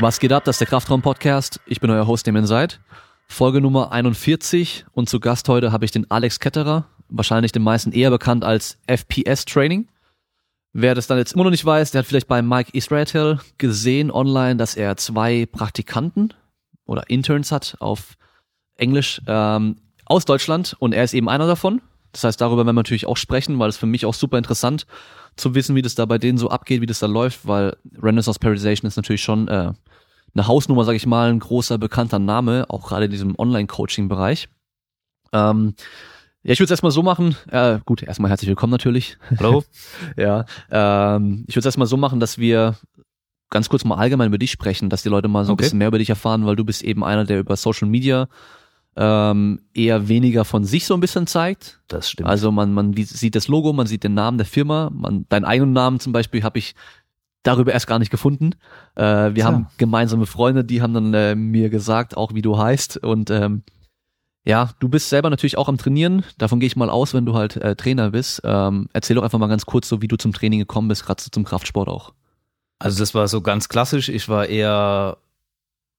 Was geht ab? Das ist der Kraftraum-Podcast. Ich bin euer Host, dem ihr seid. Folge Nummer 41 und zu Gast heute habe ich den Alex Ketterer, wahrscheinlich den meisten eher bekannt als FPS Training. Wer das dann jetzt immer noch nicht weiß, der hat vielleicht bei Mike Israel gesehen online, dass er zwei Praktikanten oder Interns hat auf Englisch ähm, aus Deutschland und er ist eben einer davon. Das heißt, darüber werden wir natürlich auch sprechen, weil es für mich auch super interessant zu wissen, wie das da bei denen so abgeht, wie das da läuft, weil Renaissance Periodization ist natürlich schon äh, eine Hausnummer, sag ich mal, ein großer bekannter Name, auch gerade in diesem Online-Coaching-Bereich. Ähm, ja, ich würde es erstmal so machen. Äh, gut, erstmal herzlich willkommen natürlich. Hallo. ja, ähm, ich würde es erstmal so machen, dass wir ganz kurz mal allgemein über dich sprechen, dass die Leute mal so okay. ein bisschen mehr über dich erfahren, weil du bist eben einer, der über Social Media ähm, eher weniger von sich so ein bisschen zeigt. Das stimmt. Also man, man sieht das Logo, man sieht den Namen der Firma, man, deinen eigenen Namen zum Beispiel habe ich darüber erst gar nicht gefunden. Äh, wir ja. haben gemeinsame Freunde, die haben dann äh, mir gesagt, auch wie du heißt. Und ähm, ja, du bist selber natürlich auch am Trainieren. Davon gehe ich mal aus, wenn du halt äh, Trainer bist. Ähm, erzähl doch einfach mal ganz kurz, so wie du zum Training gekommen bist, gerade so zum Kraftsport auch. Also das war so ganz klassisch. Ich war eher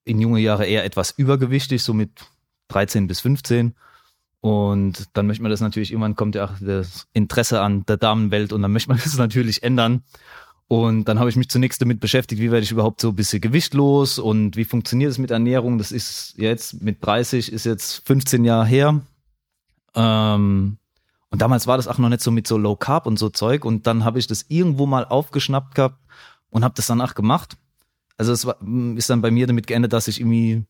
in junge Jahre eher etwas übergewichtig, so mit 13 bis 15. Und dann möchte man das natürlich, irgendwann kommt ja auch das Interesse an der Damenwelt und dann möchte man das natürlich ändern. Und dann habe ich mich zunächst damit beschäftigt, wie werde ich überhaupt so ein bisschen gewichtlos und wie funktioniert es mit Ernährung. Das ist jetzt mit 30, ist jetzt 15 Jahre her. Ähm, und damals war das auch noch nicht so mit so Low Carb und so Zeug. Und dann habe ich das irgendwo mal aufgeschnappt gehabt und habe das danach gemacht. Also es war, ist dann bei mir damit geendet, dass ich irgendwie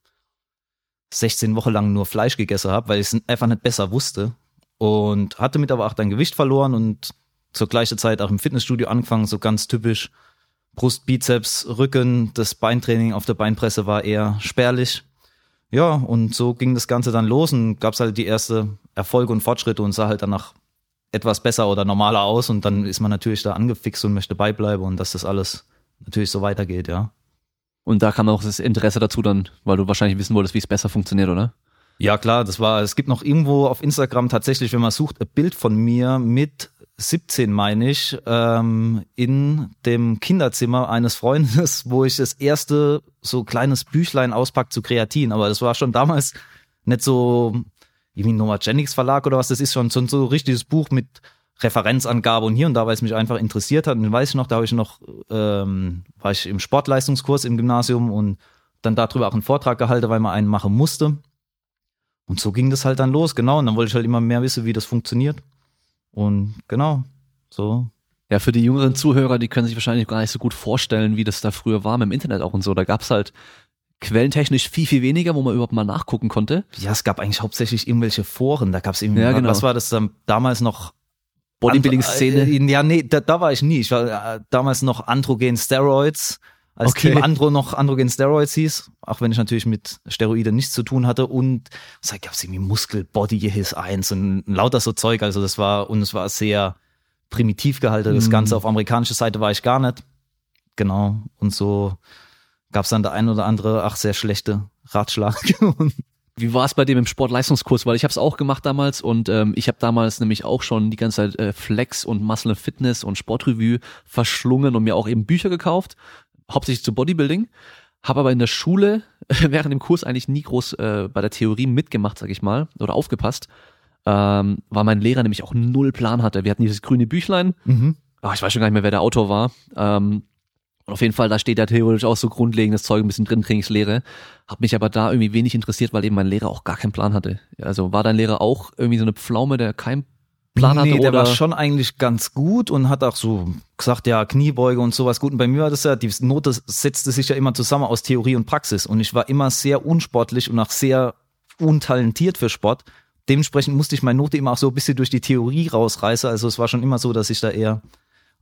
16 Wochen lang nur Fleisch gegessen habe, weil ich es einfach nicht besser wusste. Und hatte mit aber auch dein Gewicht verloren und zur gleichen Zeit auch im Fitnessstudio angefangen, so ganz typisch. Brust, Bizeps, Rücken, das Beintraining auf der Beinpresse war eher spärlich. Ja, und so ging das Ganze dann los und gab es halt die erste Erfolge und Fortschritte und sah halt danach etwas besser oder normaler aus und dann ist man natürlich da angefixt und möchte beibleiben und dass das alles natürlich so weitergeht, ja. Und da kam auch das Interesse dazu dann, weil du wahrscheinlich wissen wolltest, wie es besser funktioniert, oder? Ja, klar, das war, es gibt noch irgendwo auf Instagram tatsächlich, wenn man sucht, ein Bild von mir mit 17, meine ich, ähm, in dem Kinderzimmer eines Freundes, wo ich das erste so kleines Büchlein auspackt zu Kreatin. Aber das war schon damals nicht so irgendwie Nomagenics Verlag oder was, das ist schon so ein so richtiges Buch mit Referenzangabe und hier und da, weil es mich einfach interessiert hat. Und dann weiß ich noch, da habe ich noch, ähm, war ich im Sportleistungskurs im Gymnasium und dann darüber auch einen Vortrag gehalten, weil man einen machen musste. Und so ging das halt dann los, genau. Und dann wollte ich halt immer mehr wissen, wie das funktioniert. Und genau, so. Ja, für die jüngeren Zuhörer, die können sich wahrscheinlich gar nicht so gut vorstellen, wie das da früher war mit dem Internet auch und so. Da gab's halt quellentechnisch viel, viel weniger, wo man überhaupt mal nachgucken konnte. Ja, es gab eigentlich hauptsächlich irgendwelche Foren. Da gab's irgendwie, ja, genau. was war das dann damals noch? Bodybuilding-Szene? Äh, ja, nee, da, da war ich nie. Ich war äh, damals noch Androgen Steroids, als okay. Team Andro noch Androgen Steroids hieß, auch wenn ich natürlich mit Steroiden nichts zu tun hatte und es gab es irgendwie Muskel Body His 1 und lauter so Zeug, also das war und es war sehr primitiv gehalten, das mhm. Ganze auf amerikanischer Seite war ich gar nicht. Genau, und so gab es dann der ein oder andere, ach, sehr schlechte Ratschlag. Wie war es bei dem im Sportleistungskurs? Weil ich habe es auch gemacht damals und ähm, ich habe damals nämlich auch schon die ganze Zeit äh, Flex und Muscle Fitness und Sportrevue verschlungen und mir auch eben Bücher gekauft, hauptsächlich zu Bodybuilding. Habe aber in der Schule während dem Kurs eigentlich nie groß äh, bei der Theorie mitgemacht, sag ich mal, oder aufgepasst, ähm, weil mein Lehrer nämlich auch null Plan hatte. Wir hatten dieses grüne Büchlein. Mhm. Oh, ich weiß schon gar nicht mehr, wer der Autor war. Ähm, und auf jeden Fall, da steht ja theoretisch auch so grundlegendes Zeug ein bisschen drin, Trainingslehre. Hat mich aber da irgendwie wenig interessiert, weil eben mein Lehrer auch gar keinen Plan hatte. Also war dein Lehrer auch irgendwie so eine Pflaume, der keinen Plan nee, hatte? Nee, der war schon eigentlich ganz gut und hat auch so gesagt, ja, Kniebeuge und sowas gut. Und bei mir war das ja, die Note setzte sich ja immer zusammen aus Theorie und Praxis. Und ich war immer sehr unsportlich und auch sehr untalentiert für Sport. Dementsprechend musste ich meine Note immer auch so ein bisschen durch die Theorie rausreißen. Also es war schon immer so, dass ich da eher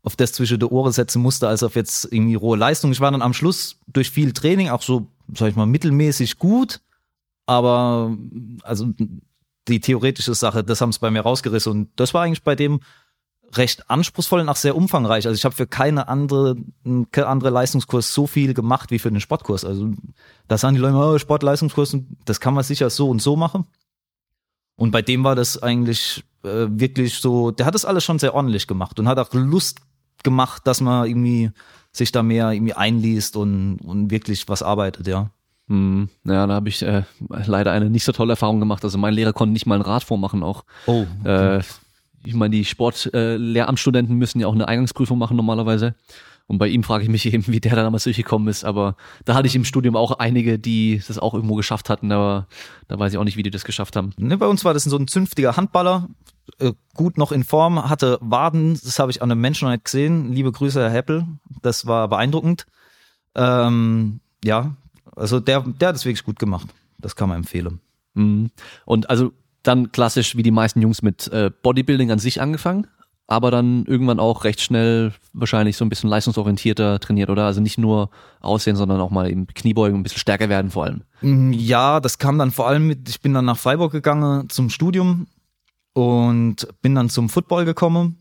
auf das zwischen die Ohren setzen musste, als auf jetzt irgendwie rohe Leistung. Ich war dann am Schluss durch viel Training auch so, sag ich mal, mittelmäßig gut, aber also die theoretische Sache, das haben es bei mir rausgerissen und das war eigentlich bei dem recht anspruchsvoll und auch sehr umfangreich. Also ich habe für keine andere, keine andere Leistungskurs so viel gemacht wie für den Sportkurs. Also da sagen die Leute, oh, Sportleistungskurs, das kann man sicher so und so machen. Und bei dem war das eigentlich äh, wirklich so, der hat das alles schon sehr ordentlich gemacht und hat auch Lust gemacht, dass man irgendwie sich da mehr irgendwie einliest und, und wirklich was arbeitet, ja. Hm, ja, da habe ich äh, leider eine nicht so tolle Erfahrung gemacht. Also mein Lehrer konnte nicht mal ein Rad vormachen auch. Oh. Äh, ich meine, die Sportlehramtsstudenten äh, müssen ja auch eine Eingangsprüfung machen normalerweise. Und bei ihm frage ich mich eben, wie der da damals durchgekommen ist. Aber da hatte ich im Studium auch einige, die das auch irgendwo geschafft hatten, aber da weiß ich auch nicht, wie die das geschafft haben. Ne, bei uns war das so ein zünftiger Handballer, äh, gut noch in Form, hatte Waden, das habe ich an einem Menschen nicht gesehen. Liebe Grüße, Herr Heppel, das war beeindruckend. Ähm, ja, also der, der hat es wirklich gut gemacht. Das kann man empfehlen. Mhm. Und also dann klassisch wie die meisten Jungs mit äh, Bodybuilding an sich angefangen, aber dann irgendwann auch recht schnell wahrscheinlich so ein bisschen leistungsorientierter trainiert, oder? Also nicht nur aussehen, sondern auch mal eben Kniebeugen ein bisschen stärker werden vor allem. Mm, ja, das kam dann vor allem mit, ich bin dann nach Freiburg gegangen zum Studium und bin dann zum Football gekommen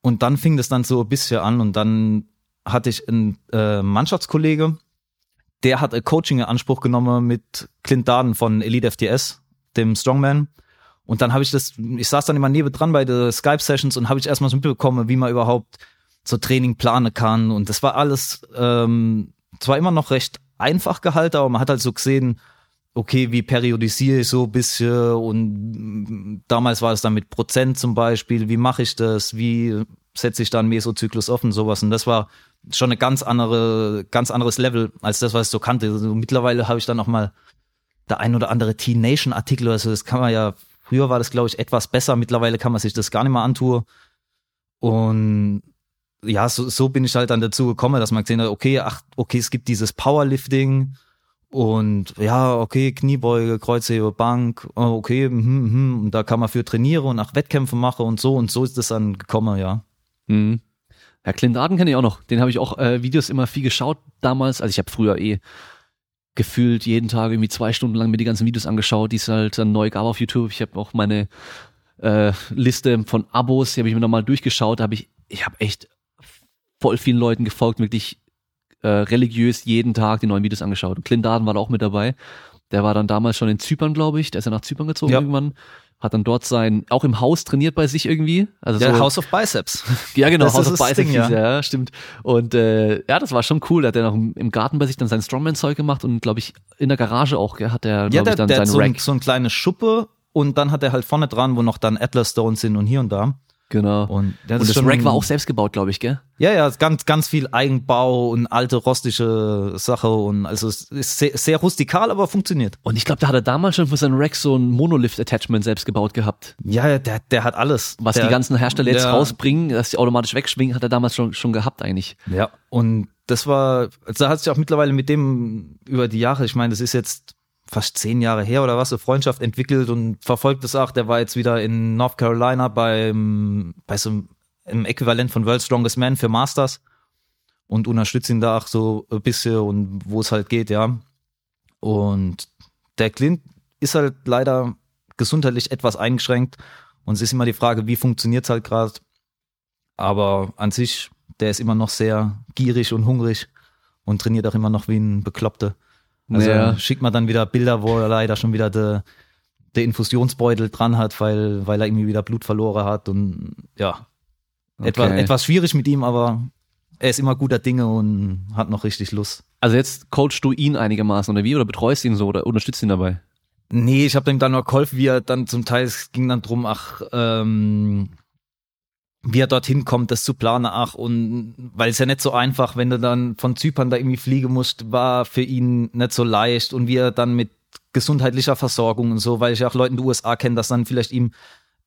und dann fing das dann so ein bisschen an und dann hatte ich einen äh, Mannschaftskollege, der hat ein Coaching in Anspruch genommen mit Clint Darden von Elite FTS, dem Strongman. Und dann habe ich das, ich saß dann immer neben dran bei den Skype-Sessions und habe ich erstmal so mitbekommen, wie man überhaupt so Training planen kann. Und das war alles ähm, zwar immer noch recht einfach gehalten, aber man hat halt so gesehen, okay, wie periodisiere ich so ein bisschen und damals war es dann mit Prozent zum Beispiel, wie mache ich das, wie setze ich dann Mesozyklus offen, sowas. Und das war schon eine ganz andere, ganz anderes Level als das, was ich so kannte. Also mittlerweile habe ich dann auch mal der ein oder andere Teen Nation Artikel, also das kann man ja, früher war das glaube ich etwas besser, mittlerweile kann man sich das gar nicht mehr antun. Und ja, so, so bin ich halt dann dazu gekommen, dass man gesehen hat, okay, ach, okay, es gibt dieses Powerlifting und ja, okay, Kniebeuge, Kreuzhebe, Bank, oh, okay, hm, hm, und da kann man für trainieren und nach Wettkämpfen machen und so und so ist das dann gekommen, ja. Mhm. Ja, Clint Arden kenne ich auch noch. Den habe ich auch äh, Videos immer viel geschaut damals. Also ich habe früher eh gefühlt jeden Tag irgendwie zwei Stunden lang mir die ganzen Videos angeschaut, die es halt dann neu gab auf YouTube. Ich habe auch meine äh, Liste von Abos, die habe ich mir nochmal durchgeschaut. Da habe ich, ich habe echt voll vielen Leuten gefolgt, wirklich äh, religiös jeden Tag die neuen Videos angeschaut. Und Clint Darden war da auch mit dabei. Der war dann damals schon in Zypern, glaube ich. Der ist ja nach Zypern gezogen ja. irgendwann hat dann dort sein, auch im Haus trainiert bei sich irgendwie. Also Der so, House of Biceps. Ja, genau, das House of Biceps, Ding, ja. ja. stimmt. Und äh, ja, das war schon cool. Da hat er noch im Garten bei sich dann sein Strongman-Zeug gemacht und glaube ich in der Garage auch gell, hat er, ja, der, ich, dann der hat so. Ein, so ein kleine Schuppe und dann hat er halt vorne dran, wo noch dann Atlas Stones sind und hier und da. Genau. Und das, und das Rack war auch selbst gebaut, glaube ich, gell? Ja, ja, ganz, ganz viel Eigenbau und alte rostische Sache und also es ist sehr, sehr rustikal, aber funktioniert. Und ich glaube, da hat er damals schon für sein Rack so ein Monolift-Attachment selbst gebaut gehabt. Ja, der, der hat alles. Was der, die ganzen Hersteller jetzt rausbringen, dass die automatisch wegschwingen, hat er damals schon, schon gehabt eigentlich. Ja, und das war, also da hat sich auch mittlerweile mit dem über die Jahre, ich meine, das ist jetzt fast zehn Jahre her oder was, so Freundschaft entwickelt und verfolgt es auch. Der war jetzt wieder in North Carolina beim, bei so einem Äquivalent von World Strongest Man für Masters und unterstützt ihn da auch so ein bisschen und wo es halt geht, ja. Und der Clint ist halt leider gesundheitlich etwas eingeschränkt und es ist immer die Frage, wie funktioniert es halt gerade. Aber an sich, der ist immer noch sehr gierig und hungrig und trainiert auch immer noch wie ein Bekloppter. Also ja. schickt man dann wieder Bilder, wo er leider schon wieder der de Infusionsbeutel dran hat, weil, weil er irgendwie wieder Blut verloren hat und ja. Okay. Etwas, etwas schwierig mit ihm, aber er ist immer guter Dinge und hat noch richtig Lust. Also jetzt coachst du ihn einigermaßen oder wie? Oder betreust ihn so oder unterstützt ihn dabei? Nee, ich habe ihm dann nur geholfen, wie er dann zum Teil, es ging dann drum, ach, ähm, wie er dorthin kommt, das zu planen, ach, und weil es ja nicht so einfach, wenn du dann von Zypern da irgendwie fliegen musst, war für ihn nicht so leicht und wie er dann mit gesundheitlicher Versorgung und so, weil ich auch Leute in den USA kenne, dass dann vielleicht ihm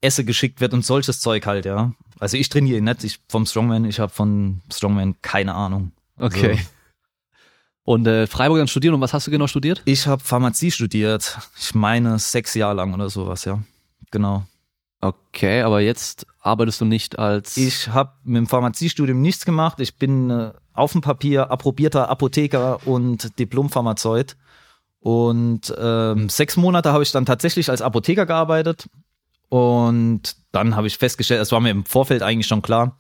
Esse geschickt wird und solches Zeug halt, ja. Also ich trainiere ihn nicht, ich vom Strongman, ich habe von Strongman keine Ahnung. Okay. So. Und äh, Freiburg dann studieren und was hast du genau studiert? Ich habe Pharmazie studiert. Ich meine sechs Jahre lang oder sowas, ja. Genau. Okay, aber jetzt arbeitest du nicht als. Ich habe mit dem Pharmaziestudium nichts gemacht. Ich bin äh, auf dem Papier approbierter Apotheker und Diplompharmazeut. Und ähm, sechs Monate habe ich dann tatsächlich als Apotheker gearbeitet. Und dann habe ich festgestellt, es war mir im Vorfeld eigentlich schon klar,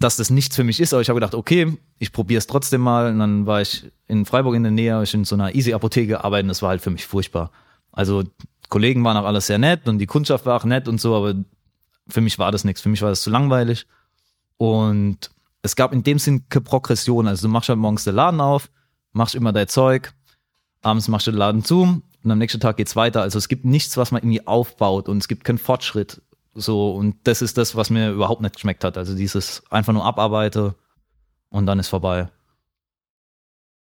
dass das nichts für mich ist. Aber ich habe gedacht, okay, ich probiere es trotzdem mal. Und dann war ich in Freiburg in der Nähe, ich in so einer Easy-Apotheke arbeiten. Das war halt für mich furchtbar. Also Kollegen waren auch alles sehr nett und die Kundschaft war auch nett und so, aber für mich war das nichts. Für mich war das zu langweilig. Und es gab in dem Sinn keine Progression. Also du machst halt morgens den Laden auf, machst immer dein Zeug, abends machst du den Laden zu und am nächsten Tag geht's weiter. Also es gibt nichts, was man irgendwie aufbaut und es gibt keinen Fortschritt. So, und das ist das, was mir überhaupt nicht geschmeckt hat. Also dieses einfach nur abarbeite und dann ist vorbei.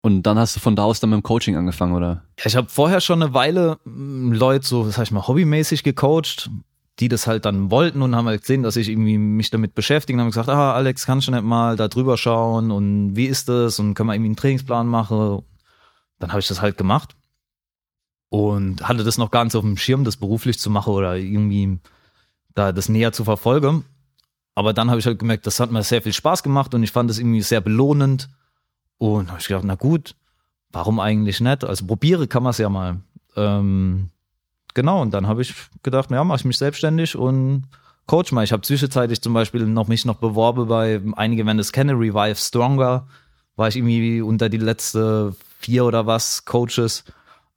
Und dann hast du von da aus dann mit dem Coaching angefangen, oder? Ja, ich habe vorher schon eine Weile m, Leute so, sag ich mal, hobbymäßig gecoacht, die das halt dann wollten und haben halt gesehen, dass ich irgendwie mich damit beschäftige und haben gesagt, ah, Alex, kannst du nicht mal da drüber schauen und wie ist das und können wir irgendwie einen Trainingsplan machen? Dann habe ich das halt gemacht und hatte das noch gar nicht auf dem Schirm, das beruflich zu machen oder irgendwie da das näher zu verfolgen. Aber dann habe ich halt gemerkt, das hat mir sehr viel Spaß gemacht und ich fand das irgendwie sehr belohnend. Und habe ich gedacht, na gut, warum eigentlich nicht? Also probiere kann man es ja mal. Ähm, genau, und dann habe ich gedacht, ja, mache ich mich selbstständig und coach mal. Ich habe zwischenzeitlich zum Beispiel noch mich noch beworben bei einige wenn das kennen, Revive Stronger. War ich irgendwie unter die letzte vier oder was Coaches.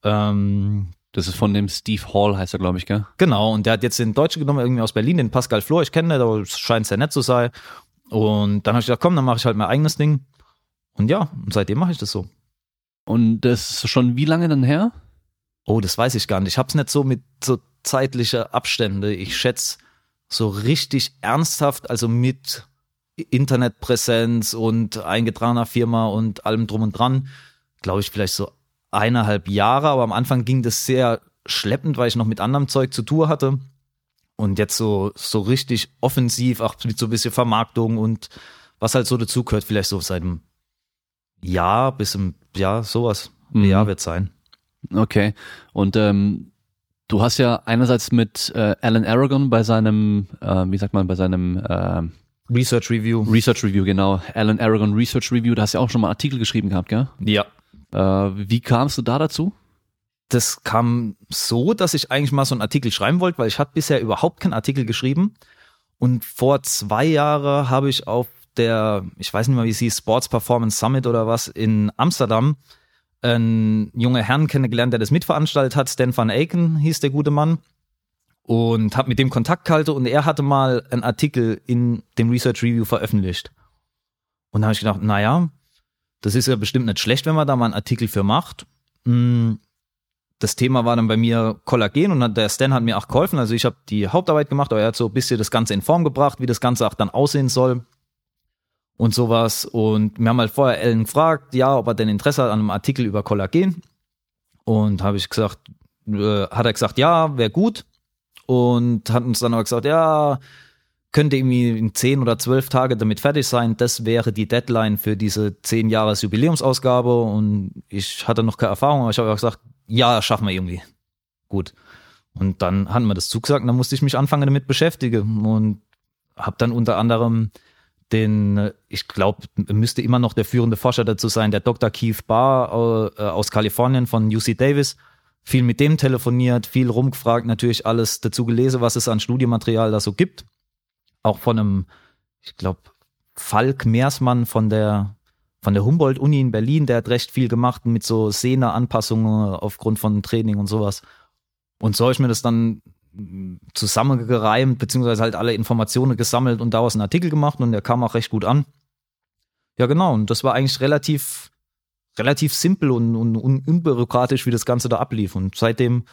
Ähm, Das ist von dem Steve Hall, heißt er, glaube ich, gell? Genau, und der hat jetzt den Deutschen genommen, irgendwie aus Berlin, den Pascal Flor, ich kenne den, aber es scheint sehr nett zu sein. Und dann habe ich gedacht, komm, dann mache ich halt mein eigenes Ding. Und ja, seitdem mache ich das so. Und das ist schon wie lange dann her? Oh, das weiß ich gar nicht. Ich habe es nicht so mit so zeitlicher Abstände. Ich schätze so richtig ernsthaft, also mit Internetpräsenz und eingetragener Firma und allem drum und dran, glaube ich, vielleicht so eineinhalb Jahre. Aber am Anfang ging das sehr schleppend, weil ich noch mit anderem Zeug zu tun hatte. Und jetzt so, so richtig offensiv, auch mit so ein bisschen Vermarktung und was halt so dazugehört, vielleicht so seit einem Jahr bis im Jahr, sowas. Ein Mhm. Jahr wird sein. Okay. Und ähm, du hast ja einerseits mit äh, Alan Aragon bei seinem, äh, wie sagt man, bei seinem äh, Research Review. Research Review, genau, Alan Aragon Research Review, da hast du ja auch schon mal Artikel geschrieben gehabt, gell? Ja. Äh, wie kamst du da dazu? Das kam so, dass ich eigentlich mal so einen Artikel schreiben wollte, weil ich hatte bisher überhaupt keinen Artikel geschrieben. Und vor zwei Jahren habe ich auf der, ich weiß nicht mehr, wie sie Sports Performance Summit oder was in Amsterdam einen jungen Herrn kennengelernt, der das mitveranstaltet hat. Stan van Aken hieß der gute Mann. Und habe mit dem Kontakt gehalten und er hatte mal einen Artikel in dem Research Review veröffentlicht. Und da habe ich gedacht, naja, das ist ja bestimmt nicht schlecht, wenn man da mal einen Artikel für macht. Hm, das Thema war dann bei mir Kollagen und der Stan hat mir auch geholfen. Also ich habe die Hauptarbeit gemacht, aber er hat so ein bisschen das Ganze in Form gebracht, wie das Ganze auch dann aussehen soll und sowas. Und wir haben halt vorher Ellen gefragt, ja, ob er denn Interesse hat an einem Artikel über Kollagen. Und habe ich gesagt, äh, hat er gesagt, ja, wäre gut. Und hat uns dann aber gesagt, ja, könnte irgendwie in zehn oder zwölf Tage damit fertig sein. Das wäre die Deadline für diese zehn Jahres Jubiläumsausgabe. Und ich hatte noch keine Erfahrung, aber ich habe auch gesagt, ja, schaffen wir irgendwie. Gut. Und dann hatten wir das zugesagt und dann musste ich mich anfangen damit beschäftigen und habe dann unter anderem den, äh, ich glaube, müsste immer noch der führende Forscher dazu sein, der Dr. Keith Barr äh, aus Kalifornien von UC Davis. Viel mit dem telefoniert, viel rumgefragt, natürlich alles dazu gelesen, was es an Studienmaterial da so gibt. Auch von einem, ich glaube, Falk Meersmann von der von der Humboldt-Uni in Berlin, der hat recht viel gemacht mit so Sehne-Anpassungen aufgrund von Training und sowas. Und so habe ich mir das dann zusammengereimt, beziehungsweise halt alle Informationen gesammelt und daraus einen Artikel gemacht und der kam auch recht gut an. Ja, genau. Und das war eigentlich relativ, relativ simpel und, und, und unbürokratisch, wie das Ganze da ablief. Und seitdem,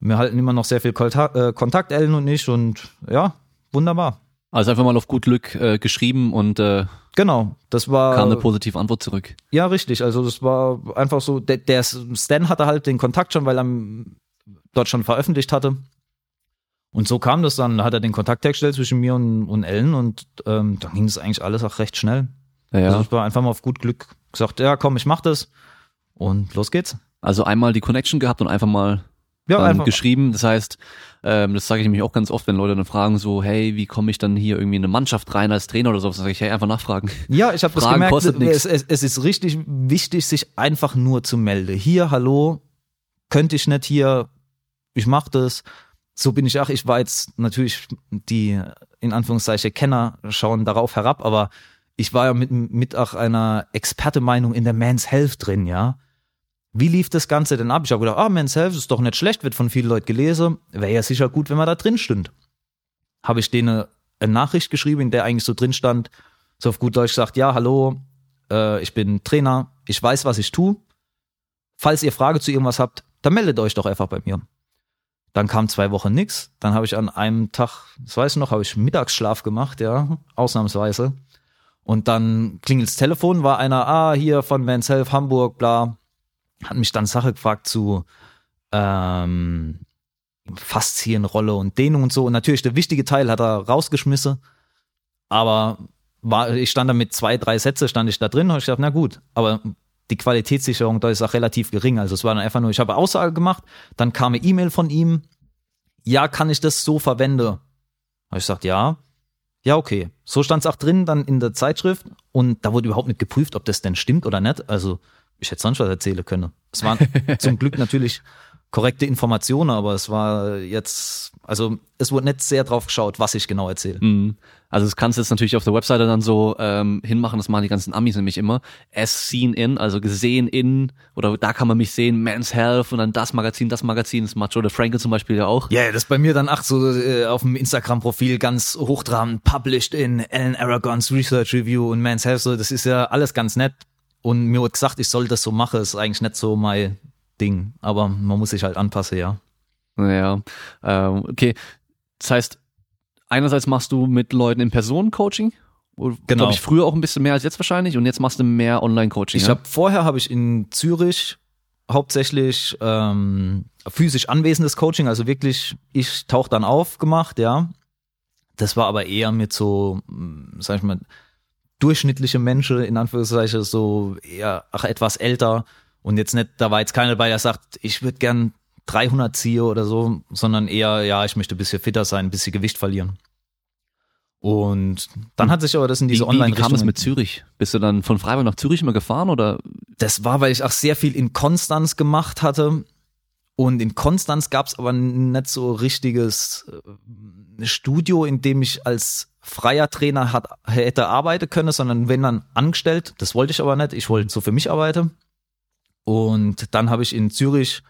wir halten immer noch sehr viel Kontakt, äh, Kontakt Ellen und ich und ja, wunderbar. Also einfach mal auf gut Glück äh, geschrieben und äh, Genau, das war. kam eine positive Antwort zurück. Ja, richtig. Also das war einfach so, der, der Stan hatte halt den Kontakt schon, weil er dort schon veröffentlicht hatte. Und so kam das dann, da hat er den Kontakt hergestellt zwischen mir und, und Ellen und ähm, dann ging das eigentlich alles auch recht schnell. Ja, Also ich war einfach mal auf gut Glück gesagt, ja komm, ich mach das und los geht's. Also einmal die Connection gehabt und einfach mal Ja, dann einfach. geschrieben. Das heißt, ähm, das sage ich nämlich auch ganz oft, wenn Leute dann fragen so, hey, wie komme ich dann hier irgendwie in eine Mannschaft rein als Trainer oder so, sage ich, hey, einfach nachfragen. Ja, ich habe das gemerkt. kostet. Es, es, es ist richtig wichtig, sich einfach nur zu melden. Hier, hallo, könnte ich nicht hier, ich mach das. So bin ich auch. Ich war jetzt natürlich die in Anführungszeichen Kenner schauen darauf herab, aber ich war ja mit mit auch einer Expertemeinung in der Men's Health drin, ja. Wie lief das Ganze denn ab? Ich habe gedacht, ah, Men's Health ist doch nicht schlecht, wird von vielen Leuten gelesen. Wäre ja sicher gut, wenn man da drin stünd. Habe ich denen eine Nachricht geschrieben, in der eigentlich so drin stand, so auf gut Deutsch sagt, ja, hallo, äh, ich bin Trainer, ich weiß, was ich tue. Falls ihr Frage zu irgendwas habt, dann meldet euch doch einfach bei mir. Dann kam zwei Wochen nix. Dann habe ich an einem Tag, das weiß ich noch, habe ich Mittagsschlaf gemacht, ja, ausnahmsweise. Und dann klingelt's Telefon, war einer, ah, hier von Men's Health Hamburg, bla. Hat mich dann Sache gefragt zu ähm, Faszienrolle und Dehnung und so. Und natürlich der wichtige Teil hat er rausgeschmissen. Aber war, ich stand da mit zwei, drei Sätze, stand ich da drin und ich dachte, na gut, aber die Qualitätssicherung da ist auch relativ gering. Also es war dann einfach nur, ich habe Aussage gemacht, dann kam eine E-Mail von ihm, ja, kann ich das so verwenden? Habe ich gesagt, ja. Ja, okay. So stand es auch drin dann in der Zeitschrift und da wurde überhaupt nicht geprüft, ob das denn stimmt oder nicht. Also ich hätte sonst was erzählen können. Es waren zum Glück natürlich korrekte Informationen, aber es war jetzt, also es wurde nicht sehr drauf geschaut, was ich genau erzähle. Mhm. Also das kannst du jetzt natürlich auf der Webseite dann so ähm, hinmachen, das machen die ganzen Amis nämlich immer. As seen in, also gesehen in, oder da kann man mich sehen, Men's Health und dann das Magazin, das Magazin, das macht Joe Frankel zum Beispiel ja auch. Ja, yeah, das ist bei mir dann ach so äh, auf dem Instagram-Profil ganz hochtrabend, published in Alan Aragons Research Review und Men's Health, so das ist ja alles ganz nett. Und mir wurde gesagt, ich soll das so machen, ist eigentlich nicht so mein Ding. Aber man muss sich halt anpassen, ja. Ja, ähm, okay. Das heißt, einerseits machst du mit Leuten in Person Coaching. Genau. Glaube ich früher auch ein bisschen mehr als jetzt wahrscheinlich und jetzt machst du mehr Online-Coaching. Ich ja? habe vorher habe ich in Zürich hauptsächlich ähm, physisch anwesendes Coaching, also wirklich ich tauche dann auf gemacht, ja. Das war aber eher mit so, hm, sag ich mal, durchschnittliche Menschen in Anführungszeichen so eher ach etwas älter und jetzt nicht, da war jetzt keiner dabei, der sagt, ich würde gern 300 ziehe oder so, sondern eher, ja, ich möchte ein bisschen fitter sein, ein bisschen Gewicht verlieren. Und dann hat sich aber das in diese online Wie, wie kam es mit Zürich? Bist du dann von Freiburg nach Zürich immer gefahren oder? Das war, weil ich auch sehr viel in Konstanz gemacht hatte. Und in Konstanz gab es aber nicht so richtiges äh, Studio, in dem ich als freier Trainer hat, hätte arbeiten können, sondern wenn dann angestellt. Das wollte ich aber nicht. Ich wollte so für mich arbeiten. Und dann habe ich in Zürich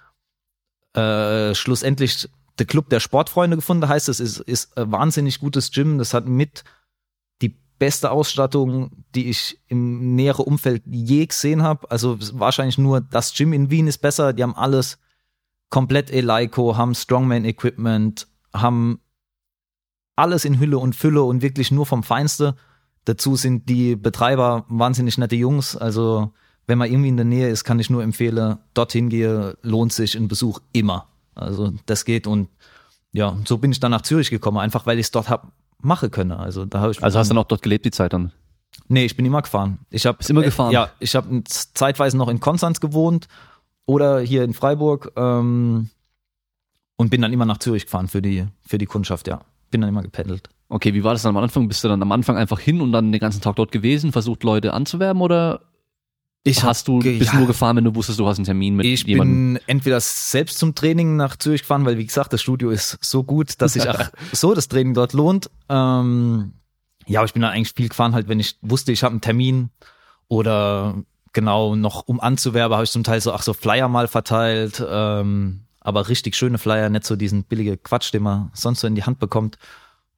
äh, schlussendlich der Club der Sportfreunde gefunden. Heißt, es ist, ist ein wahnsinnig gutes Gym. Das hat mit die beste Ausstattung, die ich im näheren Umfeld je gesehen habe. Also wahrscheinlich nur das Gym in Wien ist besser. Die haben alles komplett Eleiko, haben Strongman-Equipment, haben alles in Hülle und Fülle und wirklich nur vom Feinste. Dazu sind die Betreiber wahnsinnig nette Jungs. Also wenn man irgendwie in der Nähe ist, kann ich nur empfehlen, dorthin gehe, lohnt sich ein Besuch immer. Also das geht und ja, so bin ich dann nach Zürich gekommen, einfach weil ich es dort hab machen können. Also da habe ich Also hast du dann auch dort gelebt die Zeit dann? Nee, ich bin immer gefahren. Ich habe immer gefahren. Äh, ja, ich habe zeitweise noch in Konstanz gewohnt oder hier in Freiburg ähm, und bin dann immer nach Zürich gefahren für die für die Kundschaft. Ja, bin dann immer gependelt. Okay, wie war das dann am Anfang? Bist du dann am Anfang einfach hin und dann den ganzen Tag dort gewesen, versucht Leute anzuwerben oder ich hast du bist ja, nur gefahren, wenn du wusstest, du hast einen Termin mit ich jemandem? Ich bin entweder selbst zum Training nach Zürich gefahren, weil wie gesagt, das Studio ist so gut, dass sich auch so das Training dort lohnt. Ähm, ja, aber ich bin dann eigentlich viel gefahren, halt, wenn ich wusste, ich habe einen Termin oder genau noch um anzuwerben, habe ich zum Teil so ach so Flyer mal verteilt, ähm, aber richtig schöne Flyer, nicht so diesen billige Quatsch, den man sonst so in die Hand bekommt.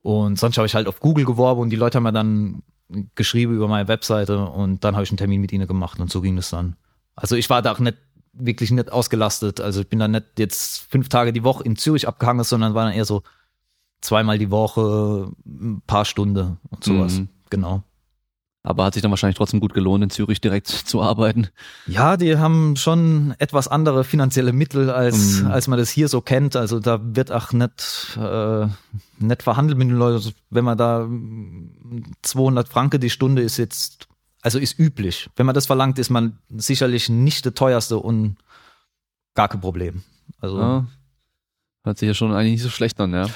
Und sonst habe ich halt auf Google geworben und die Leute haben mir dann geschrieben über meine Webseite und dann habe ich einen Termin mit ihnen gemacht und so ging es dann. Also ich war da auch nicht wirklich nicht ausgelastet. Also ich bin da nicht jetzt fünf Tage die Woche in Zürich abgehangen, sondern war dann eher so zweimal die Woche, ein paar Stunden und sowas. Mhm. Genau. Aber hat sich dann wahrscheinlich trotzdem gut gelohnt, in Zürich direkt zu arbeiten. Ja, die haben schon etwas andere finanzielle Mittel, als, mm. als man das hier so kennt. Also da wird auch nicht, äh, nicht verhandelt mit den Leuten. Also wenn man da 200 Franken die Stunde ist jetzt, also ist üblich. Wenn man das verlangt, ist man sicherlich nicht der teuerste und gar kein Problem. Also. Ja, hört sich ja schon eigentlich nicht so schlecht an, ja.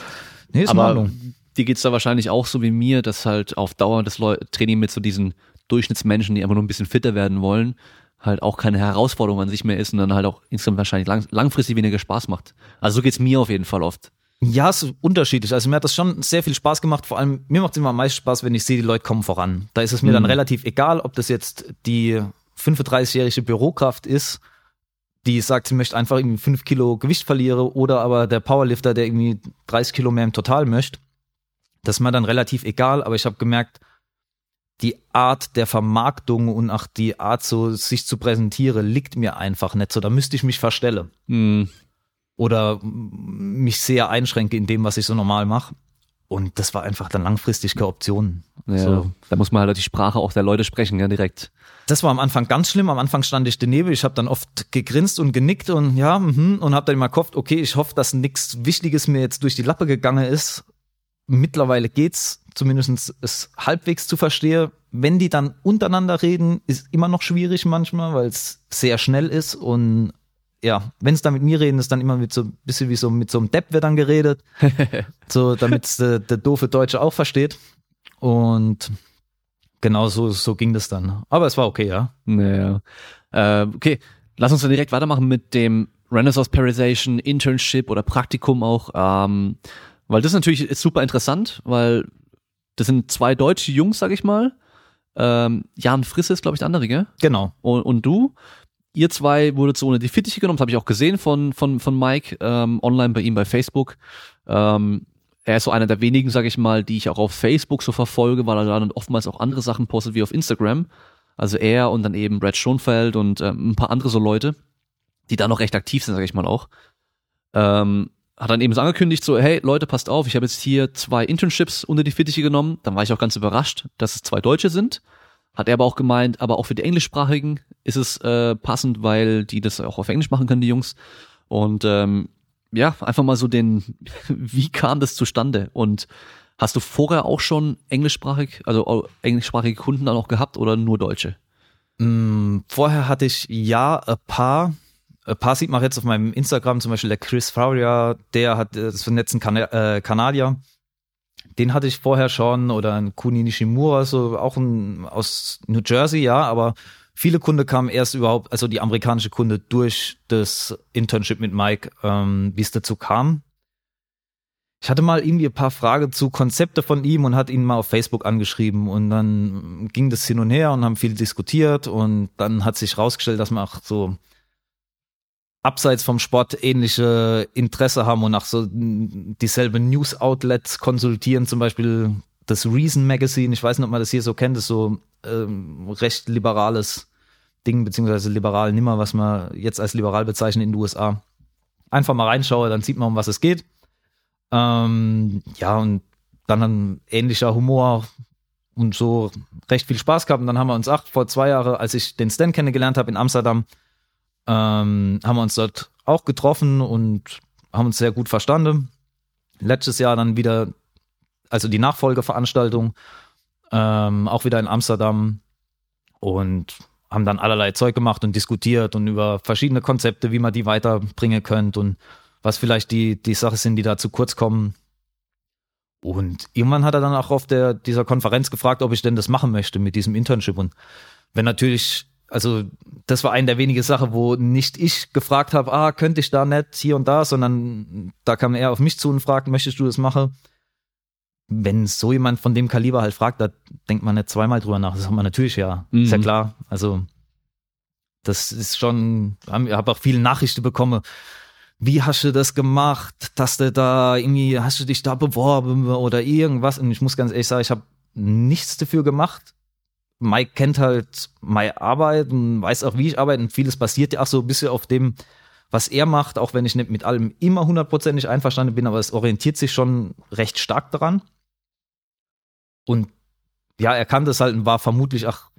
Nee, ist Aber dir geht's da wahrscheinlich auch so wie mir, dass halt auf Dauer das Leu Training mit so diesen Durchschnittsmenschen, die einfach nur ein bisschen fitter werden wollen, halt auch keine Herausforderung an sich mehr ist und dann halt auch insgesamt wahrscheinlich lang langfristig weniger Spaß macht. Also so geht's mir auf jeden Fall oft. Ja, es ist unterschiedlich. Also mir hat das schon sehr viel Spaß gemacht. Vor allem, mir macht es immer am meisten Spaß, wenn ich sehe, die Leute kommen voran. Da ist es mir mhm. dann relativ egal, ob das jetzt die 35-jährige Bürokraft ist, die sagt, sie möchte einfach irgendwie fünf Kilo Gewicht verlieren oder aber der Powerlifter, der irgendwie 30 Kilo mehr im Total möchte. Das ist mir dann relativ egal, aber ich habe gemerkt, die Art der Vermarktung und auch die Art, so sich zu präsentieren, liegt mir einfach nicht so. Da müsste ich mich verstellen. Hm. Oder mich sehr einschränke in dem, was ich so normal mache. Und das war einfach dann langfristig keine Option. Ja, So. Da muss man halt die Sprache auch der Leute sprechen, ja, direkt. Das war am Anfang ganz schlimm. Am Anfang stand ich daneben. Ich habe dann oft gegrinst und genickt und ja, mhm, und habe dann immer gehofft, okay, ich hoffe, dass nichts Wichtiges mir jetzt durch die Lappe gegangen ist. Mittlerweile geht's, zumindest es halbwegs zu verstehen. Wenn die dann untereinander reden, ist immer noch schwierig manchmal, weil es sehr schnell ist und ja, wenn es dann mit mir reden, ist dann immer mit so ein bisschen wie so mit so einem Depp wird dann geredet, so damit der, der doofe Deutsche auch versteht. Und genau so, so ging das dann. Aber es war okay, ja. Naja. Äh, okay, lass uns dann direkt weitermachen mit dem Renaissance Parization, Internship oder Praktikum auch. Ähm, weil das natürlich ist super interessant, weil das sind zwei deutsche Jungs, sag ich mal. Ähm, Jan Frisse ist, glaube ich, der andere, gell? Genau. Und, und du. Ihr zwei wurdet so unter die Fittiche genommen, das habe ich auch gesehen von, von, von Mike ähm, online bei ihm bei Facebook. Ähm, er ist so einer der wenigen, sage ich mal, die ich auch auf Facebook so verfolge, weil er da dann oftmals auch andere Sachen postet wie auf Instagram. Also er und dann eben Brad Schonfeld und ähm, ein paar andere so Leute, die da noch recht aktiv sind, sage ich mal auch. Ähm, hat dann eben so angekündigt, so, hey Leute, passt auf, ich habe jetzt hier zwei Internships unter die Fittiche genommen. Dann war ich auch ganz überrascht, dass es zwei Deutsche sind. Hat er aber auch gemeint, aber auch für die Englischsprachigen ist es äh, passend, weil die das auch auf Englisch machen können, die Jungs. Und ähm, ja, einfach mal so den, wie kam das zustande? Und hast du vorher auch schon englischsprachig, also englischsprachige Kunden dann auch gehabt oder nur Deutsche? Mm, Vorher hatte ich ja ein paar. Ein paar sieht man jetzt auf meinem Instagram, zum Beispiel der Chris Fauria, der hat, äh, das ein Kana äh, Kanadier. Den hatte ich vorher schon oder ein Kuni Nishimura, so auch ein, aus New Jersey, ja, aber viele Kunde kamen erst überhaupt, also die amerikanische Kunde durch das Internship mit Mike, ähm, wie es dazu kam. Ich hatte mal irgendwie ein paar Fragen zu Konzepte von ihm und hat ihn mal auf Facebook angeschrieben und dann ging das hin und her und haben viel diskutiert und dann hat sich rausgestellt, dass man auch so abseits vom Sport ähnliche Interesse haben und auch so dieselbe News-Outlets konsultieren, zum Beispiel das Reason Magazine, ich weiß nicht, ob man das hier so kennt, das ist so ähm, recht liberales Ding, beziehungsweise liberal nimmer, was man jetzt als liberal bezeichnet in den USA. Einfach mal reinschaue, dann sieht man, um was es geht. Ähm, ja, und dann ein ähnlicher Humor und so recht viel Spaß gehabt. Und dann haben wir uns acht vor zwei Jahren, als ich den Stan kennengelernt habe in Amsterdam, ähm, haben wir uns dort auch getroffen und haben uns sehr gut verstanden. Letztes Jahr dann wieder, also die Nachfolgeveranstaltung, ähm, auch wieder in Amsterdam und haben dann allerlei Zeug gemacht und diskutiert und über verschiedene Konzepte, wie man die weiterbringen könnte und was vielleicht die, die Sachen sind, die da zu kurz kommen. Und irgendwann hat er dann auch auf der, dieser Konferenz gefragt, ob ich denn das machen möchte mit diesem Internship. Und wenn natürlich, also das war eine der wenigen Sachen, wo nicht ich gefragt habe, ah, könnte ich da nicht hier und da, sondern da kam er auf mich zu und fragt, möchtest du das machen? Wenn so jemand von dem Kaliber halt fragt, da denkt man nicht zweimal drüber nach. Das sagt man natürlich ja. Mhm. Ist ja klar. Also das ist schon, ich habe auch viele Nachrichten bekommen. Wie hast du das gemacht, dass du da irgendwie, hast du dich da beworben oder irgendwas? Und ich muss ganz ehrlich sagen, ich habe nichts dafür gemacht. Mike kennt halt meine Arbeit und weiß auch, wie ich arbeite und vieles basiert ja auch so ein bisschen auf dem, was er macht, auch wenn ich nicht mit allem immer hundertprozentig einverstanden bin, aber es orientiert sich schon recht stark daran. Und ja, er kann das halt und war vermutlich auch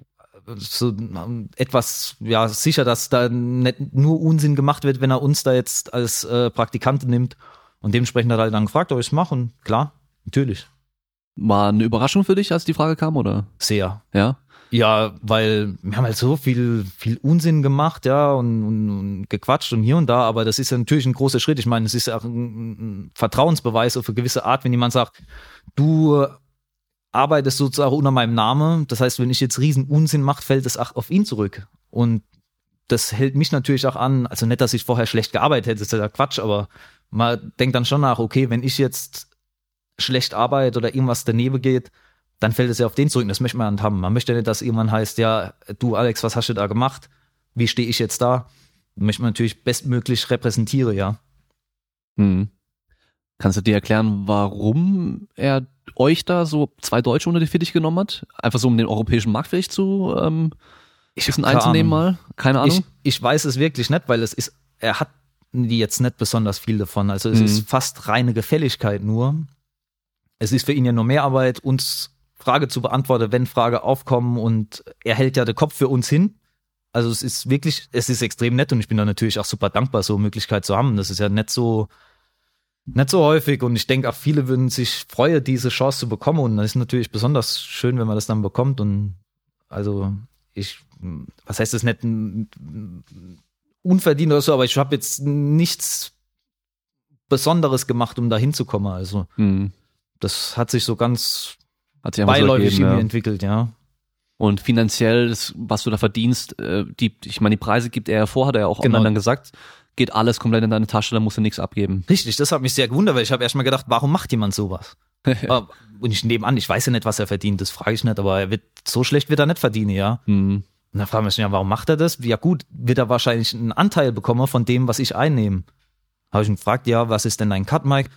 so etwas ja sicher, dass da nicht nur Unsinn gemacht wird, wenn er uns da jetzt als äh, Praktikanten nimmt. Und dementsprechend hat er dann gefragt, ob ich es mache. Und klar, natürlich. War eine Überraschung für dich, als die Frage kam, oder? Sehr. Ja. Ja, weil wir haben halt so viel, viel Unsinn gemacht, ja, und, und, und gequatscht und hier und da, aber das ist ja natürlich ein großer Schritt. Ich meine, es ist ja auch ein, ein Vertrauensbeweis auf eine gewisse Art, wenn jemand sagt, du arbeitest sozusagen unter meinem Namen. Das heißt, wenn ich jetzt riesen Unsinn mache, fällt es auch auf ihn zurück. Und das hält mich natürlich auch an, also nicht, dass ich vorher schlecht gearbeitet hätte, das ist ja Quatsch, aber man denkt dann schon nach, okay, wenn ich jetzt schlecht arbeite oder irgendwas daneben geht, dann fällt es ja auf den zurück. Das möchte man nicht haben. Man möchte nicht, dass irgendwann heißt, ja, du Alex, was hast du da gemacht? Wie stehe ich jetzt da? Möchte man natürlich bestmöglich repräsentieren, ja. Hm. Kannst du dir erklären, warum er euch da so zwei Deutsche unter die Fittich genommen hat? Einfach so, um den europäischen Markt vielleicht zu ähm, Ich bisschen einzunehmen Ahnung. mal? Keine Ahnung. Ich, ich weiß es wirklich nicht, weil es ist, er hat die jetzt nicht besonders viel davon. Also es Mhm. ist fast reine Gefälligkeit nur. Es ist für ihn ja nur mehr Arbeit, uns Frage zu beantworten, wenn Fragen aufkommen und er hält ja den Kopf für uns hin. Also es ist wirklich, es ist extrem nett und ich bin da natürlich auch super dankbar, so eine Möglichkeit zu haben. Das ist ja nicht so, nicht so häufig und ich denke auch viele würden sich freuen, diese Chance zu bekommen und das ist natürlich besonders schön, wenn man das dann bekommt und also ich, was heißt das nicht unverdient oder so, aber ich habe jetzt nichts Besonderes gemacht, um da hinzukommen. Also Hm. das hat sich so ganz Hat sich einfach so beiläufig ergeben, ja. entwickelt, ja. Und finanziell, das, was du da verdienst, äh, die, ich meine, die Preise gibt er ja vor, hat er ja auch Genau. online dann gesagt, geht alles komplett in deine Tasche, da musst du nichts abgeben. Richtig, das hat mich sehr gewundert, weil ich habe erstmal gedacht, warum macht jemand sowas? Und ich nehme an, ich weiß ja nicht, was er verdient, das frage ich nicht, aber er wird so schlecht wird er nicht verdienen, ja. Hm. Und dann fragen wir uns, ja, warum macht er das? Ja gut, wird er wahrscheinlich einen Anteil bekommen von dem, was ich einnehme. Habe ich ihn gefragt, ja, was ist denn dein Cut, Mike?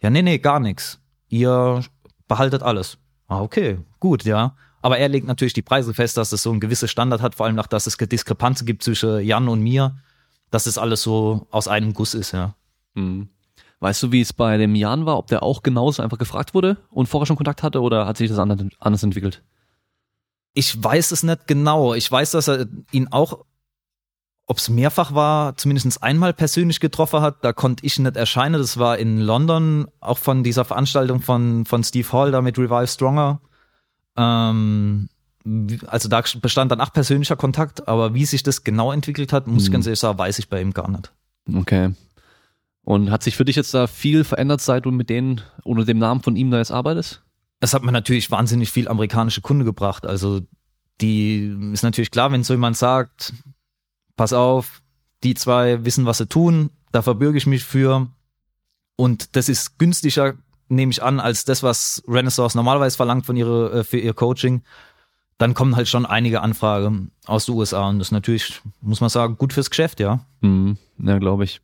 Ja, nee, nee, gar nichts. Ihr behaltet alles. Ah, okay, gut, ja. Aber er legt natürlich die Preise fest, dass es so ein gewisses Standard hat, vor allem auch, dass es Diskrepanzen gibt zwischen Jan und mir, dass es alles so aus einem Guss ist, ja. Hm. Weißt du, wie es bei dem Jan war, ob der auch genauso einfach gefragt wurde und vorher schon Kontakt hatte oder hat sich das anders entwickelt? Ich weiß es nicht genau. Ich weiß, dass er ihn auch, ob es mehrfach war, zumindest einmal persönlich getroffen hat. Da konnte ich nicht erscheinen. Das war in London, auch von dieser Veranstaltung von, von Steve Hall da mit Revive Stronger. Ähm, also da bestand dann auch persönlicher Kontakt, aber wie sich das genau entwickelt hat, muss ich Mhm. ganz ehrlich sagen, weiß ich bei ihm gar nicht. Okay. Und hat sich für dich jetzt da viel verändert, seit du mit denen unter dem Namen von ihm da jetzt arbeitest? Es hat mir natürlich wahnsinnig viel amerikanische Kunde gebracht. Also die ist natürlich klar, wenn so jemand sagt, pass auf, die zwei wissen, was sie tun, da verbürge ich mich für. Und das ist günstiger, nehme ich an, als das, was Renaissance normalerweise verlangt von ihre, äh, für ihr Coaching. Dann kommen halt schon einige Anfragen aus den USA und das ist natürlich, muss man sagen, gut fürs Geschäft, ja. Hm, ja, glaube ich.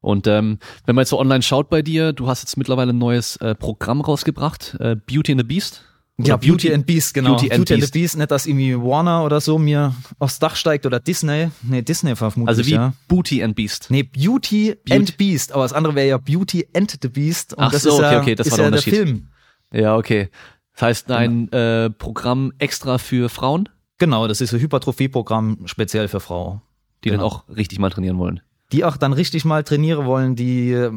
Und ähm, wenn man jetzt so online schaut bei dir, du hast jetzt mittlerweile ein neues äh, Programm rausgebracht, äh, Beauty and the Beast. Ja, Oder Beauty, and Beast, genau. Beauty and Beauty Beast. the Beast, nicht, dass irgendwie Warner oder so mir aufs Dach steigt oder Disney. Nee, Disney vermutlich, Also wie ja. Booty and Beast. Nee, Beauty, Beauty- and Beast, aber das andere wäre ja Beauty and the Beast. Und Ach das so, ist okay, ja, okay, das war der ja der Unterschied. Film. Ja, okay. Das heißt, ein äh, Programm extra für Frauen, Genau, das ist ein Hypertrophie-Programm speziell für Frauen. die Genau. dann auch richtig mal trainieren wollen. Die auch dann richtig mal trainieren wollen, die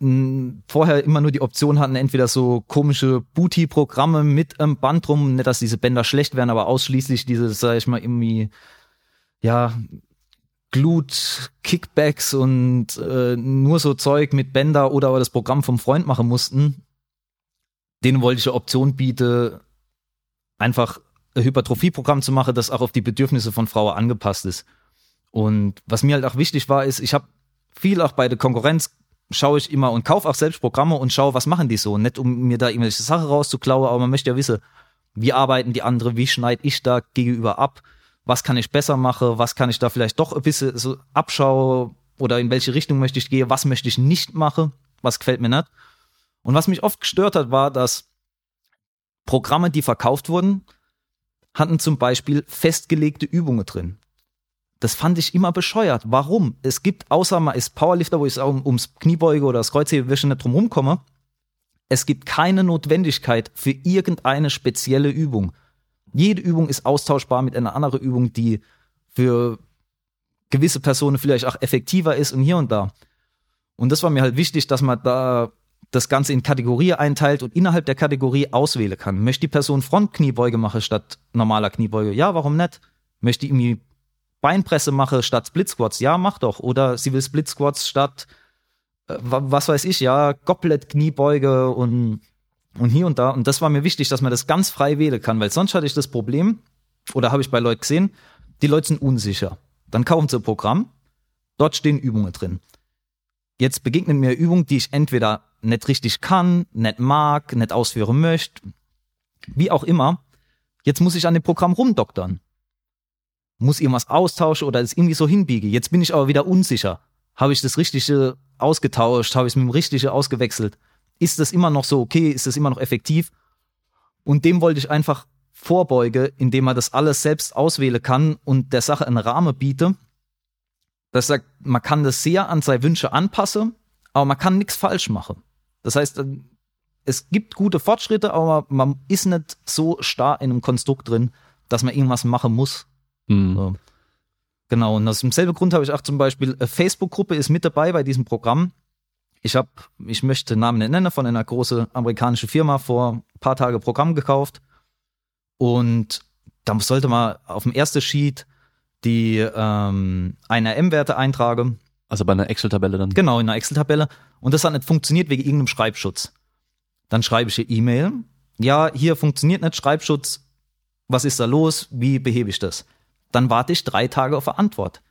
vorher immer nur die Option hatten, entweder so komische Booty-Programme mit einem Band drum, nicht, dass diese Bänder schlecht werden, aber ausschließlich diese, sag ich mal, irgendwie, ja, Glut, Kickbacks und äh, nur so Zeug mit Bänder oder aber das Programm vom Freund machen mussten. Denen wollte ich eine Option bieten, einfach ein Hypertrophie-Programm zu machen, das auch auf die Bedürfnisse von Frauen angepasst ist. Und was mir halt auch wichtig war, ist, ich habe viel auch bei der Konkurrenz schaue ich immer und kaufe auch selbst Programme und schaue, was machen die so. Nicht um mir da irgendwelche Sachen rauszuklauen, aber man möchte ja wissen, wie arbeiten die anderen, wie schneide ich da gegenüber ab, was kann ich besser machen, was kann ich da vielleicht doch ein bisschen so abschauen oder in welche Richtung möchte ich gehen, was möchte ich nicht machen, was gefällt mir nicht. Und was mich oft gestört hat, war, dass Programme, die verkauft wurden, hatten zum Beispiel festgelegte Übungen drin. Das fand ich immer bescheuert. Warum? Es gibt, außer man ist Powerlifter, wo ich um, ums Kniebeuge oder das Kreuzhebewäsche nicht drum rumkomme, es gibt keine Notwendigkeit für irgendeine spezielle Übung. Jede Übung ist austauschbar mit einer anderen Übung, die für gewisse Personen vielleicht auch effektiver ist und hier und da. Und das war mir halt wichtig, dass man da das Ganze in Kategorie einteilt und innerhalb der Kategorie auswählen kann. Möchte die Person Frontkniebeuge machen statt normaler Kniebeuge? Ja, warum nicht? Möchte irgendwie Beinpresse machen statt Split Squats? Ja, mach doch. Oder sie will Split Squats statt, äh, wa- was weiß ich, ja, Goblet Kniebeuge und, und hier und da. Und das war mir wichtig, dass man das ganz frei wählen kann, weil sonst hatte ich das Problem, oder habe ich bei Leuten gesehen, die Leute sind unsicher. Dann kaufen sie ein Programm, dort stehen Übungen drin. Jetzt begegnet mir eine Übung, die ich entweder nicht richtig kann, nicht mag, nicht ausführen möchte, wie auch immer. Jetzt muss ich an dem Programm rumdoktern. Muss irgendwas austauschen oder es irgendwie so hinbiege. Jetzt bin ich aber wieder unsicher. Habe ich das Richtige ausgetauscht? Habe ich es mit dem Richtigen ausgewechselt? Ist das immer noch so okay? Ist das immer noch effektiv? Und dem wollte ich einfach vorbeuge, indem man das alles selbst auswählen kann und der Sache einen Rahmen biete. Das sagt, man kann das sehr an seine Wünsche anpassen, aber man kann nichts falsch machen. Das heißt, es gibt gute Fortschritte, aber man ist nicht so starr in einem Konstrukt drin, dass man irgendwas machen muss. Mhm. So. Genau, und aus demselben Grund habe ich auch zum Beispiel, eine Facebook-Gruppe ist mit dabei bei diesem Programm. Ich habe, ich möchte Namen nicht nennen, von einer großen amerikanischen Firma vor ein paar Tage Programm gekauft. Und da sollte man auf dem ersten Sheet die ähm, NRM-Werte eintragen. Also bei einer Excel-Tabelle dann. Genau, in einer Excel-Tabelle. Und das hat nicht funktioniert wegen irgendeinem Schreibschutz. Dann schreibe ich eine E-Mail. Ja, hier funktioniert nicht Schreibschutz. Was ist da los? Wie behebe ich das? Dann warte ich drei Tage auf eine Antwort.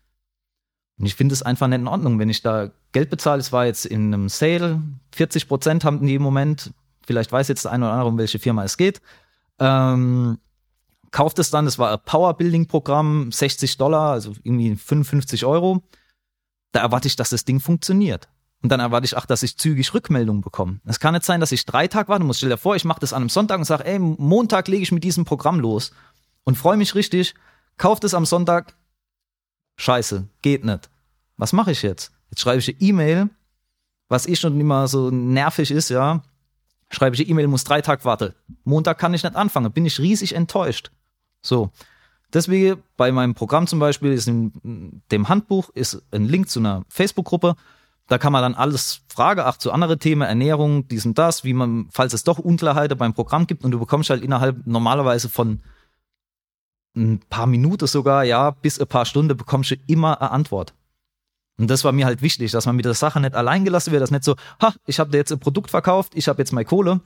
Und ich finde es einfach nicht in Ordnung, wenn ich da Geld bezahle. Es war jetzt in einem Sale, 40 Prozent haben die im Moment. Vielleicht weiß jetzt der eine oder andere, um welche Firma es geht. Ähm, kauft es dann, das war ein Power Building Programm, 60 Dollar, also irgendwie 55 Euro. Da erwarte ich, dass das Ding funktioniert. Und dann erwarte ich, ach, dass ich zügig Rückmeldungen bekomme. Es kann nicht sein, dass ich drei Tage warten muss. Stell dir vor, ich mache das an einem Sonntag und sage, ey, Montag lege ich mit diesem Programm los und freue mich richtig, kauft es am Sonntag. Scheiße, geht nicht. Was mache ich jetzt? Jetzt schreibe ich eine E-Mail, was eh schon immer so nervig ist, ja. Schreibe ich eine E-Mail, muss drei Tage warten. Montag kann ich nicht anfangen, bin ich riesig enttäuscht. So. Deswegen bei meinem Programm zum Beispiel ist in dem Handbuch ist ein Link zu einer Facebook-Gruppe. Da kann man dann alles fragen, auch zu anderen Themen, Ernährung, dies und das, wie man, falls es doch Unklarheiten beim Programm gibt und du bekommst halt innerhalb normalerweise von ein paar Minuten sogar, ja, bis ein paar Stunden bekommst du immer eine Antwort. Und das war mir halt wichtig, dass man mit der Sache nicht allein gelassen wird, dass nicht so, ha, ich habe dir jetzt ein Produkt verkauft, ich habe jetzt meine Kohle.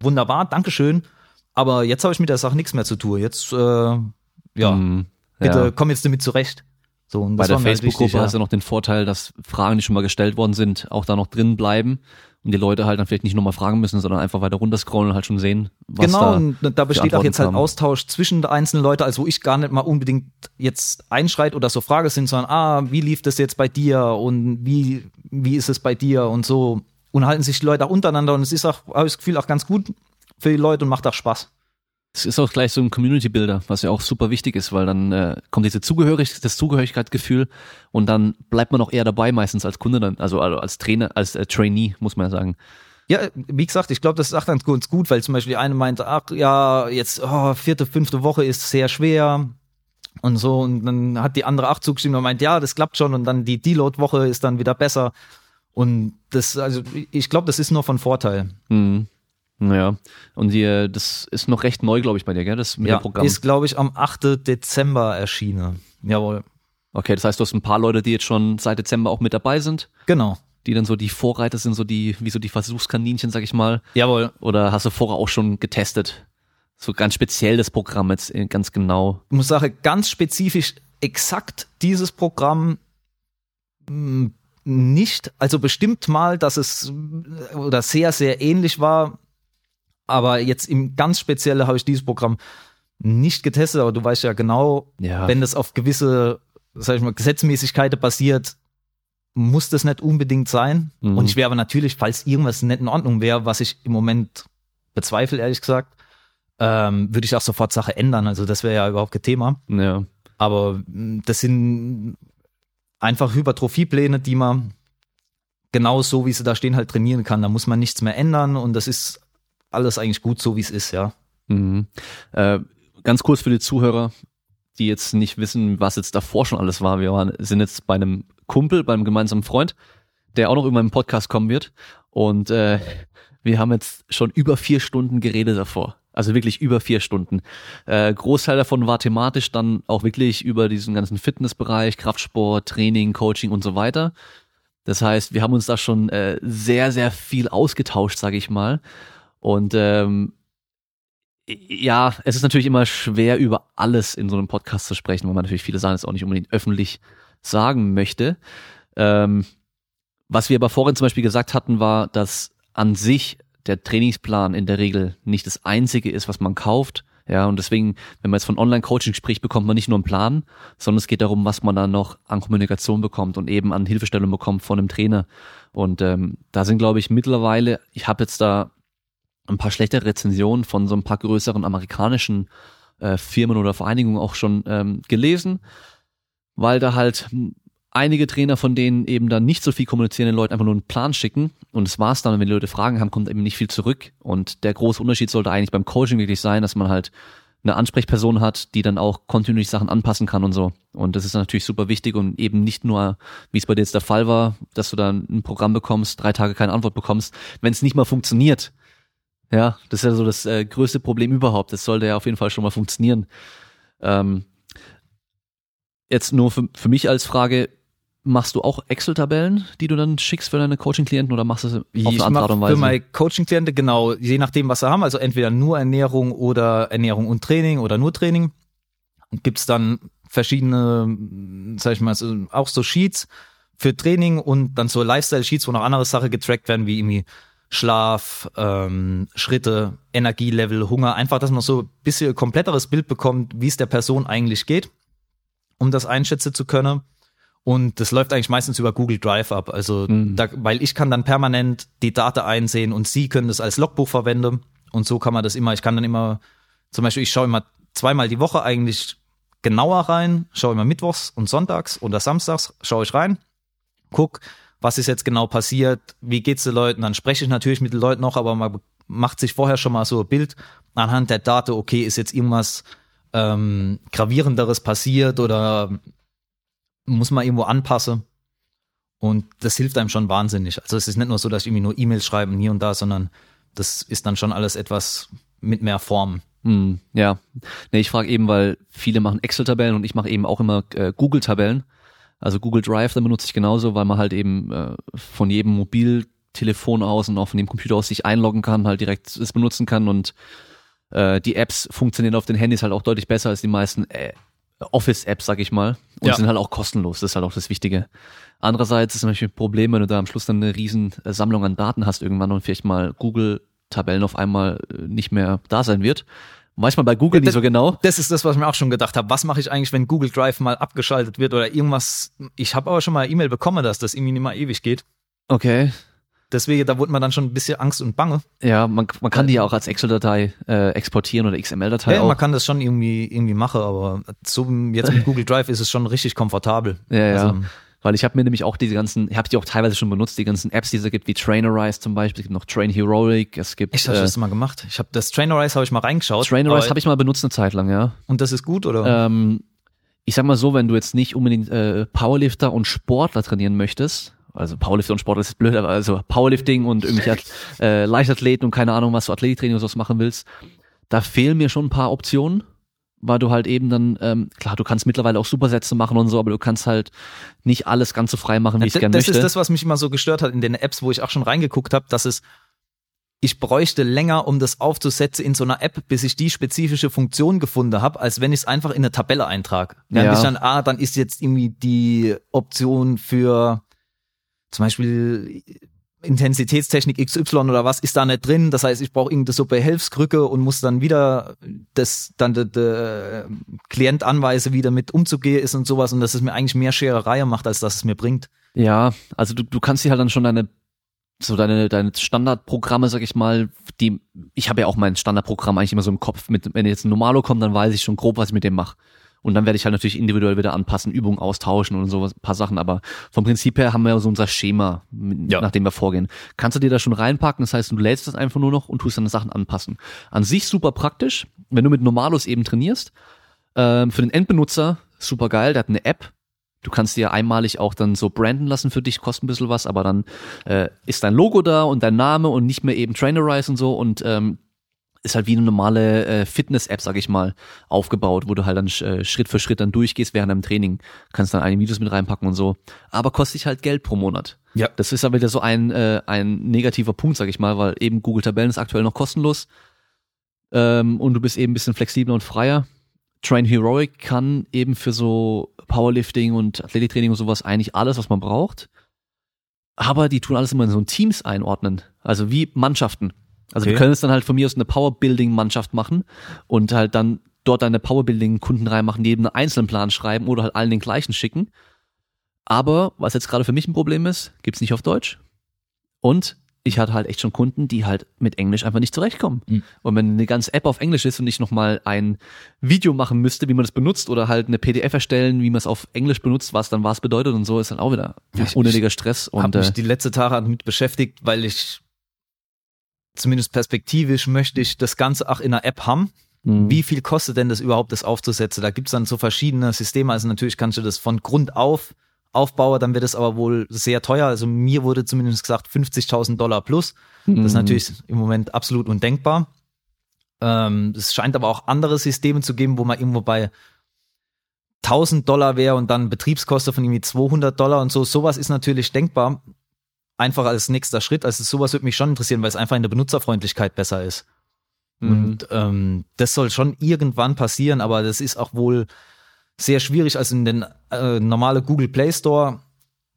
Wunderbar, Dankeschön. Aber jetzt habe ich mit der Sache nichts mehr zu tun. Jetzt, äh, ja, Mhm. bitte Ja. komm jetzt damit zurecht. So, und Bei der halt Facebook-Gruppe hast du noch den Vorteil, dass Fragen, die schon mal gestellt worden sind, auch da noch drin bleiben und die Leute halt dann vielleicht nicht nochmal fragen müssen, sondern einfach weiter runterscrollen und halt schon sehen, was genau, da und da besteht auch jetzt halt kamen. Austausch zwischen den einzelnen Leuten, also wo ich gar nicht mal unbedingt jetzt einschreit oder so Frage sind, sondern ah, wie lief das jetzt bei dir und wie, wie ist es bei dir und so. Und halten sich die Leute auch untereinander und es ist auch, habe ich das Gefühl, auch ganz gut für die Leute und macht auch Spaß. Es ist auch gleich so ein Community-Builder, was ja auch super wichtig ist, weil dann äh, kommt diese Zugehörig das Zugehörigkeitsgefühl und dann bleibt man auch eher dabei meistens als Kunde dann, also, also als Trainer, als äh, Trainee, muss man ja sagen. Ja, wie gesagt, ich glaube, das ist auch ganz gut, weil zum Beispiel die eine meinte, ach ja, jetzt oh, vierte, fünfte Woche ist sehr schwer und so und dann hat die andere auch zugestimmt und meint, ja, das klappt schon und dann die Deload-Woche ist dann wieder besser und das, also ich glaube, das ist nur von Vorteil. Mhm. Naja, und die, das ist noch recht neu, glaube ich, bei dir, gell, das mit Ja, dem Programm. ist, glaube ich, am 8. Dezember erschienen. Jawohl. okay, das heißt, du hast ein paar Leute, die jetzt schon seit Dezember auch mit dabei sind, Genau. die dann so die Vorreiter sind, so die, wie so die Versuchskaninchen, sag ich mal. Jawohl. Oder hast du vorher auch schon getestet? So ganz speziell das Programm jetzt äh, ganz genau. Ich muss sagen, ganz spezifisch exakt dieses Programm mh, nicht, also bestimmt mal, dass es äh, oder sehr, sehr ähnlich war, aber jetzt im ganz Spezielle habe ich dieses Programm nicht getestet, aber du weißt ja genau, Ja. wenn das auf gewisse, sag ich mal, Gesetzmäßigkeiten basiert, muss das nicht unbedingt sein. Mhm. Und ich wäre aber natürlich, falls irgendwas nicht in Ordnung wäre, was ich im Moment bezweifle, ehrlich gesagt, ähm, würde ich auch sofort Sache ändern. Also das wäre ja überhaupt kein Thema. ja. Aber mh, das sind einfach Hypertrophiepläne, die man genau so, wie sie da stehen, halt trainieren kann. Da muss man nichts mehr ändern und das ist alles eigentlich gut so, wie es ist, ja. Mhm. Äh, ganz kurz für die Zuhörer, die jetzt nicht wissen, was jetzt davor schon alles war. Wir waren, sind jetzt bei einem Kumpel, beim gemeinsamen Freund, der auch noch irgendwann im Podcast kommen wird. Und äh, wir haben jetzt schon über vier Stunden geredet davor. Also wirklich über vier Stunden. Äh, Großteil davon war thematisch dann auch wirklich über diesen ganzen Fitnessbereich, Kraftsport, Training, Coaching und so weiter. Das heißt, wir haben uns da schon äh, sehr, sehr viel ausgetauscht, sage ich mal. Und ähm, ja, es ist natürlich immer schwer, über alles in so einem Podcast zu sprechen, weil man natürlich viele Sachen jetzt auch nicht unbedingt öffentlich sagen möchte. Ähm, was wir aber vorhin zum Beispiel gesagt hatten, war, dass an sich der Trainingsplan in der Regel nicht das einzige ist, was man kauft. Ja, und deswegen, wenn man jetzt von Online-Coaching spricht, bekommt man nicht nur einen Plan, sondern es geht darum, was man dann noch an Kommunikation bekommt und eben an Hilfestellung bekommt von einem Trainer. Und ähm, da sind, glaube ich, mittlerweile, ich habe jetzt da ein paar schlechte Rezensionen von so ein paar größeren amerikanischen äh, Firmen oder Vereinigungen auch schon ähm, gelesen, weil da halt einige Trainer von denen eben dann nicht so viel kommunizieren, den Leuten einfach nur einen Plan schicken und es war's dann. Wenn die Leute Fragen haben, kommt eben nicht viel zurück. Und der große Unterschied sollte eigentlich beim Coaching wirklich sein, dass man halt eine Ansprechperson hat, die dann auch kontinuierlich Sachen anpassen kann und so. Und das ist natürlich super wichtig und eben nicht nur, wie es bei dir jetzt der Fall war, dass du dann ein Programm bekommst, drei Tage keine Antwort bekommst, wenn es nicht mal funktioniert. Ja, das ist ja so das äh, größte Problem überhaupt. Das sollte ja auf jeden Fall schon mal funktionieren. Ähm, jetzt nur für, für mich als Frage, Machst du auch Excel-Tabellen, die du dann schickst für deine Coaching-Klienten oder machst du es auf ich eine andere Art und Weise? Für meine Coaching-Klienten genau, je nachdem, was sie haben, also entweder nur Ernährung oder Ernährung und Training oder nur Training. Gibt's dann verschiedene, sag ich mal, auch so Sheets für Training und dann so Lifestyle-Sheets, wo noch andere Sachen getrackt werden, wie irgendwie Schlaf, ähm, Schritte, Energielevel, Hunger. Einfach, dass man so ein bisschen kompletteres Bild bekommt, wie es der Person eigentlich geht, um das einschätzen zu können. Und das läuft eigentlich meistens über Google Drive ab. Also, mhm. da, weil ich kann dann permanent die Daten einsehen und Sie können das als Logbuch verwenden. Und so kann man das immer, ich kann dann immer, zum Beispiel, ich schaue immer zweimal die Woche eigentlich genauer rein, schaue immer mittwochs und sonntags oder samstags, schaue ich rein, guck, was ist jetzt genau passiert, wie geht's den Leuten, dann spreche ich natürlich mit den Leuten noch, aber man macht sich vorher schon mal so ein Bild anhand der Daten, okay, ist jetzt irgendwas ähm, gravierenderes passiert oder muss man irgendwo anpassen. Und das hilft einem schon wahnsinnig. Also es ist nicht nur so, dass ich irgendwie nur E-Mails schreibe hier und da, sondern das ist dann schon alles etwas mit mehr Form. Hm, ja, nee, ich frage eben, weil viele machen Excel-Tabellen und ich mache eben auch immer äh, Google-Tabellen. Also Google Drive, dann benutze ich genauso, weil man halt eben äh, von jedem Mobiltelefon aus und auch von dem Computer aus sich einloggen kann, halt direkt es benutzen kann und äh, die Apps funktionieren auf den Handys halt auch deutlich besser als die meisten äh, Office-Apps, sag ich mal. Und ja. sind halt auch kostenlos. Das ist halt auch das Wichtige. Andererseits ist zum Beispiel ein Problem, wenn du da am Schluss dann eine riesen äh, Sammlung an Daten hast irgendwann und vielleicht mal Google-Tabellen auf einmal äh, nicht mehr da sein wird. Weiß man bei Google ja, nicht so genau. Das ist das, was ich mir auch schon gedacht habe. Was mache ich eigentlich, wenn Google Drive mal abgeschaltet wird oder irgendwas? Ich habe aber schon mal E-Mail bekommen, dass das irgendwie nicht mal ewig geht. Okay. Deswegen, da wurde man dann schon ein bisschen Angst und Bange. Ja, man, man kann die ja auch als Excel-Datei äh, exportieren oder XML-Datei. Ja, auch. man kann das schon irgendwie, irgendwie machen, aber so jetzt mit Google Drive ist es schon richtig komfortabel. Ja, ja. Weil ich habe mir nämlich auch diese ganzen, ich habe die auch teilweise schon benutzt, die ganzen Apps, die es gibt, wie Trainerize zum Beispiel, es gibt noch Train Heroic, es gibt. Ich habe äh, das mal gemacht. Ich habe das Trainerize habe ich mal reingeschaut. Trainerize habe ich mal benutzt eine Zeit lang, ja. Und das ist gut oder? Ähm, ich sag mal so, wenn du jetzt nicht unbedingt äh, Powerlifter und Sportler trainieren möchtest, also Powerlifting und Sport ist blöd, aber also Powerlifting und irgendwelche äh, Leichtathleten und keine Ahnung, was du Athletiktraining oder sowas machen willst, da fehlen mir schon ein paar Optionen, weil du halt eben dann, ähm, klar, du kannst mittlerweile auch Supersätze machen und so, aber du kannst halt nicht alles ganz so frei machen, wie ich es gerne möchte. Das ist das, was mich immer so gestört hat in den Apps, wo ich auch schon reingeguckt habe, dass es ich bräuchte länger, um das aufzusetzen in so einer App, bis ich die spezifische Funktion gefunden habe, als wenn ich es einfach in eine Tabelle eintrage. Dann ja. ich dann, ah, dann ist jetzt irgendwie die Option für zum Beispiel Intensitätstechnik XY oder was ist da nicht drin. Das heißt, ich brauche irgendeine super Hilfskrücke und muss dann wieder das dann der de Klient anweise, wie damit umzugehen ist und sowas und dass es mir eigentlich mehr Schererei macht, als dass es mir bringt. Ja, also du, du kannst dir halt dann schon deine so deine deine Standardprogramme, sag ich mal, die ich habe ja auch mein Standardprogramm eigentlich immer so im Kopf mit wenn jetzt ein Normalo kommt, dann weiß ich schon grob, was ich mit dem mache. Und dann werde ich halt natürlich individuell wieder anpassen, Übungen austauschen und so ein paar Sachen. Aber vom Prinzip her haben wir ja so unser Schema, ja. nach dem wir vorgehen. Kannst du dir da schon reinpacken? Das heißt, du lädst das einfach nur noch und tust deine Sachen anpassen. An sich super praktisch, wenn du mit Normalos eben trainierst. Ähm, für den Endbenutzer super geil, der hat eine App, Du kannst dir einmalig auch dann so branden lassen für dich, kostet ein bisschen was, aber dann äh, ist dein Logo da und dein Name und nicht mehr eben Trainerize und so und ähm, ist halt wie eine normale äh, Fitness-App, sag ich mal, aufgebaut, wo du halt dann äh, Schritt für Schritt dann durchgehst während deinem Training. Kannst dann einige Videos mit reinpacken und so. Aber kostet dich halt Geld pro Monat. Ja. Das ist aber wieder so ein, äh, ein negativer Punkt, sag ich mal, weil eben Google Tabellen ist aktuell noch kostenlos. Ähm, und du bist eben ein bisschen flexibler und freier. Train Heroic kann eben für so Powerlifting und Athletiktraining und sowas eigentlich alles, was man braucht. Aber die tun alles immer in so Teams einordnen. Also wie Mannschaften. Also okay. du könntest dann halt von mir aus eine Powerbuilding-Mannschaft machen und halt dann dort deine Powerbuilding-Kunden reinmachen, die eben einen einzelnen Plan schreiben oder halt allen den gleichen schicken. Aber was jetzt gerade für mich ein Problem ist, gibt's nicht auf Deutsch. Und ich hatte halt echt schon Kunden, die halt mit Englisch einfach nicht zurechtkommen. Mhm. Und wenn eine ganze App auf Englisch ist und ich nochmal ein Video machen müsste, wie man das benutzt oder halt eine PDF erstellen, wie man es auf Englisch benutzt, was dann was bedeutet und so, ist dann auch wieder Ja, ich- unnötiger Stress. habe Und mich äh, die letzte Tage damit beschäftigt, weil ich zumindest perspektivisch möchte ich das Ganze auch in einer App haben. mh, Wie viel kostet denn das überhaupt, das aufzusetzen? Da gibt's dann so verschiedene Systeme. Also natürlich kannst du das von Grund auf aufbauen, dann wird es aber wohl sehr teuer. Also mir wurde zumindest gesagt 50.000 Dollar plus. Das ist mh, natürlich im Moment absolut undenkbar. Ähm, es scheint aber auch andere Systeme zu geben, wo man irgendwo bei 1000 Dollar wäre und dann Betriebskosten von irgendwie 200 Dollar und so. Sowas ist natürlich denkbar. Einfach als nächster Schritt. Also sowas würde mich schon interessieren, weil es einfach in der Benutzerfreundlichkeit besser ist. mh. Und ähm, das soll schon irgendwann passieren, aber das ist auch wohl sehr schwierig. Also in den äh, normale Google Play Store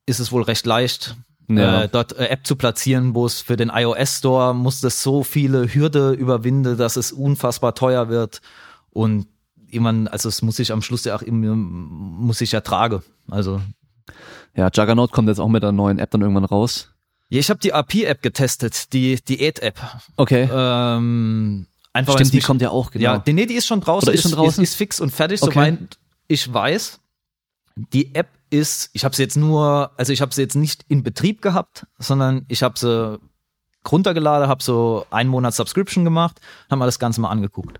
ist es wohl recht leicht, Ja. äh, dort äh, App zu platzieren, wo es für den iOS Store muss das so viele Hürde überwinden, dass es unfassbar teuer wird und jemand, also es muss ich am Schluss ja auch irgendwie, muss ich ja tragen. Also ja, Juggernaut kommt jetzt auch mit einer neuen App dann irgendwann raus. ja, ich habe die AP-App getestet, die Diät-App. Okay. Ähm, einfach Stimmt, die mich- kommt ja auch, genau. Ja, die, nee, die ist schon draußen. Oder ist schon draußen? Ist, ist fix und fertig, Okay. soweit ich weiß. Die App ist, ich habe sie jetzt nur, also ich habe sie jetzt nicht in Betrieb gehabt, sondern ich habe sie runtergeladen, habe so einen Monat Subscription gemacht, haben mir das Ganze mal angeguckt.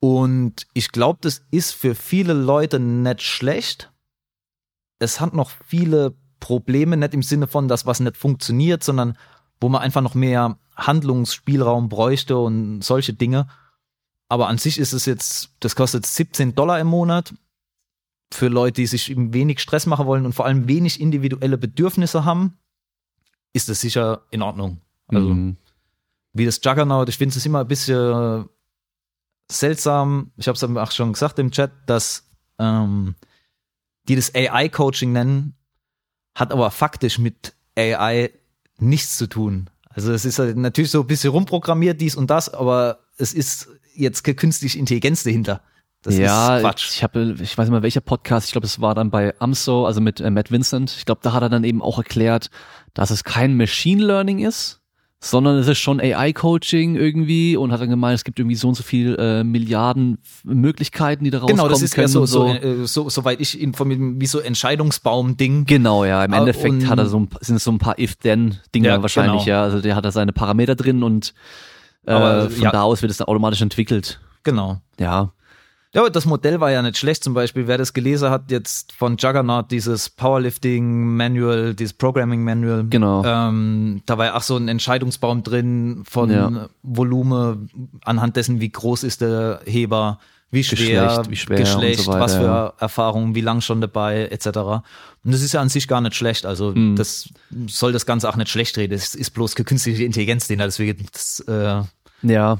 Und ich glaube, das ist für viele Leute nicht schlecht. Es hat noch viele Probleme, nicht im Sinne von, dass was nicht funktioniert, sondern wo man einfach noch mehr Handlungsspielraum bräuchte und solche Dinge. Aber an sich ist es jetzt, das kostet 17 Dollar im Monat für Leute, die sich wenig Stress machen wollen und vor allem wenig individuelle Bedürfnisse haben, ist das sicher in Ordnung. Also Mhm. wie das Juggernaut, ich finde es immer ein bisschen seltsam. Ich habe es auch schon gesagt im Chat, dass ähm, die das AI-Coaching nennen, hat aber faktisch mit AI nichts zu tun. Also es ist halt natürlich so ein bisschen rumprogrammiert, dies und das, aber es ist jetzt künstliche Intelligenz dahinter. Das ja, ist Quatsch. ich habe, ich weiß nicht mal welcher Podcast, ich glaube, es war dann bei AMSO, also mit äh, Matt Vincent. Ich glaube, da hat er dann eben auch erklärt, dass es kein Machine Learning ist, sondern es ist schon AI-Coaching irgendwie und hat dann gemeint, es gibt irgendwie so und so viel äh, Milliarden Möglichkeiten, die da rauskommen Genau, das ist können so, so, äh, so, soweit ich informiert bin, wie so Entscheidungsbaum-Ding. Genau, ja. Im Ah, Endeffekt und- hat er so ein, sind es so ein paar If-Then-Dinger Ja, wahrscheinlich, genau. ja. Also der hat da seine Parameter drin und äh, Aber, von ja. da aus wird es dann automatisch entwickelt. Genau. Ja. Ja, aber das Modell war ja nicht schlecht. Zum Beispiel, wer das gelesen hat, jetzt von Juggernaut, dieses Powerlifting Manual, dieses Programming Manual. Genau. Ähm, da war ja auch so ein Entscheidungsbaum drin von Ja. Volumen, anhand dessen, wie groß ist der Heber, wie schwer, Geschlecht, wie schwer Geschlecht, so weiter, was für ja. Erfahrungen, wie lang schon dabei, etc. Und das ist ja an sich gar nicht schlecht. Also Mhm. das soll das Ganze auch nicht schlecht reden. Es ist bloß keine künstliche Intelligenz, den da deswegen das, äh, Ja.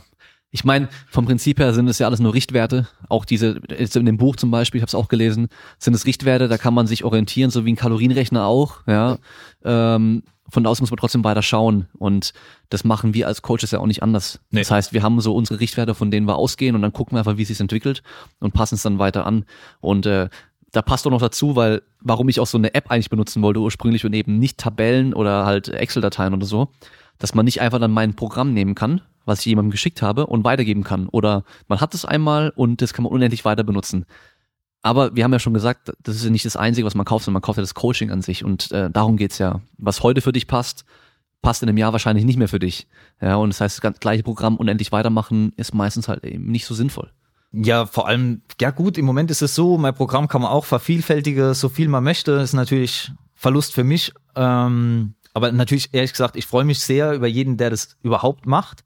Ich meine, vom Prinzip her sind es ja alles nur Richtwerte. Auch diese, jetzt in dem Buch zum Beispiel, ich habe es auch gelesen, sind es Richtwerte, da kann man sich orientieren, so wie ein Kalorienrechner auch. Ja. Ähm, von da aus muss man trotzdem weiter schauen. Und das machen wir als Coaches ja auch nicht anders. Nee. Das heißt, wir haben so unsere Richtwerte, von denen wir ausgehen und dann gucken wir einfach, wie es sich entwickelt und passen es dann weiter an. Und äh, da passt auch noch dazu, weil warum ich auch so eine App eigentlich benutzen wollte ursprünglich und eben nicht Tabellen oder halt Excel-Dateien oder so, dass man nicht einfach dann mein Programm nehmen kann, was ich jemandem geschickt habe und weitergeben kann. Oder man hat es einmal und das kann man unendlich weiter benutzen. Aber wir haben ja schon gesagt, das ist ja nicht das Einzige, was man kauft, sondern man kauft ja das Coaching an sich. Und äh, darum geht's ja. Was heute für dich passt, passt in einem Jahr wahrscheinlich nicht mehr für dich. Ja, und das heißt, das gleiche Programm unendlich weitermachen ist meistens halt eben nicht so sinnvoll. Ja, vor allem, ja gut, im Moment ist es so, mein Programm kann man auch vervielfältigen, so viel man möchte, ist natürlich Verlust für mich. Ähm, aber natürlich, ehrlich gesagt, ich freue mich sehr über jeden, der das überhaupt macht.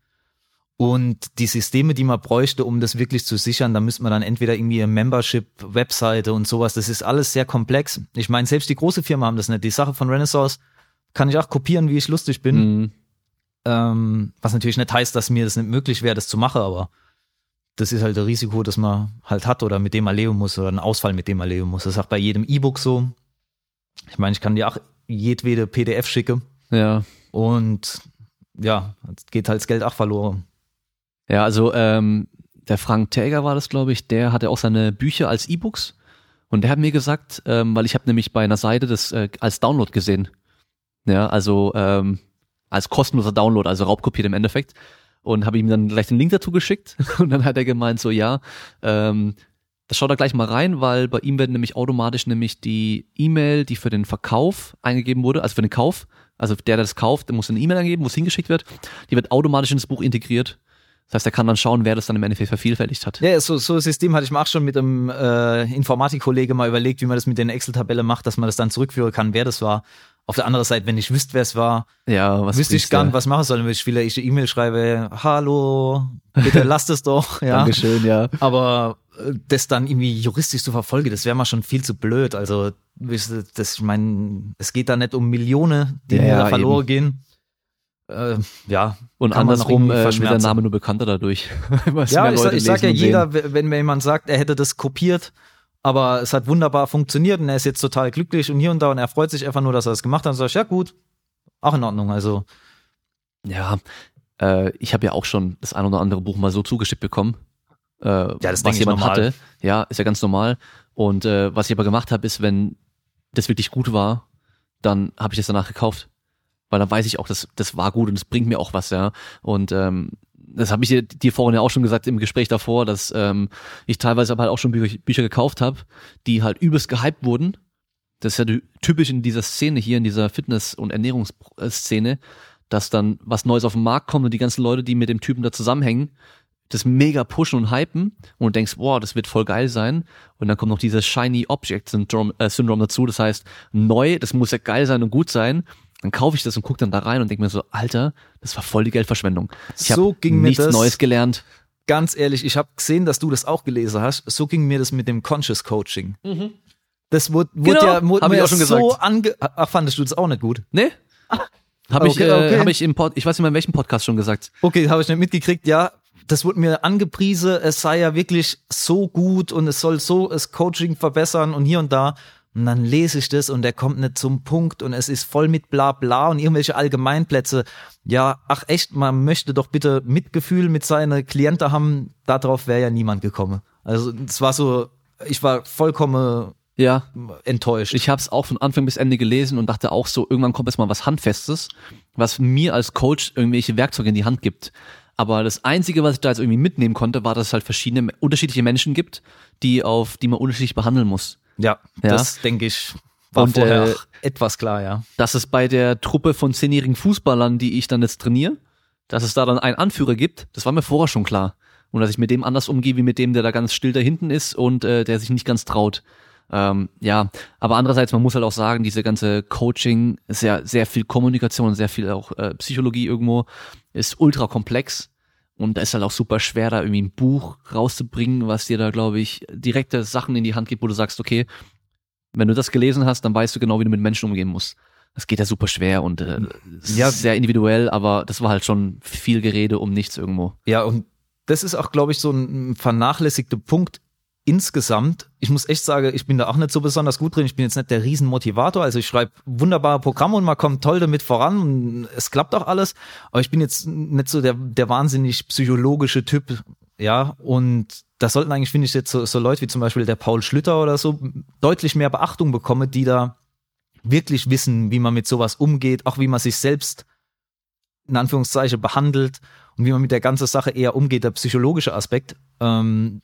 Und die Systeme, die man bräuchte, um das wirklich zu sichern, da müsste man dann entweder irgendwie eine Membership-Webseite und sowas. Das ist alles sehr komplex. Ich meine, selbst die große Firma haben das nicht. Die Sache von Renaissance kann ich auch kopieren, wie ich lustig bin. Mhm. Ähm, was natürlich nicht heißt, dass mir das nicht möglich wäre, das zu machen, aber das ist halt ein Risiko, das man halt hat oder mit dem man leben muss oder ein Ausfall, mit dem man leben muss. Das ist auch bei jedem E-Book so. Ich meine, ich kann dir auch jedwede PDF schicken Ja. und ja, geht halt das Geld auch verloren. Ja, also ähm, der Frank Täger war das, glaube ich, der hatte auch seine Bücher als E-Books und der hat mir gesagt, ähm, weil ich habe nämlich bei einer Seite das äh, als Download gesehen. Ja, also ähm, als kostenloser Download, also raubkopiert im Endeffekt. Und habe ihm dann gleich den Link dazu geschickt. Und dann hat er gemeint, so ja, ähm, das schaut er gleich mal rein, weil bei ihm werden nämlich automatisch nämlich die E-Mail, die für den Verkauf eingegeben wurde, also für den Kauf, also der, der das kauft, der muss eine E-Mail angeben, wo es hingeschickt wird, die wird automatisch ins Buch integriert. Das heißt, er kann dann schauen, wer das dann im Endeffekt vervielfältigt hat. Ja, so, so ein System hatte ich mir auch schon mit einem äh, Informatikkollege mal überlegt, wie man das mit der Excel-Tabelle macht, dass man das dann zurückführen kann, wer das war. Auf der anderen Seite, wenn ich wüsste, wer es war, ja, was wüsste ich gar nicht, was machen soll, wenn ich wieder ich eine E-Mail schreibe, hallo, bitte lasst es doch. Ja. Dankeschön, ja. Aber das dann irgendwie juristisch zu verfolgen, das wäre mal schon viel zu blöd. Also, das, ich meine, es geht da nicht um Millionen, die Ja, ja, da verloren gehen. Äh, ja. Und andersrum äh, wird der. Name nur bekannter dadurch. Ja, ich, ich sag lesen ja und sehen. jeder, wenn mir jemand sagt, er hätte das kopiert, aber es hat wunderbar funktioniert und er ist jetzt total glücklich und hier und da und er freut sich einfach nur, dass er das gemacht hat, dann sag ich, ja gut, auch in Ordnung. Also, Ja, äh, ich habe ja auch schon das ein oder andere Buch mal so zugeschickt bekommen, äh, das was jemand hatte. Ja, ist ja ganz normal. Und äh, was ich aber gemacht habe, ist, wenn das wirklich gut war, dann habe ich das danach gekauft. Weil dann weiß ich auch, das, das war gut und es bringt mir auch was, ja. Und ähm, das habe ich dir, dir vorhin ja auch schon gesagt im Gespräch davor, dass ähm, ich teilweise aber halt auch schon Bücher, Bücher gekauft habe, die halt übelst gehypt wurden. Das ist ja typisch in dieser Szene hier, in dieser Fitness- und Ernährungsszene, dass dann was Neues auf den Markt kommt und die ganzen Leute, die mit dem Typen da zusammenhängen, das mega pushen und hypen und du denkst, boah, das wird voll geil sein. Und dann kommt noch dieses Shiny Object Syndrom, äh, Syndrom dazu. Das heißt, neu, das muss ja geil sein und gut sein. Dann kaufe ich das und gucke dann da rein und denke mir so, Alter, das war voll die Geldverschwendung. Ich So hab ging mir nichts das- Neues gelernt. ganz ehrlich, ich habe gesehen, dass du das auch gelesen hast. So ging mir das mit dem Conscious Coaching. Das wurde, wurde Genau, ja wurde hab mir ich ja auch schon so gesagt. ange... Ach, fandest du das auch nicht gut? Ne? Habe ich, Okay, äh, okay. hab ich im Pod, ich weiß nicht mehr in welchem Podcast schon gesagt. Okay, habe ich nicht mitgekriegt. Ja, das wurde mir angepriesen. Es sei ja wirklich so gut und es soll so das Coaching verbessern und hier und da. Und dann lese ich das und der kommt nicht zum Punkt und es ist voll mit bla bla und irgendwelche Allgemeinplätze. Ja, ach echt, man möchte doch bitte Mitgefühl mit seinen Klienten haben. Darauf wäre ja niemand gekommen. Also es war so, ich war vollkommen Ja, enttäuscht. Ich habe es auch von Anfang bis Ende gelesen und dachte auch so, irgendwann kommt jetzt mal was Handfestes, was mir als Coach irgendwelche Werkzeuge in die Hand gibt. Aber das Einzige, was ich da jetzt irgendwie mitnehmen konnte, war, dass es halt verschiedene, unterschiedliche Menschen gibt, die auf, die man unterschiedlich behandeln muss. ja, Ja. das denke ich war Und, vorher äh, auch etwas klar, ja. Dass es bei der Truppe von zehnjährigen Fußballern, die ich dann jetzt trainiere, dass es da dann einen Anführer gibt, das war mir vorher schon klar. Und dass ich mit dem anders umgehe, wie mit dem, der da ganz still da hinten ist und äh, der sich nicht ganz traut. Ähm, ja, aber andererseits, man muss halt auch sagen, diese ganze Coaching, ja sehr viel Kommunikation, sehr viel auch äh, Psychologie irgendwo, ist ultra komplex. Und da ist halt auch super schwer, da irgendwie ein Buch rauszubringen, was dir da, glaube ich, direkte Sachen in die Hand gibt, wo du sagst, okay, wenn du das gelesen hast, dann weißt du genau, wie du mit Menschen umgehen musst. Das geht ja super schwer und äh, Ja. sehr individuell, aber das war halt schon viel Gerede um nichts irgendwo. Ja, und das ist auch, glaube ich, so ein vernachlässigter Punkt insgesamt. Ich muss echt sagen, ich bin da auch nicht so besonders gut drin. Ich bin jetzt nicht der Riesenmotivator. Also ich schreibe wunderbare Programme und man kommt toll damit voran und es klappt auch alles. Aber ich bin jetzt nicht so der, der wahnsinnig psychologische Typ. Ja, und da sollten eigentlich, finde ich, jetzt so, so Leute wie zum Beispiel der Paul Schlüter oder so deutlich mehr Beachtung bekommen, die da wirklich wissen, wie man mit sowas umgeht, auch wie man sich selbst in Anführungszeichen behandelt und wie man mit der ganzen Sache eher umgeht, der psychologische Aspekt, ähm,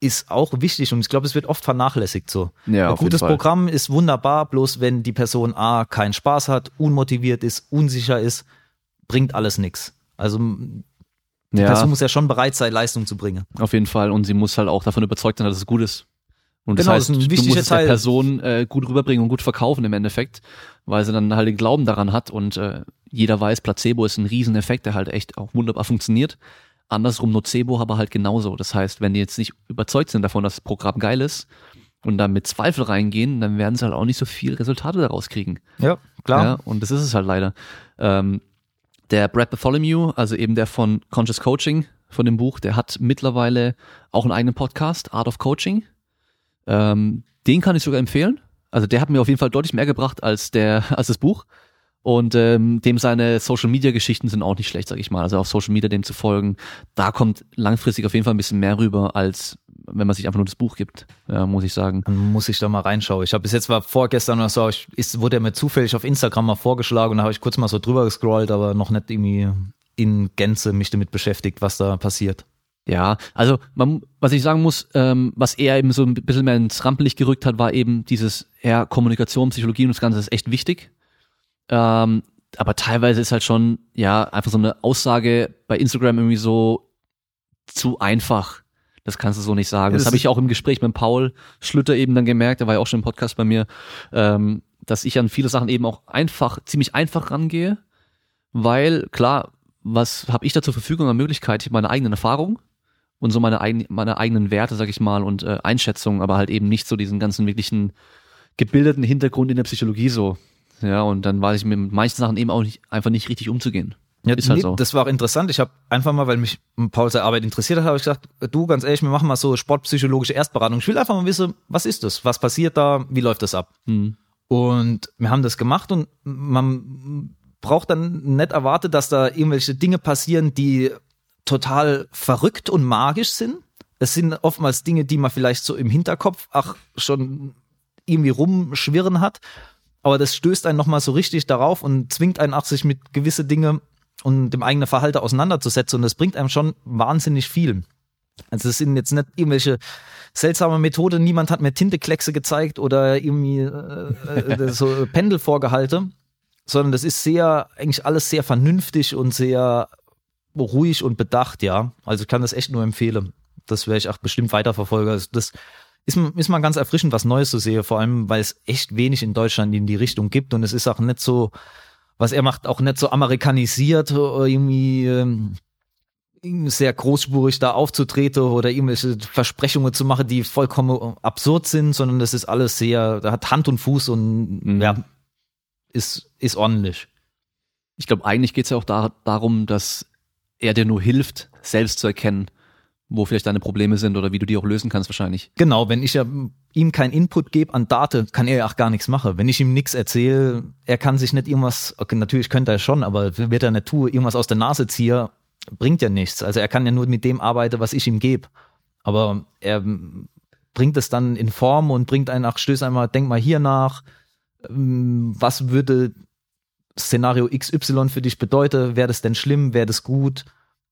ist auch wichtig und ich glaube, es wird oft vernachlässigt so. Ja, Ein gutes. Programm ist wunderbar, bloß wenn die Person A keinen Spaß hat, unmotiviert ist, unsicher ist, bringt alles nichts. Also die Ja, Person muss ja schon bereit sein, Leistung zu bringen. auf jeden Fall. Und sie muss halt auch davon überzeugt sein, dass es gut ist. Und das Genau, heißt, das ist ein du musst es der. Person äh, gut rüberbringen und gut verkaufen im Endeffekt, weil sie dann halt den Glauben daran hat und äh, jeder weiß, Placebo ist ein Rieseneffekt, der halt echt auch wunderbar funktioniert. Andersrum Nocebo aber halt genauso. Das heißt, wenn die jetzt nicht überzeugt sind davon, dass das Programm geil ist und dann mit Zweifel reingehen, dann werden sie halt auch nicht so viel Resultate daraus kriegen. Ja, klar. Ja, und das ist es halt leider. Ähm, der Brad Bartholomew, also eben der von Conscious Coaching, von dem Buch, der hat mittlerweile auch einen eigenen Podcast, Art of Coaching. Ähm, den kann ich sogar empfehlen. Also der hat mir auf jeden Fall deutlich mehr gebracht als der, als das Buch. Und ähm, dem seine Social Media Geschichten sind auch nicht schlecht, sag ich mal. Also auf Social Media dem zu folgen, da kommt langfristig auf jeden Fall ein bisschen mehr rüber als wenn man sich einfach nur das Buch gibt, ja, muss ich sagen. Dann muss ich da mal reinschauen. Ich habe bis jetzt war vorgestern oder so, ich, ist, wurde er mir zufällig auf Instagram mal vorgeschlagen und da habe ich kurz mal so drüber gescrollt, aber noch nicht irgendwie in Gänze mich damit beschäftigt, was da passiert. Ja, also man, was ich sagen muss, ähm, was er eben so ein bisschen mehr ins Rampenlicht gerückt hat, war eben dieses ja, Kommunikation, Psychologie und das Ganze ist echt wichtig. Ähm, aber teilweise ist halt schon, ja, einfach so eine Aussage bei Instagram irgendwie so zu einfach. Das kannst du so nicht sagen. Das, das habe ich auch im Gespräch mit Paul Schlüter eben dann gemerkt, der war ja auch schon im Podcast bei mir, ähm, dass ich an viele Sachen eben auch einfach, ziemlich einfach rangehe, weil klar, was habe ich da zur Verfügung an Möglichkeit? Ich habe meine eigenen Erfahrungen und so meine, eigen, meine eigenen Werte, sag ich mal, und äh, Einschätzungen, aber halt eben nicht so diesen ganzen wirklichen gebildeten Hintergrund in der Psychologie so. Ja, und dann weiß ich mit manchen Sachen eben auch nicht, einfach nicht richtig umzugehen. Ja, ist halt nee, so. das war auch interessant. Ich habe einfach mal, weil mich Paul seine Arbeit interessiert hat, habe ich gesagt, du, ganz ehrlich, wir machen mal so sportpsychologische Erstberatung. Ich will einfach mal wissen, was ist das? Was passiert da? Wie läuft das ab? Hm. Und wir haben das gemacht und man braucht dann nicht erwartet, dass da irgendwelche Dinge passieren, die total verrückt und magisch sind. Es sind oftmals Dinge, die man vielleicht so im Hinterkopf ach schon irgendwie rumschwirren hat. Aber das stößt einen nochmal so richtig darauf und zwingt einen auch, sich mit gewisse Dinge und dem eigenen Verhalten auseinanderzusetzen. Und das bringt einem schon wahnsinnig viel. Also es sind jetzt nicht irgendwelche seltsame Methode. Niemand hat mir Tintekleckse gezeigt oder irgendwie äh, äh so Pendelvorgehalte, sondern das ist sehr, eigentlich alles sehr vernünftig und sehr ruhig und bedacht, ja. Also ich kann das echt nur empfehlen. Das werde ich auch bestimmt weiterverfolgen. Also das ist, ist mal ganz erfrischend, was Neues zu sehen, vor allem, weil es echt wenig in Deutschland in die Richtung gibt und es ist auch nicht so, was er macht, auch nicht so amerikanisiert oder irgendwie ähm, sehr großspurig da aufzutreten oder irgendwelche Versprechungen zu machen, die vollkommen absurd sind, sondern das ist alles sehr, da hat Hand und Fuß und mhm. ja, ist, ist ordentlich. Ich glaube, eigentlich geht es ja auch da, darum, dass er dir nur hilft, selbst zu erkennen, wo vielleicht deine Probleme sind oder wie du die auch lösen kannst wahrscheinlich. Genau, wenn ich ja ihm keinen Input gebe an Daten, kann er ja auch gar nichts machen. Wenn ich ihm nichts erzähle, er kann sich nicht irgendwas, okay, natürlich könnte er schon, aber wird er nicht tun, irgendwas aus der Nase ziehen, bringt ja nichts. Also er kann ja nur mit dem arbeiten, was ich ihm gebe. Aber er bringt es dann in Form und bringt einen, ach, stöß einmal, denk mal hier nach, ähm, was würde Szenario XY für dich bedeuten, wäre das denn schlimm, wäre das gut?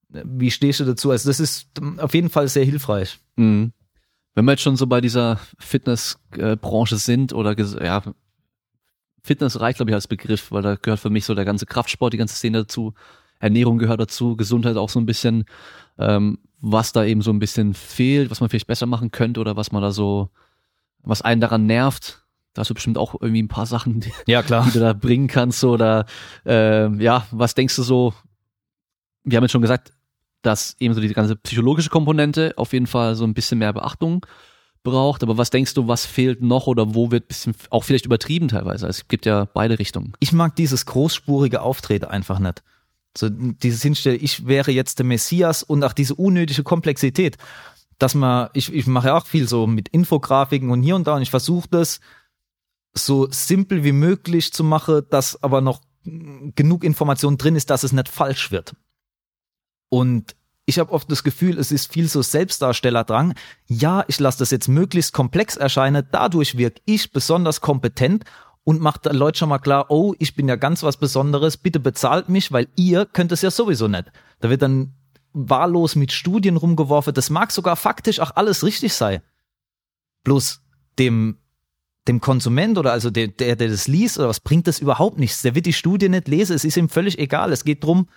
Wie stehst du dazu? Also das ist auf jeden Fall sehr hilfreich. Mhm. Wenn wir jetzt schon so bei dieser Fitnessbranche sind oder ja, Fitness reicht glaube ich als Begriff, weil da gehört für mich so der ganze Kraftsport, die ganze Szene dazu, Ernährung gehört dazu, Gesundheit auch so ein bisschen, ähm, was da eben so ein bisschen fehlt, was man vielleicht besser machen könnte oder was man da so, was einen daran nervt. Da hast du bestimmt auch irgendwie ein paar Sachen, die, ja, klar. die du da bringen kannst oder äh, ja, was denkst du so? Wir haben jetzt schon gesagt, dass eben so die ganze psychologische Komponente auf jeden Fall so ein bisschen mehr Beachtung braucht. Aber was denkst du, was fehlt noch oder wo wird bisschen auch vielleicht übertrieben teilweise? Also es gibt ja beide Richtungen. Ich mag dieses großspurige Auftreten einfach nicht. So dieses Hinstellen, ich wäre jetzt der Messias und auch diese unnötige Komplexität, dass man, ich, ich mache ja auch viel so mit Infografiken und hier und da und ich versuche das so simpel wie möglich zu machen, dass aber noch genug Information drin ist, dass es nicht falsch wird. Und ich habe oft das Gefühl, es ist viel so Selbstdarstellerdrang. Ja, ich lasse das jetzt möglichst komplex erscheinen, dadurch wirke ich besonders kompetent und macht den Leuten schon mal klar, oh, ich bin ja ganz was Besonderes, bitte bezahlt mich, weil ihr könnt es ja sowieso nicht. Da wird dann wahllos mit Studien rumgeworfen, das mag sogar faktisch auch alles richtig sein. Bloß dem dem Konsument oder also der, der, der das liest oder was bringt das überhaupt nichts. Der wird die Studie nicht lesen, es ist ihm völlig egal. Es geht drum,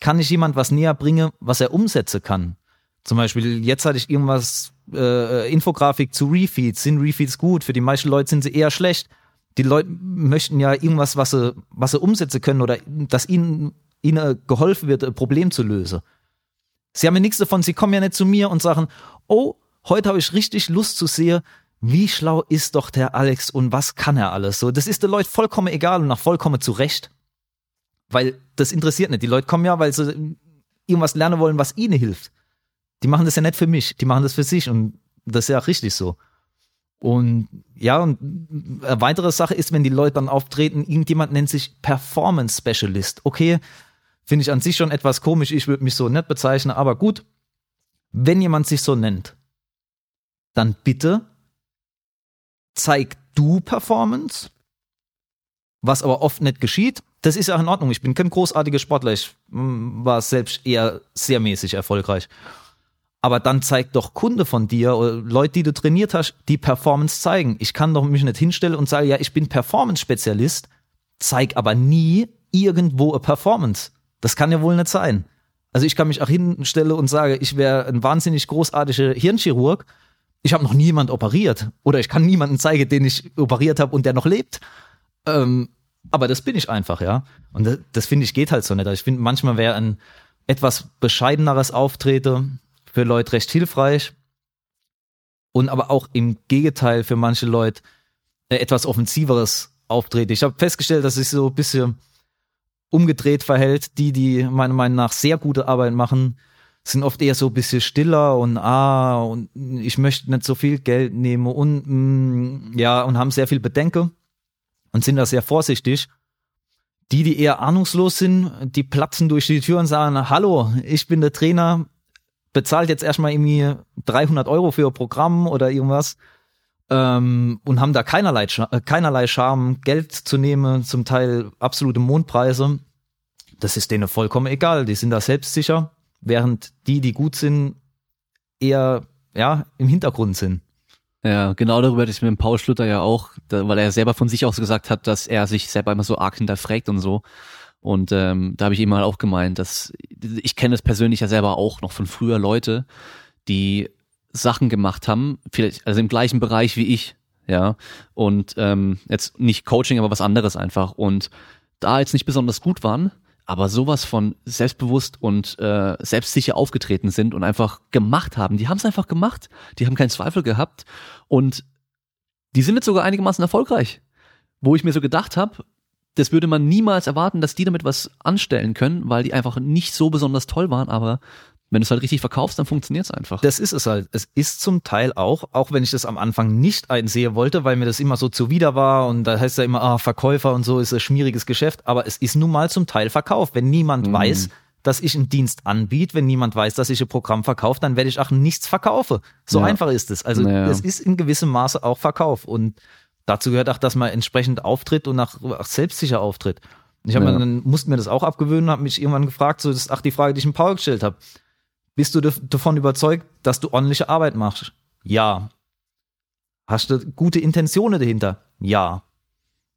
kann ich jemand was näher bringen, was er umsetzen kann. Zum Beispiel, jetzt hatte ich irgendwas, äh, Infografik zu Refeeds. Sind Refeeds gut? Für die meisten Leute sind sie eher schlecht. Die Leute möchten ja irgendwas, was sie, was sie umsetzen können oder dass ihnen, ihnen geholfen wird, ein Problem zu lösen. Sie haben ja nichts davon, sie kommen ja nicht zu mir und sagen, oh, heute habe ich richtig Lust zu sehen, wie schlau ist doch der Alex und was kann er alles? So, das ist den Leuten vollkommen egal und nach vollkommen zurecht. Weil das interessiert nicht. Die Leute kommen ja, weil sie irgendwas lernen wollen, was ihnen hilft. Die machen das ja nicht für mich, die machen das für sich und das ist ja auch richtig so. Und ja, und eine weitere Sache ist, wenn die Leute dann auftreten, irgendjemand nennt sich Performance Specialist. Okay, finde ich an sich schon etwas komisch, ich würde mich so nicht bezeichnen, aber gut, wenn jemand sich so nennt, dann bitte zeig du Performance, was aber oft nicht geschieht. Das ist ja in Ordnung. Ich bin kein großartiger Sportler. Ich mm, war selbst eher sehr mäßig erfolgreich. Aber dann zeig doch Kunde von dir oder Leute, die du trainiert hast, die Performance zeigen. Ich kann doch mich nicht hinstellen und sagen, ja, ich bin Performance-Spezialist, zeig aber nie irgendwo eine Performance. Das kann ja wohl nicht sein. Also ich kann mich auch hinstellen und sage, ich wäre ein wahnsinnig großartiger Hirnchirurg. Ich habe noch niemand operiert oder ich kann niemanden zeigen, den ich operiert habe und der noch lebt. Ähm, aber das bin ich einfach, ja. Und das, das finde ich geht halt so nicht. Also ich finde, manchmal wäre ein etwas bescheideneres Auftreten für Leute recht hilfreich. Und aber auch im Gegenteil für manche Leute äh, etwas offensiveres Auftreten. Ich habe festgestellt, dass sich so ein bisschen umgedreht verhält. Die, die meiner Meinung nach sehr gute Arbeit machen, sind oft eher so ein bisschen stiller und ah, und ich möchte nicht so viel Geld nehmen und mm, ja, und haben sehr viel Bedenken und sind da sehr vorsichtig. Die, die eher ahnungslos sind, die platzen durch die Tür und sagen, hallo, ich bin der Trainer, bezahlt jetzt erstmal irgendwie 300 Euro für ein Programm oder irgendwas ähm, und haben da keinerlei, äh, keinerlei Charme, Geld zu nehmen, zum Teil absolute Mondpreise. Das ist denen vollkommen egal, die sind da selbstsicher, während die, die gut sind, eher ja, im Hintergrund sind. Ja, genau darüber hatte ich mit dem Paul Schlutter ja auch, da, weil er selber von sich aus gesagt hat, dass er sich selber immer so arg hinterfragt und so. Und ähm, da habe ich ihm mal auch gemeint, dass ich kenne es persönlich ja selber auch noch von früher Leute, die Sachen gemacht haben, vielleicht also im gleichen Bereich wie ich, ja, und ähm, jetzt nicht Coaching, aber was anderes einfach und da jetzt nicht besonders gut waren, aber sowas von selbstbewusst und äh, selbstsicher aufgetreten sind und einfach gemacht haben. Die haben es einfach gemacht. Die haben keinen Zweifel gehabt und die sind jetzt sogar einigermaßen erfolgreich. Wo ich mir so gedacht habe, das würde man niemals erwarten, dass die damit was anstellen können, weil die einfach nicht so besonders toll waren, aber wenn du es halt richtig verkaufst, dann funktioniert es einfach. Das ist es halt. Es ist zum Teil auch, auch wenn ich das am Anfang nicht einsehen wollte, weil mir das immer so zuwider war und da heißt ja immer, ah, Verkäufer und so ist ein schmieriges Geschäft, aber es ist nun mal zum Teil verkauft. Wenn niemand mhm. weiß, dass ich einen Dienst anbiete, wenn niemand weiß, dass ich ein Programm verkaufe, dann werde ich auch nichts verkaufen. So ja. einfach ist es. Also naja. es ist in gewissem Maße auch Verkauf und dazu gehört auch, dass man entsprechend auftritt und auch, auch selbstsicher auftritt. Ich habe ja. mir dann musste mir das auch abgewöhnen, habe mich irgendwann gefragt, so das ist auch die Frage, die ich im Paul gestellt habe bist du davon überzeugt, dass du ordentliche Arbeit machst? Ja. Hast du gute Intentionen dahinter? Ja.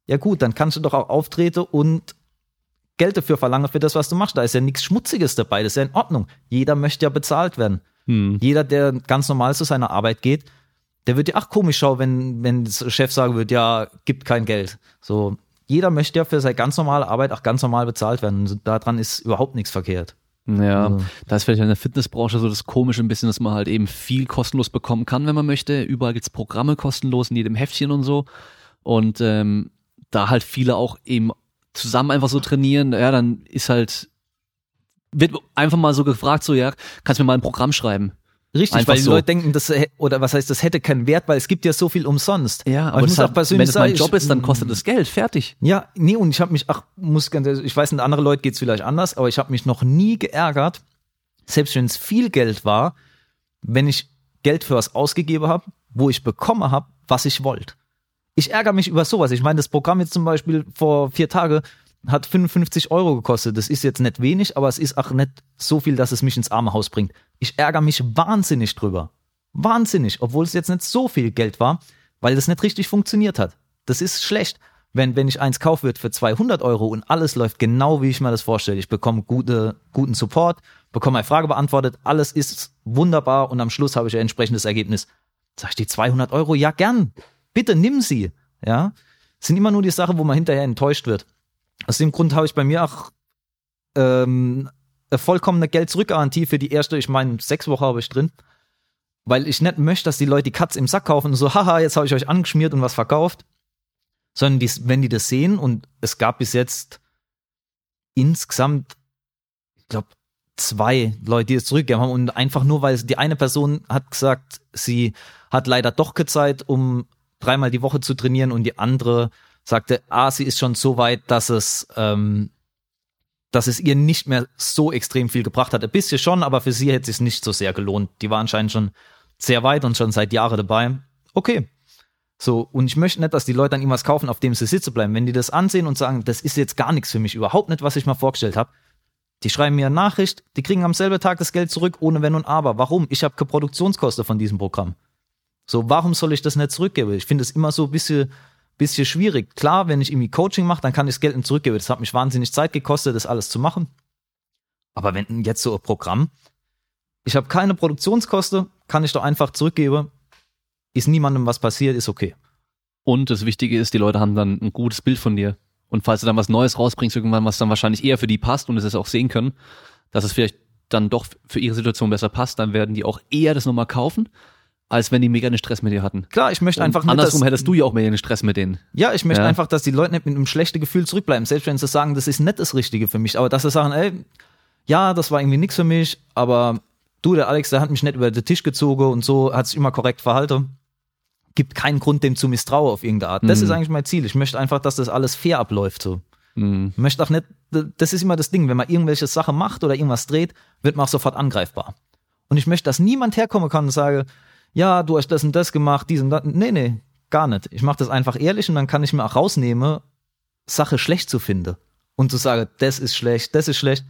Ja gut, dann kannst du doch auch auftreten und Geld dafür verlangen für das, was du machst. Da ist ja nichts Schmutziges dabei, das ist ja in Ordnung. Jeder möchte ja bezahlt werden. Hm. Jeder, der ganz normal zu seiner Arbeit geht, der wird ja ach komisch schauen, wenn, wenn der Chef sagen wird, ja, gibt kein Geld. So, jeder möchte ja für seine ganz normale Arbeit auch ganz normal bezahlt werden. Daran ist überhaupt nichts verkehrt. Ja, also. da ist vielleicht in der Fitnessbranche so das Komische ein bisschen, dass man halt eben viel kostenlos bekommen kann, wenn man möchte. Überall gibt's Programme kostenlos in jedem Heftchen und so. Und ähm, da halt viele auch eben zusammen einfach so trainieren, ja, dann ist halt, wird einfach mal so gefragt, so, ja, kannst du mir mal ein Programm schreiben? Richtig, Einfach weil die so. Leute denken, das oder was heißt, das hätte keinen Wert, weil es gibt ja so viel umsonst. Ja, aber, ich muss auch persönlich wenn es mein Job ist, dann kostet das Geld, fertig. Ja, nee, und ich habe mich, ach, muss ganz, ich weiß nicht, andere Leute geht's vielleicht anders, aber ich habe mich noch nie geärgert, selbst wenn es viel Geld war, wenn ich Geld für was ausgegeben habe, wo ich bekommen habe, was ich wollte. Ich ärgere mich über sowas. Ich meine, das Programm jetzt zum Beispiel vor vier Tage hat 55 Euro gekostet. Das ist jetzt nicht wenig, aber es ist auch nicht so viel, dass es mich ins arme Haus bringt. Ich ärgere mich wahnsinnig drüber. Wahnsinnig, obwohl es jetzt nicht so viel Geld war, weil das nicht richtig funktioniert hat. Das ist schlecht. Wenn, wenn ich eins kaufe wird für 200 Euro und alles läuft genau, wie ich mir das vorstelle. Ich bekomme gute, guten Support, bekomme eine Frage beantwortet, alles ist wunderbar und am Schluss habe ich ein entsprechendes Ergebnis. Sag ich die 200 Euro? Ja, gern. Bitte nimm sie. Ja. sind immer nur die Sachen, wo man hinterher enttäuscht wird. Aus dem Grund habe ich bei mir auch ähm, eine vollkommene Geld-Zurück-Garantie für die erste, ich meine, sechs Wochen habe ich drin. Weil ich nicht möchte, dass die Leute die Katz im Sack kaufen und so, haha, jetzt habe ich euch angeschmiert und was verkauft. Sondern die, wenn die das sehen und es gab bis jetzt insgesamt, ich glaube, zwei Leute, die es zurückgegeben haben und einfach nur, weil die eine Person hat gesagt, sie hat leider doch keine Zeit, um dreimal die Woche zu trainieren und die andere sagte, ah, sie ist schon so weit, dass es, ähm, dass es ihr nicht mehr so extrem viel gebracht hat. Ein bisschen schon, aber für sie hätte es sich nicht so sehr gelohnt. Die war anscheinend schon sehr weit und schon seit Jahren dabei. Okay. So, und ich möchte nicht, dass die Leute dann irgendwas kaufen, auf dem sie sitzen bleiben. Wenn die das ansehen und sagen, das ist jetzt gar nichts für mich, überhaupt nicht, was ich mal vorgestellt habe, die schreiben mir eine Nachricht, die kriegen am selben Tag das Geld zurück, ohne Wenn und Aber. Warum? Ich habe keine Produktionskosten von diesem Programm. So, warum soll ich das nicht zurückgeben? Ich finde es immer so ein bisschen, bisschen schwierig. Klar, wenn ich irgendwie Coaching mache, dann kann ich das Geld nicht zurückgeben. Das hat mich wahnsinnig Zeit gekostet, das alles zu machen. Aber wenn jetzt so ein Programm, ich habe keine Produktionskosten, kann ich doch einfach zurückgeben. Ist niemandem was passiert, ist okay. Und das Wichtige ist, die Leute haben dann ein gutes Bild von dir. Und falls du dann was Neues rausbringst, irgendwann, was dann wahrscheinlich eher für die passt und es auch sehen können, dass es vielleicht dann doch für ihre Situation besser passt, dann werden die auch eher das nochmal kaufen, als wenn die mega einen Stress mit dir hatten. Klar, ich möchte einfach nicht, andersrum dass, hättest du ja auch mehr einen Stress mit denen. Ja, ich möchte Ja. einfach, dass die Leute nicht mit einem schlechten Gefühl zurückbleiben, selbst wenn sie sagen, das ist nicht das Richtige für mich, aber dass sie sagen, ey, ja, das war irgendwie nichts für mich, aber du, der Alex, der hat mich nicht über den Tisch gezogen und so hat sich immer korrekt verhalten. Gibt keinen Grund, dem zu misstrauen auf irgendeine Art. Das Mhm. ist eigentlich mein Ziel. Ich möchte einfach, dass das alles fair abläuft, so. Mhm. Ich möchte auch nicht, das ist immer das Ding, wenn man irgendwelche Sachen macht oder irgendwas dreht, wird man auch sofort angreifbar. Und ich möchte, dass niemand herkommen kann und sage, ja, du hast das und das gemacht, dies und das. Nee, nee, gar nicht. Ich mache das einfach ehrlich und dann kann ich mir auch rausnehmen, Sache schlecht zu finden. Und zu sagen, das ist schlecht, das ist schlecht.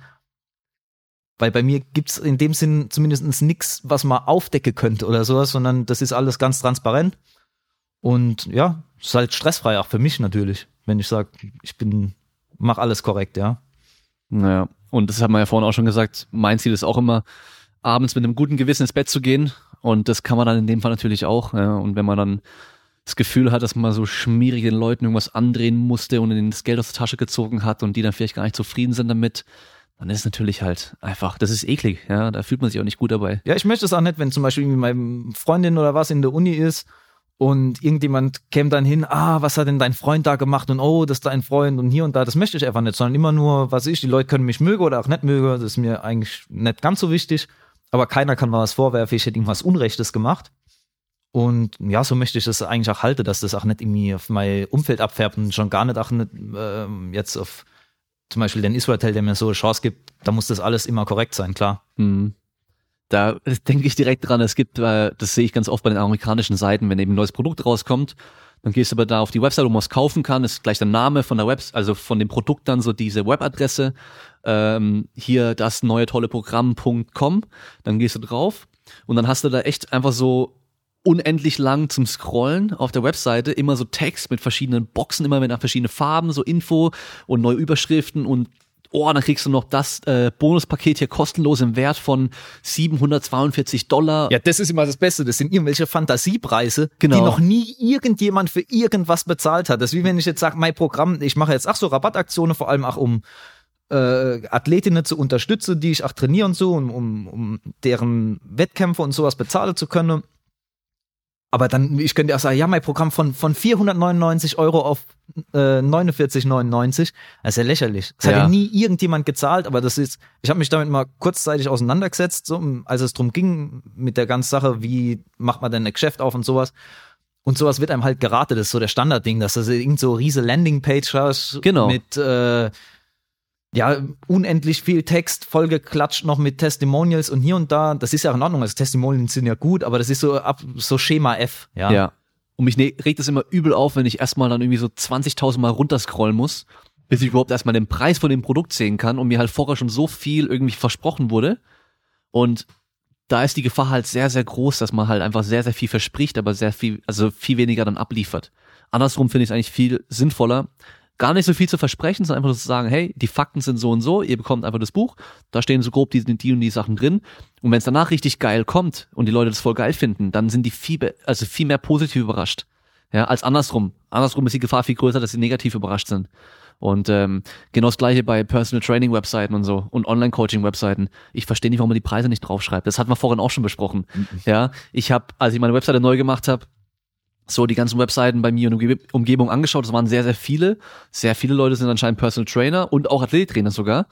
Weil bei mir gibt's in dem Sinn zumindest nichts, was man aufdecken könnte oder sowas, sondern das ist alles ganz transparent. Und ja, ist halt stressfrei, auch für mich natürlich, wenn ich sage, ich bin, mach alles korrekt, ja. Naja, und das haben wir ja vorhin auch schon gesagt, mein Ziel ist auch immer, abends mit einem guten Gewissen ins Bett zu gehen. Und das kann man dann in dem Fall natürlich auch. Ja. Und wenn man dann das Gefühl hat, dass man so schmierig den Leuten irgendwas andrehen musste und ihnen das Geld aus der Tasche gezogen hat und die dann vielleicht gar nicht zufrieden sind damit, dann ist es natürlich halt einfach, das ist eklig, ja, da fühlt man sich auch nicht gut dabei. Ja, ich möchte es auch nicht, wenn zum Beispiel meine Freundin oder was in der Uni ist und irgendjemand käme dann hin, ah, was hat denn dein Freund da gemacht und oh, das ist dein Freund und hier und da, das möchte ich einfach nicht, sondern immer nur, was ich, die Leute können mich mögen oder auch nicht mögen, das ist mir eigentlich nicht ganz so wichtig, aber keiner kann mir was vorwerfen, ich hätte irgendwas Unrechtes gemacht. Und ja, so möchte ich das eigentlich auch halten, dass das auch nicht irgendwie auf mein Umfeld abfärbt und schon gar nicht auch nicht ähm, jetzt auf zum Beispiel den Israel, der mir so eine Chance gibt, da muss das alles immer korrekt sein, klar. Mhm. Da denke ich direkt dran, es gibt, äh, das sehe ich ganz oft bei den amerikanischen Seiten, wenn eben ein neues Produkt rauskommt, dann gehst du aber da auf die Website, wo man es kaufen kann, ist gleich der Name von der Web, also von dem Produkt dann so diese Webadresse, ähm, hier das neue tolle Programm.com, dann gehst du drauf und dann hast du da echt einfach so unendlich lang zum Scrollen auf der Webseite, immer so Text mit verschiedenen Boxen, immer mit verschiedenen Farben, so Info und neue Überschriften und oh, dann kriegst du noch das äh, Bonuspaket hier kostenlos im Wert von 742 Dollar. Ja, das ist immer das Beste. Das sind irgendwelche Fantasiepreise, Genau. die noch nie irgendjemand für irgendwas bezahlt hat. Das ist wie wenn ich jetzt sage, mein Programm, ich mache jetzt ach so Rabattaktionen, vor allem auch um äh, Athletinnen zu unterstützen, die ich auch trainiere und so, um, um, um deren Wettkämpfe und sowas bezahlen zu können. Aber dann, ich könnte auch sagen, ja, mein Programm von, von 499 Euro auf äh, 49,99, das ist ja lächerlich. Das hat Ja. ja nie irgendjemand gezahlt, aber das ist, ich habe mich damit mal kurzzeitig auseinandergesetzt, so, als es drum ging, mit der ganzen Sache, wie macht man denn ein Geschäft auf und sowas. Und sowas wird einem halt geraten, das ist so der Standardding, dass du irgend so riese Landingpage hast Genau. mit äh, ja, unendlich viel Text, vollgeklatscht noch mit Testimonials und hier und da. Das ist ja in Ordnung, also Testimonials sind ja gut, aber das ist so ab so Schema F, ja. Ja. Und mich ne regt es immer übel auf, wenn ich erstmal dann irgendwie so 20.000 Mal runterscrollen muss, bis ich überhaupt erstmal den Preis von dem Produkt sehen kann und mir halt vorher schon so viel irgendwie versprochen wurde. Und da ist die Gefahr halt sehr, sehr groß, dass man halt einfach sehr, sehr viel verspricht, aber sehr viel, also viel weniger dann abliefert. Andersrum finde ich es eigentlich viel sinnvoller, gar nicht so viel zu versprechen, sondern einfach so zu sagen, hey, die Fakten sind so und so, ihr bekommt einfach das Buch, da stehen so grob die, die und die Sachen drin. Und wenn es danach richtig geil kommt und die Leute das voll geil finden, dann sind die viel, also viel mehr positiv überrascht. Ja, als andersrum. Andersrum ist die Gefahr viel größer, dass sie negativ überrascht sind. Und ähm, genau das gleiche bei Personal Training Webseiten und so und Online Coaching Webseiten. Ich verstehe nicht, warum man die Preise nicht draufschreibt. Das hatten wir vorhin auch schon besprochen. Ja, ich habe, als ich meine Webseite neu gemacht habe, so die ganzen Webseiten bei mir der Umge- Umgebung angeschaut. Das waren sehr, sehr viele. Sehr viele Leute sind anscheinend Personal Trainer und auch Athletiktrainer sogar.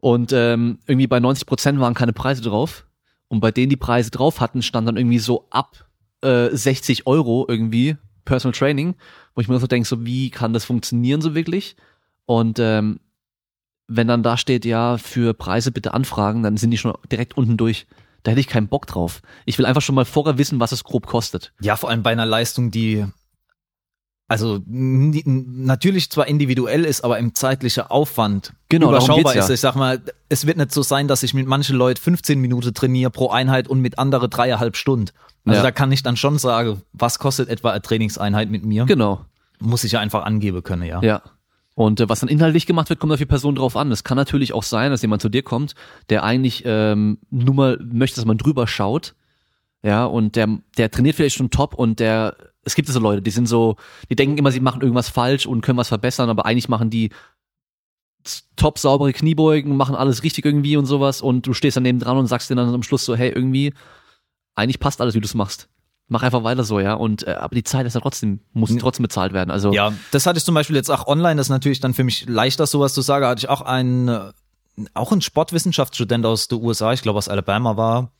Und ähm, irgendwie bei 90 Prozent waren keine Preise drauf. Und bei denen die Preise drauf hatten, stand dann irgendwie so ab äh, 60 Euro irgendwie Personal Training, wo ich mir so denke, so wie kann das funktionieren so wirklich? Und ähm, wenn dann da steht, ja, für Preise bitte anfragen, dann sind die schon direkt unten durch. Da hätte ich keinen Bock drauf. Ich will einfach schon mal vorher wissen, was es grob kostet. Ja, vor allem bei einer Leistung, die also natürlich zwar individuell ist, aber im zeitlichen Aufwand genau, überschaubar ist. Ja. Ich sag mal, es wird nicht so sein, dass ich mit manchen Leuten 15 Minuten trainiere pro Einheit und mit andere dreieinhalb Stunden. Also ja. da kann ich dann schon sagen, was kostet etwa eine Trainingseinheit mit mir? Genau. Muss ich ja einfach angeben können, ja. Ja. Und äh, was dann inhaltlich gemacht wird, kommt auf die Person drauf an. Es kann natürlich auch sein, dass jemand zu dir kommt, der eigentlich ähm, nur mal möchte, dass man drüber schaut. Ja, und der, der trainiert vielleicht schon top und der, es gibt so Leute, die sind so, die denken immer, sie machen irgendwas falsch und können was verbessern, aber eigentlich machen die top saubere Kniebeugen, machen alles richtig irgendwie und sowas und du stehst daneben dran und sagst dir dann am Schluss so, hey, irgendwie, eigentlich passt alles, wie du es machst mach einfach weiter so, ja. Und äh, aber die Zeit ist ja trotzdem, muss trotzdem bezahlt werden. Also ja, das hatte ich zum Beispiel jetzt auch online. Das ist natürlich dann für mich leichter, sowas zu sagen. Hatte ich auch einen, äh, auch ein Sportwissenschaftsstudent aus den USA, ich glaube aus Alabama war.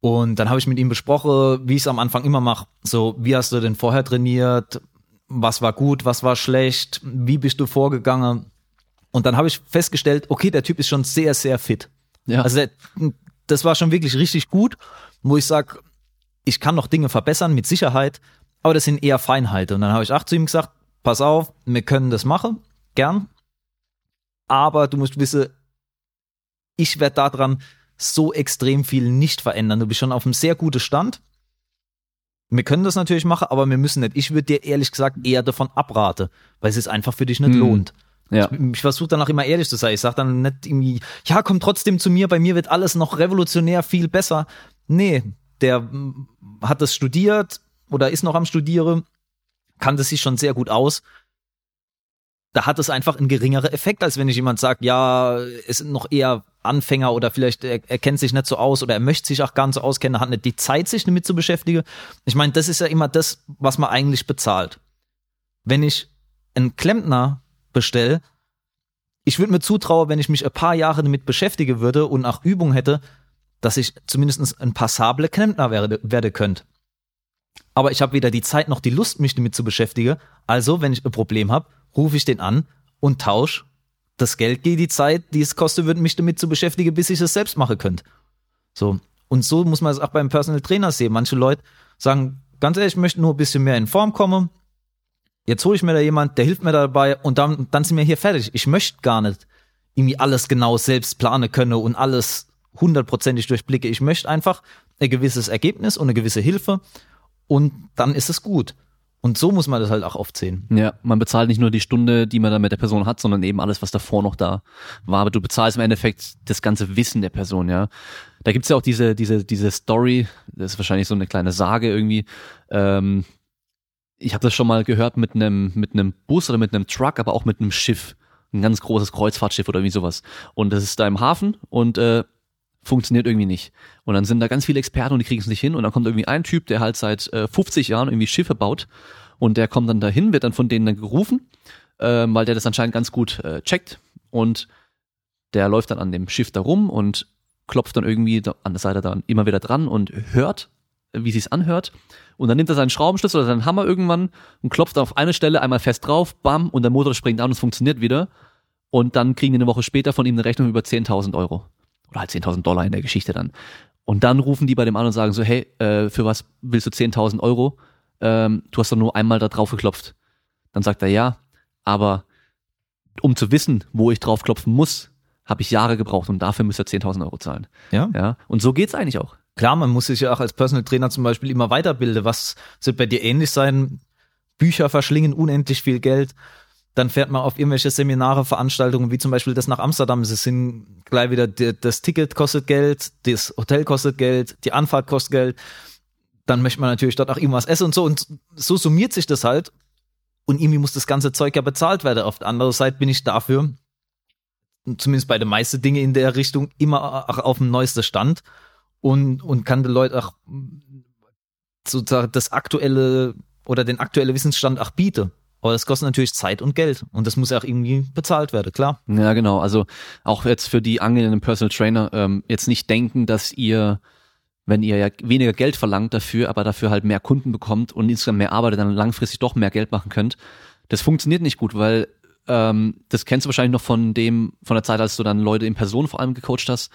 Und dann habe ich mit ihm besprochen, wie ich es am Anfang immer mache. So, wie hast du denn vorher trainiert? Was war gut? Was war schlecht? Wie bist du vorgegangen? Und dann habe ich festgestellt, okay, der Typ ist schon sehr, sehr fit. Ja. Also der, das war schon wirklich richtig gut, wo ich sag ich kann noch Dinge verbessern, mit Sicherheit, aber das sind eher Feinheiten. Und dann habe ich auch zu ihm gesagt, pass auf, wir können das machen, gern, aber du musst wissen, ich werde daran so extrem viel nicht verändern. Du bist schon auf einem sehr guten Stand. Wir können das natürlich machen, aber wir müssen nicht. Ich würde dir ehrlich gesagt eher davon abraten, weil es sich einfach für dich nicht hm. lohnt. Ja. Ich, ich versuche danach immer ehrlich zu sein. Ich sage dann nicht irgendwie, ja, komm trotzdem zu mir, bei mir wird alles noch revolutionär viel besser. Nee, der hat das studiert oder ist noch am Studieren, kannte sich schon sehr gut aus. Da hat es einfach einen geringeren Effekt, als wenn ich jemand sagt, ja, es sind noch eher Anfänger oder vielleicht er, er kennt sich nicht so aus oder er möchte sich auch ganz so auskennen, hat nicht die Zeit, sich damit zu beschäftigen. Ich meine, das ist ja immer das, was man eigentlich bezahlt. Wenn ich einen Klempner bestelle, ich würde mir zutrauen, wenn ich mich ein paar Jahre damit beschäftigen würde und auch Übung hätte, dass ich zumindest ein passable Klempner werde, werde könnt. Aber ich habe weder die Zeit noch die Lust, mich damit zu beschäftigen. Also, wenn ich ein Problem habe, rufe ich den an und tausche das Geld gegen die Zeit, die es kosten würde, mich damit zu beschäftigen, bis ich es selbst machen könnte. So. Und so muss man es auch beim Personal Trainer sehen. Manche Leute sagen, ganz ehrlich, ich möchte nur ein bisschen mehr in Form kommen. Jetzt hole ich mir da jemand, der hilft mir dabei und dann, dann sind wir hier fertig. Ich möchte gar nicht irgendwie alles genau selbst planen können und alles hundertprozentig durchblicke. Ich möchte einfach ein gewisses Ergebnis und eine gewisse Hilfe und dann ist es gut. Und so muss man das halt auch oft sehen. Ja, man bezahlt nicht nur die Stunde, die man dann mit der Person hat, sondern eben alles, was davor noch da war. Aber du bezahlst im Endeffekt das ganze Wissen der Person, ja. Da gibt's ja auch diese, diese, diese Story, das ist wahrscheinlich so eine kleine Sage irgendwie. Ähm, ich habe das schon mal gehört mit einem mit einem Bus oder mit einem Truck, aber auch mit einem Schiff. Ein ganz großes Kreuzfahrtschiff oder irgendwie sowas. Und das ist da im Hafen und äh, funktioniert irgendwie nicht. Und dann sind da ganz viele Experten und die kriegen es nicht hin. Und dann kommt irgendwie ein Typ, der halt seit äh, 50 Jahren irgendwie Schiffe baut. Und der kommt dann dahin, wird dann von denen dann gerufen, äh, weil der das anscheinend ganz gut äh, checkt. Und der läuft dann an dem Schiff da rum und klopft dann irgendwie an der Seite dann immer wieder dran und hört, wie sich's anhört. Und dann nimmt er seinen Schraubenschlüssel oder seinen Hammer irgendwann und klopft auf eine Stelle einmal fest drauf, bam, und der Motor springt an und es funktioniert wieder. Und dann kriegen die eine Woche später von ihm eine Rechnung über 10.000 Euro oder halt 10.000 Dollar in der Geschichte dann. Und dann rufen die bei dem an und sagen so, hey, äh, für was willst du 10.000 Euro? Ähm, du hast doch nur einmal da drauf geklopft. Dann sagt er ja, aber um zu wissen, wo ich drauf klopfen muss, habe ich Jahre gebraucht und dafür müsst ihr 10.000 Euro zahlen. Ja. ja. Und so geht's eigentlich auch. Klar, man muss sich ja auch als Personal Trainer zum Beispiel immer weiterbilden. Was wird bei dir ähnlich sein? Bücher verschlingen unendlich viel Geld dann fährt man auf irgendwelche Seminare, Veranstaltungen, wie zum Beispiel das nach Amsterdam. Es sind gleich wieder, das Ticket kostet Geld, das Hotel kostet Geld, die Anfahrt kostet Geld. Dann möchte man natürlich dort auch irgendwas essen und so. Und so summiert sich das halt. Und irgendwie muss das ganze Zeug ja bezahlt werden. Auf der anderen Seite bin ich dafür, zumindest bei den meisten Dinge in der Richtung, immer auch auf dem neuesten Stand und, und kann den Leuten auch sozusagen das aktuelle oder den aktuellen Wissensstand auch bieten. Aber das kostet natürlich Zeit und Geld und das muss ja auch irgendwie bezahlt werden, klar. Ja, genau. Also auch jetzt für die angehenden Personal Trainer ähm, jetzt nicht denken, dass ihr, wenn ihr ja weniger Geld verlangt dafür, aber dafür halt mehr Kunden bekommt und insgesamt mehr arbeitet, dann langfristig doch mehr Geld machen könnt. Das funktioniert nicht gut, weil ähm, das kennst du wahrscheinlich noch von dem, von der Zeit, als du dann Leute in Person vor allem gecoacht hast.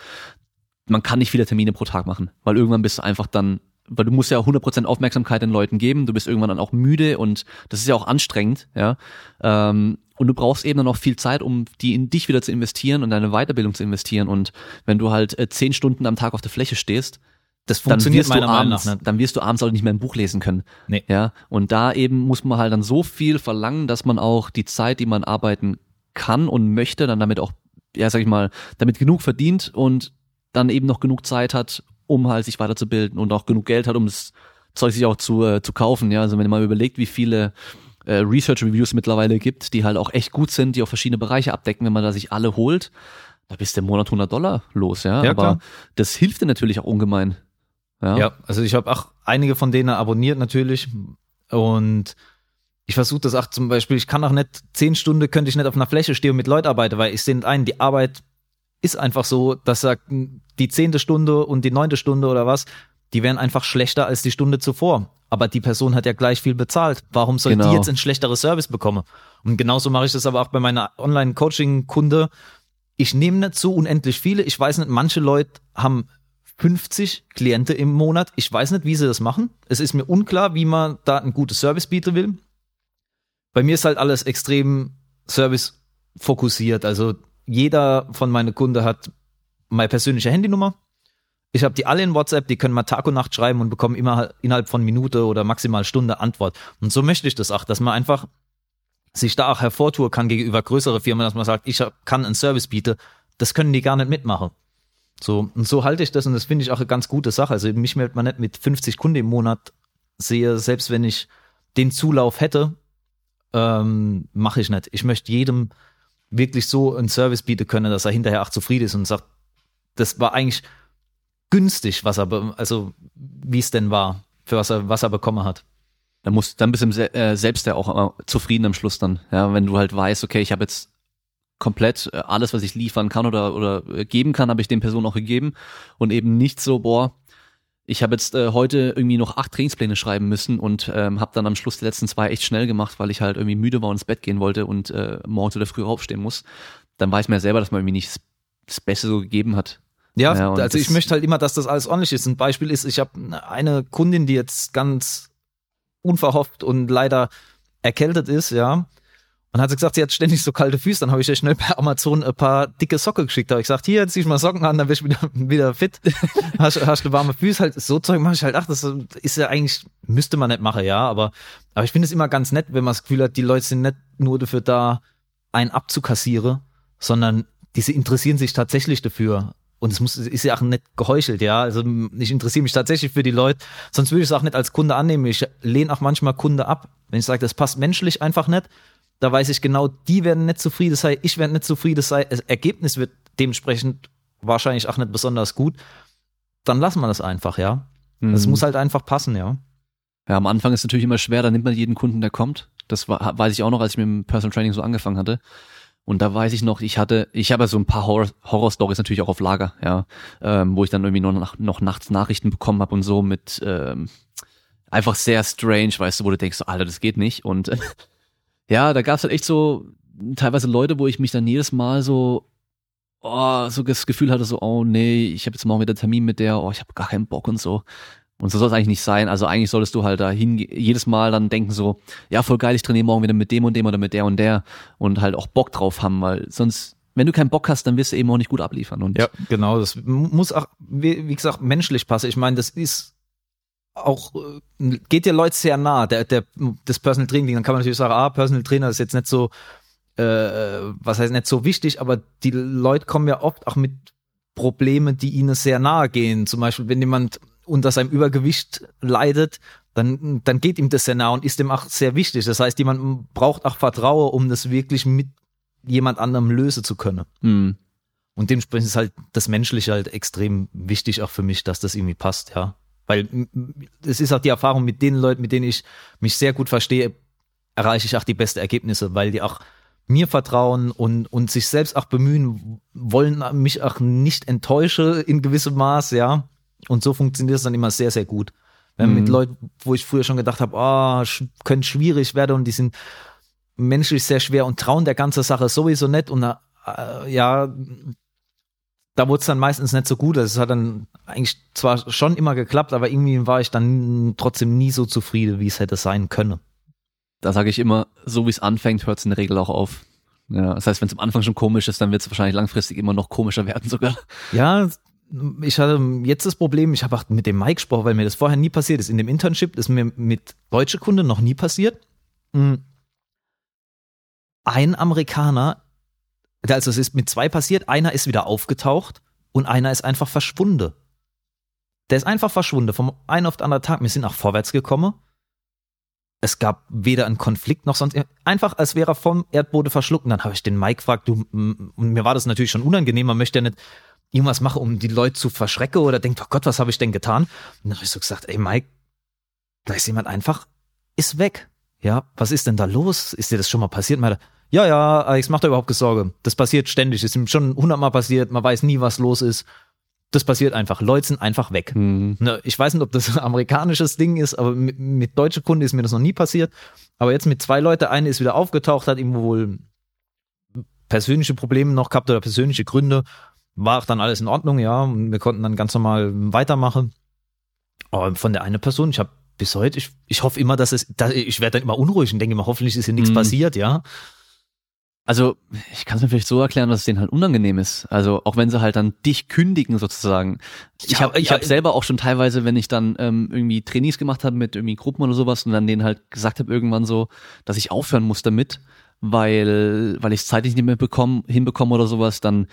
man kann nicht viele Termine pro Tag machen, weil irgendwann bist du einfach dann, weil du musst ja 100% Aufmerksamkeit den Leuten geben, du bist irgendwann dann auch müde und das ist ja auch anstrengend, ja. Ähm, und du brauchst eben dann auch viel Zeit, um die in dich wieder zu investieren und deine Weiterbildung zu investieren. Und wenn du halt äh, zehn Stunden am Tag auf der Fläche stehst, das funktioniert dann wirst du abends, nach nicht. dann wirst du abends auch nicht mehr ein Buch lesen können. Nee. Ja, und da eben muss man halt dann so viel verlangen, dass man auch die Zeit, die man arbeiten kann und möchte, dann damit auch, ja, sag ich mal, damit genug verdient und dann eben noch genug Zeit hat, um halt sich weiterzubilden und auch genug Geld hat, um das Zeug sich auch zu, äh, zu kaufen. Ja, also wenn man mal überlegt, wie viele äh, Research Reviews mittlerweile gibt, die halt auch echt gut sind, die auch verschiedene Bereiche abdecken, wenn man da sich alle holt, da bist du im Monat 100 Dollar los, ja. Ja, Aber klar. das hilft dir natürlich auch ungemein. Ja. Ja, also ich habe auch einige von denen abonniert natürlich und ich versuche das auch zum Beispiel, ich kann auch nicht, zehn Stunden könnte ich nicht auf einer Fläche stehen und mit Leuten arbeiten, weil ich sehe nicht ein, die Arbeit ist einfach so, dass sagt, die zehnte Stunde und die neunte Stunde oder was, die wären einfach schlechter als die Stunde zuvor. Aber die Person hat ja gleich viel bezahlt. Warum soll Genau. die jetzt ein schlechteres Service bekommen? Und genauso mache ich das aber auch bei meiner Online-Coaching-Kunde. Ich nehme nicht so unendlich viele. Ich weiß nicht, manche Leute haben 50 Klienten im Monat. Ich weiß nicht, wie sie das machen. Es ist mir unklar, wie man da ein gutes Service bieten will. Bei mir ist halt alles extrem Service fokussiert. Also jeder von meinen Kunden hat meine persönliche Handynummer. Ich habe die alle in WhatsApp, die können mal Tag und Nacht schreiben und bekommen immer innerhalb von Minute oder maximal Stunde Antwort. Und so möchte ich das auch, dass man einfach sich da auch hervortun kann gegenüber größere Firmen, dass man sagt, ich kann einen Service bieten. Das können die gar nicht mitmachen. So, und so halte ich das und das finde ich auch eine ganz gute Sache. Also mich meldet man nicht mit 50 Kunden im Monat sehe, selbst wenn ich den Zulauf hätte, ähm, mache ich nicht. Ich möchte jedem wirklich so einen Service bieten können, dass er hinterher auch zufrieden ist und sagt, das war eigentlich günstig, was er, also wie es denn war, für was er, was er bekommen hat. Dann musst, dann bist du äh, selbst ja auch immer zufrieden am Schluss dann. Ja, wenn du halt weißt, okay, ich habe jetzt komplett äh, alles, was ich liefern kann oder oder äh, geben kann, habe ich den Personen auch gegeben und eben nicht so, boah, ich habe jetzt äh, heute irgendwie noch acht Trainingspläne schreiben müssen und ähm, habe dann am Schluss die letzten zwei echt schnell gemacht, weil ich halt irgendwie müde war und ins Bett gehen wollte und äh, morgens oder früh aufstehen muss. Dann weiß man ja selber, dass man irgendwie nicht das- Beste so gegeben hat. Ja, Ja, also ich möchte halt immer, dass das alles ordentlich ist. Ein Beispiel ist, ich habe eine Kundin, die jetzt ganz unverhofft und leider erkältet ist, ja. Und hat sie gesagt, sie hat ständig so kalte Füße. Dann habe ich ihr schnell per Amazon ein paar dicke Socken geschickt. Da habe ich gesagt, hier, zieh ich mal Socken an, dann bist du wieder, wieder fit. hast, hast du warme Füße. Halt, so Zeug mache ich halt. Ach, das ist ja eigentlich, müsste man nicht machen, ja. Aber, aber ich finde es immer ganz nett, wenn man das Gefühl hat, die Leute sind nicht nur dafür da, einen abzukassieren, sondern diese interessieren sich tatsächlich dafür. Und es muss, ist ja auch nicht geheuchelt, ja. Also ich interessiere mich tatsächlich für die Leute, sonst würde ich es auch nicht als Kunde annehmen. Ich lehne auch manchmal Kunde ab. Wenn ich sage, das passt menschlich einfach nicht, da weiß ich genau, die werden nicht zufrieden sein, ich werde nicht zufrieden sein, das Ergebnis wird dementsprechend wahrscheinlich auch nicht besonders gut. Dann lassen wir das einfach, ja. Das Mhm. muss halt einfach passen, ja. Ja, am Anfang ist es natürlich immer schwer, da nimmt man jeden Kunden, der kommt. Das war, weiß ich auch noch, als ich mit dem Personal Training so angefangen hatte. Und da weiß ich noch, ich hatte, ich habe so ein paar Horror- Horror-Stories natürlich auch auf Lager, ja, ähm, wo ich dann irgendwie nur noch, noch nachts Nachrichten bekommen habe und so mit ähm, einfach sehr strange, weißt du, wo du denkst, Alter, das geht nicht. Und äh, ja, da gab's halt echt so teilweise Leute, wo ich mich dann jedes Mal so oh, so das Gefühl hatte, so, oh nee, ich habe jetzt morgen wieder Termin mit der, oh, ich habe gar keinen Bock und so. Und so soll es eigentlich nicht sein. Also eigentlich solltest du halt da jedes Mal dann denken so, ja, voll geil, ich trainiere morgen wieder mit dem und dem oder mit der und der und halt auch Bock drauf haben, weil sonst, wenn du keinen Bock hast, dann wirst du eben auch nicht gut abliefern. Und Ja, genau. Das muss auch, wie, wie gesagt, menschlich passen. Ich meine, das ist auch, äh, geht dir Leute sehr nah, der, der, das Personal Training. Dann kann man natürlich sagen, ah, Personal Trainer ist jetzt nicht so, äh, was heißt nicht so wichtig, aber die Leute kommen ja oft auch mit Problemen, die ihnen sehr nahe gehen. Zum Beispiel, wenn jemand unter seinem Übergewicht leidet, dann, dann geht ihm das sehr nah und ist dem auch sehr wichtig. Das heißt, jemand braucht auch Vertrauen, um das wirklich mit jemand anderem lösen zu können. hm, Und dementsprechend ist halt das Menschliche halt extrem wichtig auch für mich, dass das irgendwie passt, ja. Weil es ist auch die Erfahrung mit den Leuten, mit denen ich mich sehr gut verstehe, erreiche ich auch die besten Ergebnisse, weil die auch mir vertrauen und, und sich selbst auch bemühen, wollen mich auch nicht enttäuschen in gewissem Maß, ja. Und so funktioniert es dann immer sehr, sehr gut. Wenn Mhm. mit Leuten, wo ich früher schon gedacht habe, ah, sch- könnte schwierig werden und die sind menschlich sehr schwer und trauen der ganzen Sache sowieso nicht und äh, ja, da wurde es dann meistens nicht so gut. Also es hat dann eigentlich zwar schon immer geklappt, aber irgendwie war ich dann trotzdem nie so zufrieden, wie es hätte sein können. Da sage ich immer, so wie es anfängt, hört es in der Regel auch auf. Ja, das heißt, wenn es am Anfang schon komisch ist, dann wird es wahrscheinlich langfristig immer noch komischer werden sogar. Ja, ich hatte jetzt das Problem, ich habe auch mit dem Mike gesprochen, weil mir das vorher nie passiert ist. In dem Internship ist mir mit deutsche Kunden noch nie passiert. Ein Amerikaner, also es ist mit zwei passiert, einer ist wieder aufgetaucht und einer ist einfach verschwunden. Der ist einfach verschwunden, vom einen auf den anderen Tag. Wir sind nach vorwärts gekommen. Es gab weder einen Konflikt noch sonst. Einfach, als wäre er vom Erdboden verschluckt. Und dann habe ich den Mike gefragt, du, und mir war das natürlich schon unangenehm, man möchte ja nicht irgendwas machen, um die Leute zu verschrecken oder denkt, oh Gott, was habe ich denn getan? Und dann habe ich so gesagt, ey Mike, da ist jemand einfach, ist weg. Ja, was ist denn da los? Ist dir das schon mal passiert? Meinte, ja, ja, Alex, mach dir überhaupt keine Sorge. Das passiert ständig. Ist ihm schon hundertmal passiert. Man weiß nie, was los ist. Das passiert einfach. Leute sind einfach weg. Mhm. Ne, ich weiß nicht, ob das ein amerikanisches Ding ist, aber mit, mit deutschen Kunden ist mir das noch nie passiert. Aber jetzt mit zwei Leuten, eine ist wieder aufgetaucht, hat irgendwo wohl persönliche Probleme noch gehabt oder persönliche Gründe war auch dann alles in Ordnung, ja. Und wir konnten dann ganz normal weitermachen. Aber von der eine Person, ich habe bis heute, ich, ich hoffe immer, dass es, dass, ich werde dann immer unruhig und denke immer, hoffentlich ist hier nichts mhm. passiert, ja. Also, ich kann es mir vielleicht so erklären, dass es denen halt unangenehm ist. Also, auch wenn sie halt dann dich kündigen sozusagen. Ich habe ich hab selber auch schon teilweise, wenn ich dann ähm, irgendwie Trainings gemacht habe mit irgendwie Gruppen oder sowas und dann denen halt gesagt habe irgendwann so, dass ich aufhören muss damit, weil weil ich es zeitlich nicht mehr bekomme, hinbekomme oder sowas, dann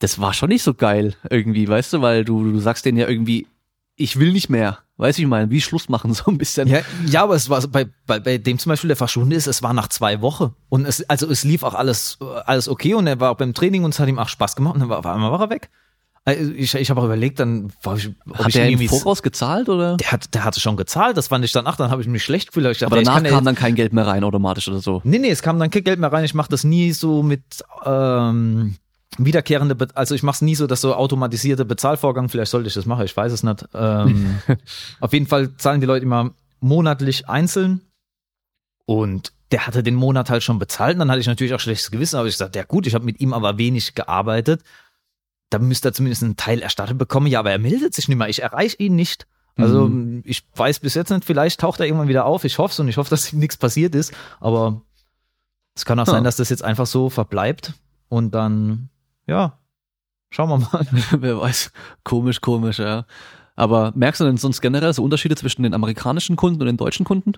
das war schon nicht so geil irgendwie, weißt du, weil du, du sagst denen ja irgendwie, ich will nicht mehr. Weißt du, ich meine, wie Schluss machen so ein bisschen. Ja, ja, aber es war bei, bei, bei dem zum Beispiel, der verschwunden ist, es war nach zwei Wochen. Und es, also es lief auch alles, alles okay und er war auch beim Training und es hat ihm auch Spaß gemacht und dann war auf einmal war er weg. Also ich, ich habe auch überlegt, dann war ich, ob hat ich der im Voraus gezahlt oder? Der hat, der hatte schon gezahlt. Das fand ich dann, ach, dann habe ich mich schlecht gefühlt. Dachte, Aber danach kam dann kein Geld mehr rein automatisch oder so. Nee, nee, es kam dann kein Geld mehr rein. Ich mache das nie so mit ähm, wiederkehrende, Be also ich mache es nie so, dass so automatisierte Bezahlvorgang, vielleicht sollte ich das machen, ich weiß es nicht. Ähm, auf jeden Fall zahlen die Leute immer monatlich einzeln und der hatte den Monat halt schon bezahlt und dann hatte ich natürlich auch schlechtes Gewissen, aber ich gesagt, ja gut, ich habe mit ihm aber wenig gearbeitet, da müsste er zumindest einen Teil erstattet bekommen, ja, aber er meldet sich nicht mehr, ich erreiche ihn nicht. Also mhm. ich weiß bis jetzt nicht, vielleicht taucht er irgendwann wieder auf, ich hoffe es und ich hoffe, dass ihm nichts passiert ist, aber es kann auch ja. sein, dass das jetzt einfach so verbleibt und dann ja, schauen wir mal. Wer weiß. Komisch, komisch, ja. Aber merkst du denn sonst generell so Unterschiede zwischen den amerikanischen Kunden und den deutschen Kunden?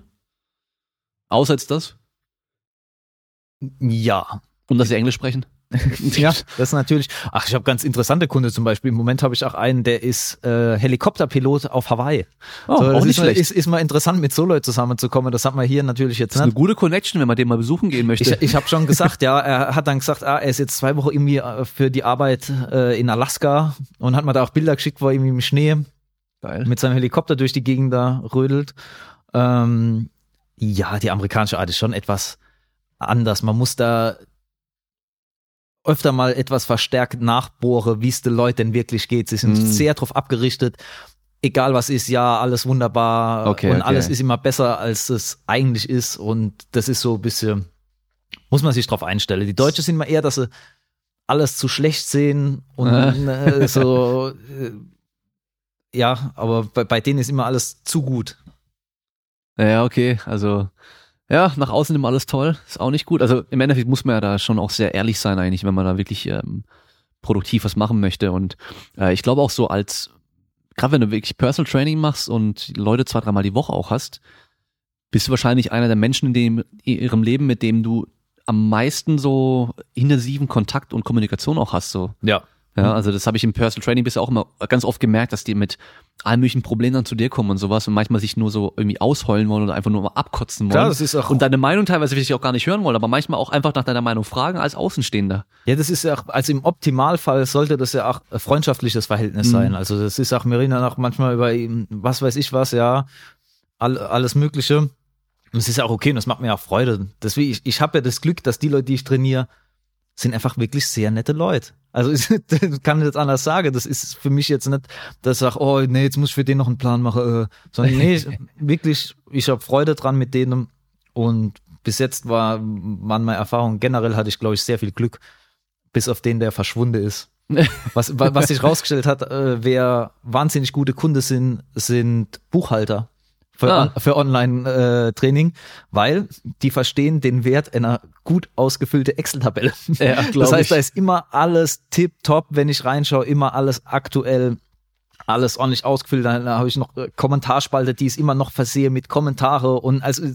Außer jetzt das? Ja. Und dass sie Englisch sprechen? Ja, das ist natürlich. Ach, ich habe ganz interessante Kunde zum Beispiel. Im Moment habe ich auch einen, der ist äh, Helikopterpilot auf Hawaii. Oh, so, auch nicht ist, schlecht. Ist, ist mal interessant, mit so Leuten zusammenzukommen. Das hat man hier natürlich jetzt das ist nicht. eine gute Connection, wenn man den mal besuchen gehen möchte. Ich, ich habe schon gesagt, ja, er hat dann gesagt, ah, er ist jetzt zwei Wochen irgendwie äh, für die Arbeit äh, in Alaska und hat mir da auch Bilder geschickt, wo er irgendwie im Schnee Geil. mit seinem Helikopter durch die Gegend da rödelt. Ähm, ja, die amerikanische Art ist schon etwas anders. Man muss da öfter mal etwas verstärkt nachbohre, wie es den Leuten wirklich geht. Sie sind mm. sehr darauf abgerichtet. Egal was ist, ja, alles wunderbar okay, und okay. alles ist immer besser, als es eigentlich ist. Und das ist so ein bisschen, muss man sich drauf einstellen. Die Deutschen sind immer eher, dass sie alles zu schlecht sehen und äh, so, äh, ja, aber bei, bei denen ist immer alles zu gut. Ja, okay, also ja, nach außen immer alles toll, ist auch nicht gut. Also im Endeffekt muss man ja da schon auch sehr ehrlich sein eigentlich, wenn man da wirklich ähm, produktiv was machen möchte. Und äh, ich glaube auch so als, gerade wenn du wirklich Personal Training machst und Leute zwei, dreimal die Woche auch hast, bist du wahrscheinlich einer der Menschen in, dem, in ihrem Leben, mit dem du am meisten so intensiven Kontakt und Kommunikation auch hast. So. Ja. Ja, also das habe ich im Personal Training bisher auch immer ganz oft gemerkt, dass die mit allen möglichen Problemen dann zu dir kommen und sowas und manchmal sich nur so irgendwie ausheulen wollen oder einfach nur mal abkotzen wollen. Klar, das ist auch und deine Meinung teilweise will ich auch gar nicht hören wollen, aber manchmal auch einfach nach deiner Meinung fragen als Außenstehender. Ja, das ist ja auch, also im Optimalfall sollte das ja auch ein freundschaftliches Verhältnis mhm. sein. Also das ist auch, dann auch manchmal über was weiß ich was, ja, all, alles Mögliche. Und es ist ja auch okay und das macht mir auch Freude. Deswegen, ich, ich habe ja das Glück, dass die Leute, die ich trainiere, sind einfach wirklich sehr nette Leute. Also ich kann jetzt anders sagen. Das ist für mich jetzt nicht, dass ich sage, oh nee, jetzt muss ich für den noch einen Plan machen. Äh, sondern nee, wirklich, ich habe Freude dran mit denen. Und bis jetzt war, waren meine Erfahrungen, generell hatte ich, glaube ich, sehr viel Glück, bis auf den, der verschwunden ist. Was, wa- was sich rausgestellt hat, äh, wer wahnsinnig gute Kunde sind, sind Buchhalter für, Ah. on, für Online-Training, weil die verstehen den Wert einer gut ausgefüllte Excel-Tabelle. Ja, das heißt, ich. da ist immer alles tipptopp, wenn ich reinschaue, immer alles aktuell, alles ordentlich ausgefüllt. Dann habe ich noch äh, Kommentarspalte, die ist immer noch versehe mit Kommentare und also äh,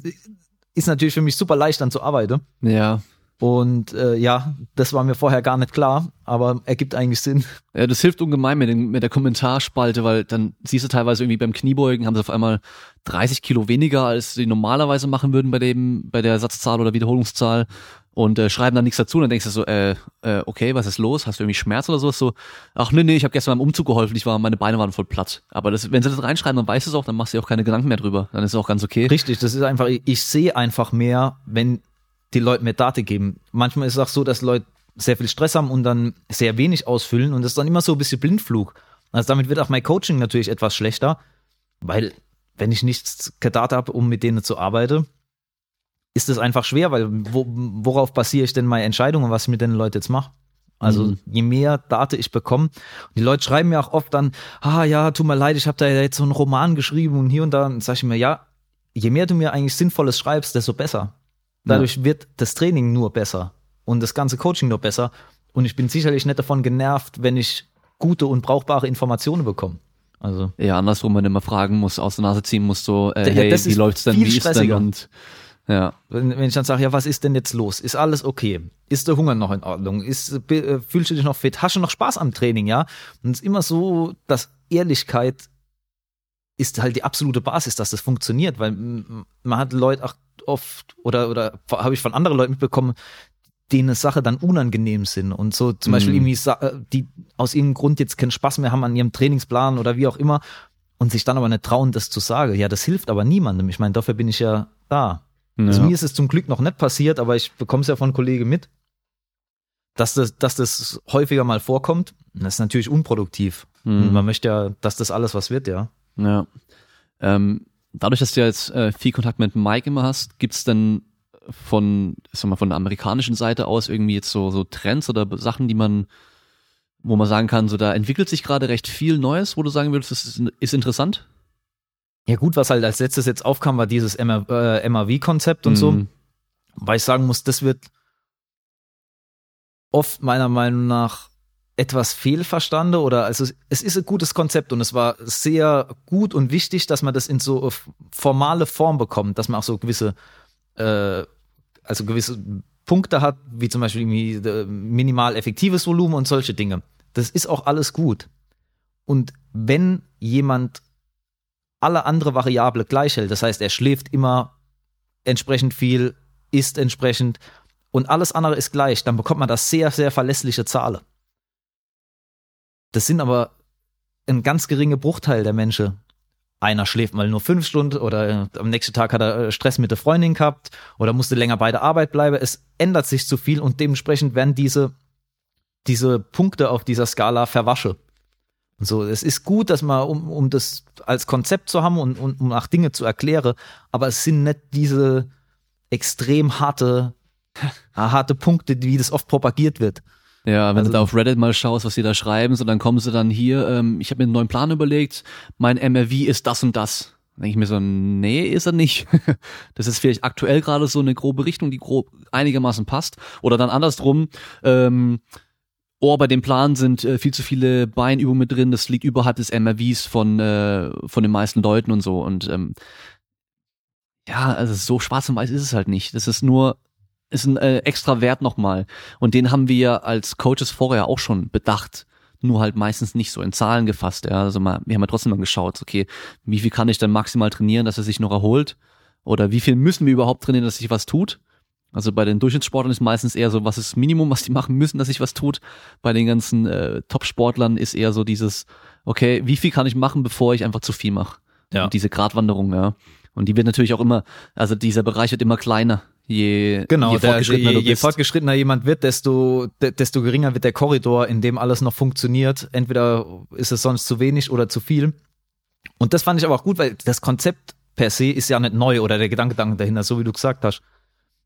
ist natürlich für mich super leicht dann zu arbeiten. Ja. Und äh, ja, das war mir vorher gar nicht klar, aber ergibt eigentlich Sinn. Ja, das hilft ungemein mit, den, mit der Kommentarspalte, weil dann siehst du teilweise irgendwie beim Kniebeugen haben sie auf einmal 30 Kilo weniger, als sie normalerweise machen würden bei dem, bei der Satzzahl oder Wiederholungszahl und äh, schreiben dann nichts dazu. Und dann denkst du so, äh, äh, okay, was ist los? Hast du irgendwie Schmerz oder sowas? So, ach nee, nee, ich habe gestern beim Umzug geholfen, ich war, meine Beine waren voll platt. Aber das, wenn sie das reinschreiben, dann weißt du es auch, dann machst du dir auch keine Gedanken mehr drüber. Dann ist es auch ganz okay. Richtig, das ist einfach, ich, ich sehe einfach mehr, wenn die Leute mir Daten geben. Manchmal ist es auch so, dass Leute sehr viel Stress haben und dann sehr wenig ausfüllen und das ist dann immer so ein bisschen Blindflug. Also damit wird auch mein Coaching natürlich etwas schlechter, weil wenn ich nichts Daten habe, um mit denen zu arbeiten, ist es einfach schwer, weil wo, worauf basiere ich denn meine Entscheidungen, was ich mit den Leuten jetzt mache? Also Mhm. je mehr Daten ich bekomme, die Leute schreiben mir auch oft dann, ah ja, tut mir leid, ich habe da jetzt so einen Roman geschrieben und hier und da, sage ich mir, ja, je mehr du mir eigentlich Sinnvolles schreibst, desto besser. Dadurch wird das Training nur besser und das ganze Coaching nur besser. Und ich bin sicherlich nicht davon genervt, wenn ich gute und brauchbare Informationen bekomme. Also Ja, andersrum, wenn du immer fragen musst, aus der Nase ziehen musst, so, äh, Ja, hey, wie läuft's denn, wie ist denn stressiger. und ja. wenn, wenn ich dann sage, ja, was ist denn jetzt los? Ist alles okay? Ist der Hunger noch in Ordnung? Ist, äh, fühlst du dich noch fit? Hast du noch Spaß am Training, ja? Und es ist immer so, dass Ehrlichkeit ist halt die absolute Basis, dass das funktioniert, weil man hat Leute auch oft oder oder habe ich von anderen Leuten mitbekommen, denen eine Sache dann unangenehm sind und so zum Beispiel Mhm. irgendwie sa- äh, die aus irgendeinem Grund jetzt keinen Spaß mehr haben an ihrem Trainingsplan oder wie auch immer und sich dann aber nicht trauen, das zu sagen. Ja, das hilft aber niemandem. Ich meine, dafür bin ich ja da. Also Ja. mir ist es zum Glück noch nicht passiert, aber ich bekomme es ja von Kollegen mit, dass das, dass das häufiger mal vorkommt. Das ist natürlich unproduktiv. Mhm. Man möchte ja, dass das alles was wird, ja. Ja. Ähm, dadurch, dass du ja jetzt äh, viel Kontakt mit Mike immer hast, gibt's denn von, sag mal, von der amerikanischen Seite aus irgendwie jetzt so, so Trends oder Sachen, die man, wo man sagen kann, so da entwickelt sich gerade recht viel Neues, wo du sagen würdest, das ist, ist interessant? Ja gut, was halt als letztes jetzt aufkam, war dieses MR, äh, MAV-Konzept und so. Mhm. Weil ich sagen muss, das wird oft meiner Meinung nach etwas fehlverstanden oder also es ist ein gutes Konzept und es war sehr gut und wichtig, dass man das in so formale Form bekommt, dass man auch so gewisse äh, also gewisse Punkte hat, wie zum Beispiel äh, minimal effektives Volumen und solche Dinge. Das ist auch alles gut. Und wenn jemand alle andere Variable gleich hält, das heißt, er schläft immer entsprechend viel, isst entsprechend und alles andere ist gleich, dann bekommt man das sehr, sehr verlässliche Zahlen. Das sind aber ein ganz geringer Bruchteil der Menschen. Einer schläft mal nur fünf Stunden oder äh, am nächsten Tag hat er äh, Stress mit der Freundin gehabt oder musste länger bei der Arbeit bleiben. Es ändert sich zu viel und dementsprechend werden diese, diese Punkte auf dieser Skala verwasche. Und so, es ist gut, dass man, um, um das als Konzept zu haben und, und um auch Dinge zu erklären, aber es sind nicht diese extrem harte, harte Punkte, wie das oft propagiert wird. Ja, wenn Also- du da auf Reddit mal schaust, was die da schreiben, so dann kommen sie dann hier, ähm, ich habe mir einen neuen Plan überlegt, mein MRV ist das und das. Dann denke ich mir so, nee, ist er nicht. das ist vielleicht aktuell gerade so eine grobe Richtung, die grob einigermaßen passt. Oder dann andersrum, ähm, oh, bei dem Plan sind äh, viel zu viele Beinübungen mit drin, das liegt überhalb des MRVs von, äh, von den meisten Leuten und so. Und ähm, ja, also so schwarz und weiß ist es halt nicht. Das ist nur, ist ein äh, extra Wert nochmal. Und den haben wir als Coaches vorher auch schon bedacht. Nur halt meistens nicht so in Zahlen gefasst. Ja. Also mal, wir haben ja trotzdem mal geschaut, okay, wie viel kann ich denn maximal trainieren, dass er sich noch erholt? Oder wie viel müssen wir überhaupt trainieren, dass sich was tut? Also bei den Durchschnittssportlern ist meistens eher so, was ist das Minimum, was die machen müssen, dass sich was tut. Bei den ganzen äh, Top-Sportlern ist eher so dieses, okay, wie viel kann ich machen, bevor ich einfach zu viel mache? Ja. Und diese Gratwanderung, ja. Und die wird natürlich auch immer, also dieser Bereich wird immer kleiner, je, Genau, je fortgeschrittener je, je fortgeschrittener jemand wird, desto, de, desto geringer wird der Korridor, in dem alles noch funktioniert. Entweder ist es sonst zu wenig oder zu viel. Und das fand ich aber auch gut, weil das Konzept per se ist ja nicht neu oder der Gedanke dahinter, so wie du gesagt hast.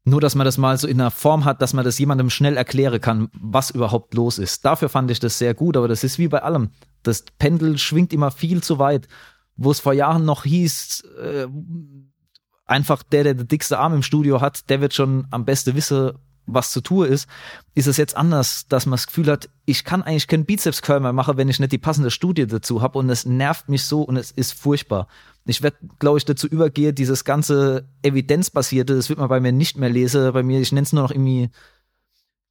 Nur, dass man das mal so in einer Form hat, dass man das jemandem schnell erklären kann, was überhaupt los ist. Dafür fand ich das sehr gut, aber das ist wie bei allem. Das Pendel schwingt immer viel zu weit. Wo es vor Jahren noch hieß, äh, einfach der, der den dickste Arm im Studio hat, der wird schon am besten wissen, was zu tun ist, ist es jetzt anders, dass man das Gefühl hat, ich kann eigentlich keinen Bizeps-Curl mehr machen, wenn ich nicht die passende Studie dazu habe und es nervt mich so und es ist furchtbar. Ich werde, glaube ich, dazu übergehen, dieses ganze Evidenzbasierte, das wird man bei mir nicht mehr lesen. Bei mir, ich nenne es nur noch irgendwie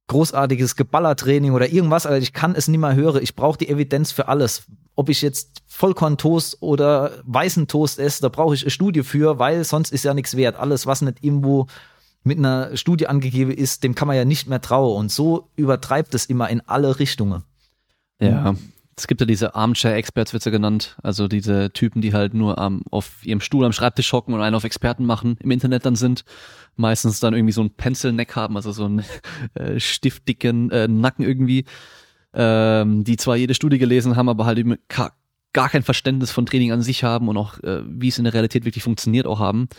großartiges Geballertraining oder irgendwas, aber ich kann es nicht mehr hören. Ich brauche die Evidenz für alles. Ob ich jetzt Vollkorntoast oder weißen Toast esse, da brauche ich eine Studie für, weil sonst ist ja nichts wert. Alles, was nicht irgendwo mit einer Studie angegeben ist, dem kann man ja nicht mehr trauen. Und so übertreibt es immer in alle Richtungen. Ja. Es gibt ja diese Armchair-Experts, wird ja genannt. Also diese Typen, die halt nur am, auf ihrem Stuhl am Schreibtisch hocken und einen auf Experten machen, im Internet dann sind. Meistens dann irgendwie so ein Pencil-Neck haben, also so einen äh, stiftdicken äh, Nacken irgendwie. Ähm, die zwar jede Studie gelesen haben, aber halt eben gar kein Verständnis von Training an sich haben und auch, äh, wie es in der Realität wirklich funktioniert, auch haben.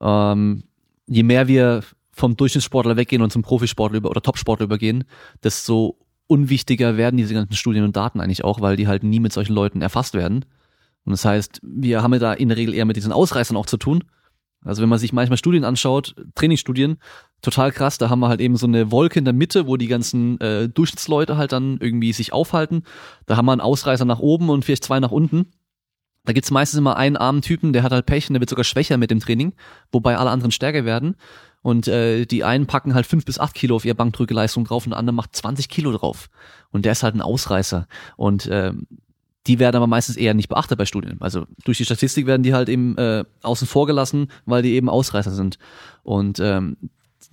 Ähm, je mehr wir vom Durchschnittssportler weggehen und zum Profisportler über, oder Topsportler übergehen, desto unwichtiger werden diese ganzen Studien und Daten eigentlich auch, weil die halt nie mit solchen Leuten erfasst werden. Und das heißt, wir haben ja da in der Regel eher mit diesen Ausreißern auch zu tun. Also wenn man sich manchmal Studien anschaut, Trainingsstudien, total krass, da haben wir halt eben so eine Wolke in der Mitte, wo die ganzen äh, Durchschnittsleute halt dann irgendwie sich aufhalten. Da haben wir einen Ausreißer nach oben und vielleicht zwei nach unten. Da gibt's meistens immer einen armen Typen, der hat halt Pech und der wird sogar schwächer mit dem Training, wobei alle anderen stärker werden. Und äh, die einen packen halt fünf bis acht Kilo auf ihre Bankdrückeleistung drauf und der andere macht 20 Kilo drauf. Und der ist halt ein Ausreißer. Und äh, die werden aber meistens eher nicht beachtet bei Studien. Also durch die Statistik werden die halt eben äh, außen vor gelassen, weil die eben Ausreißer sind. Und ähm,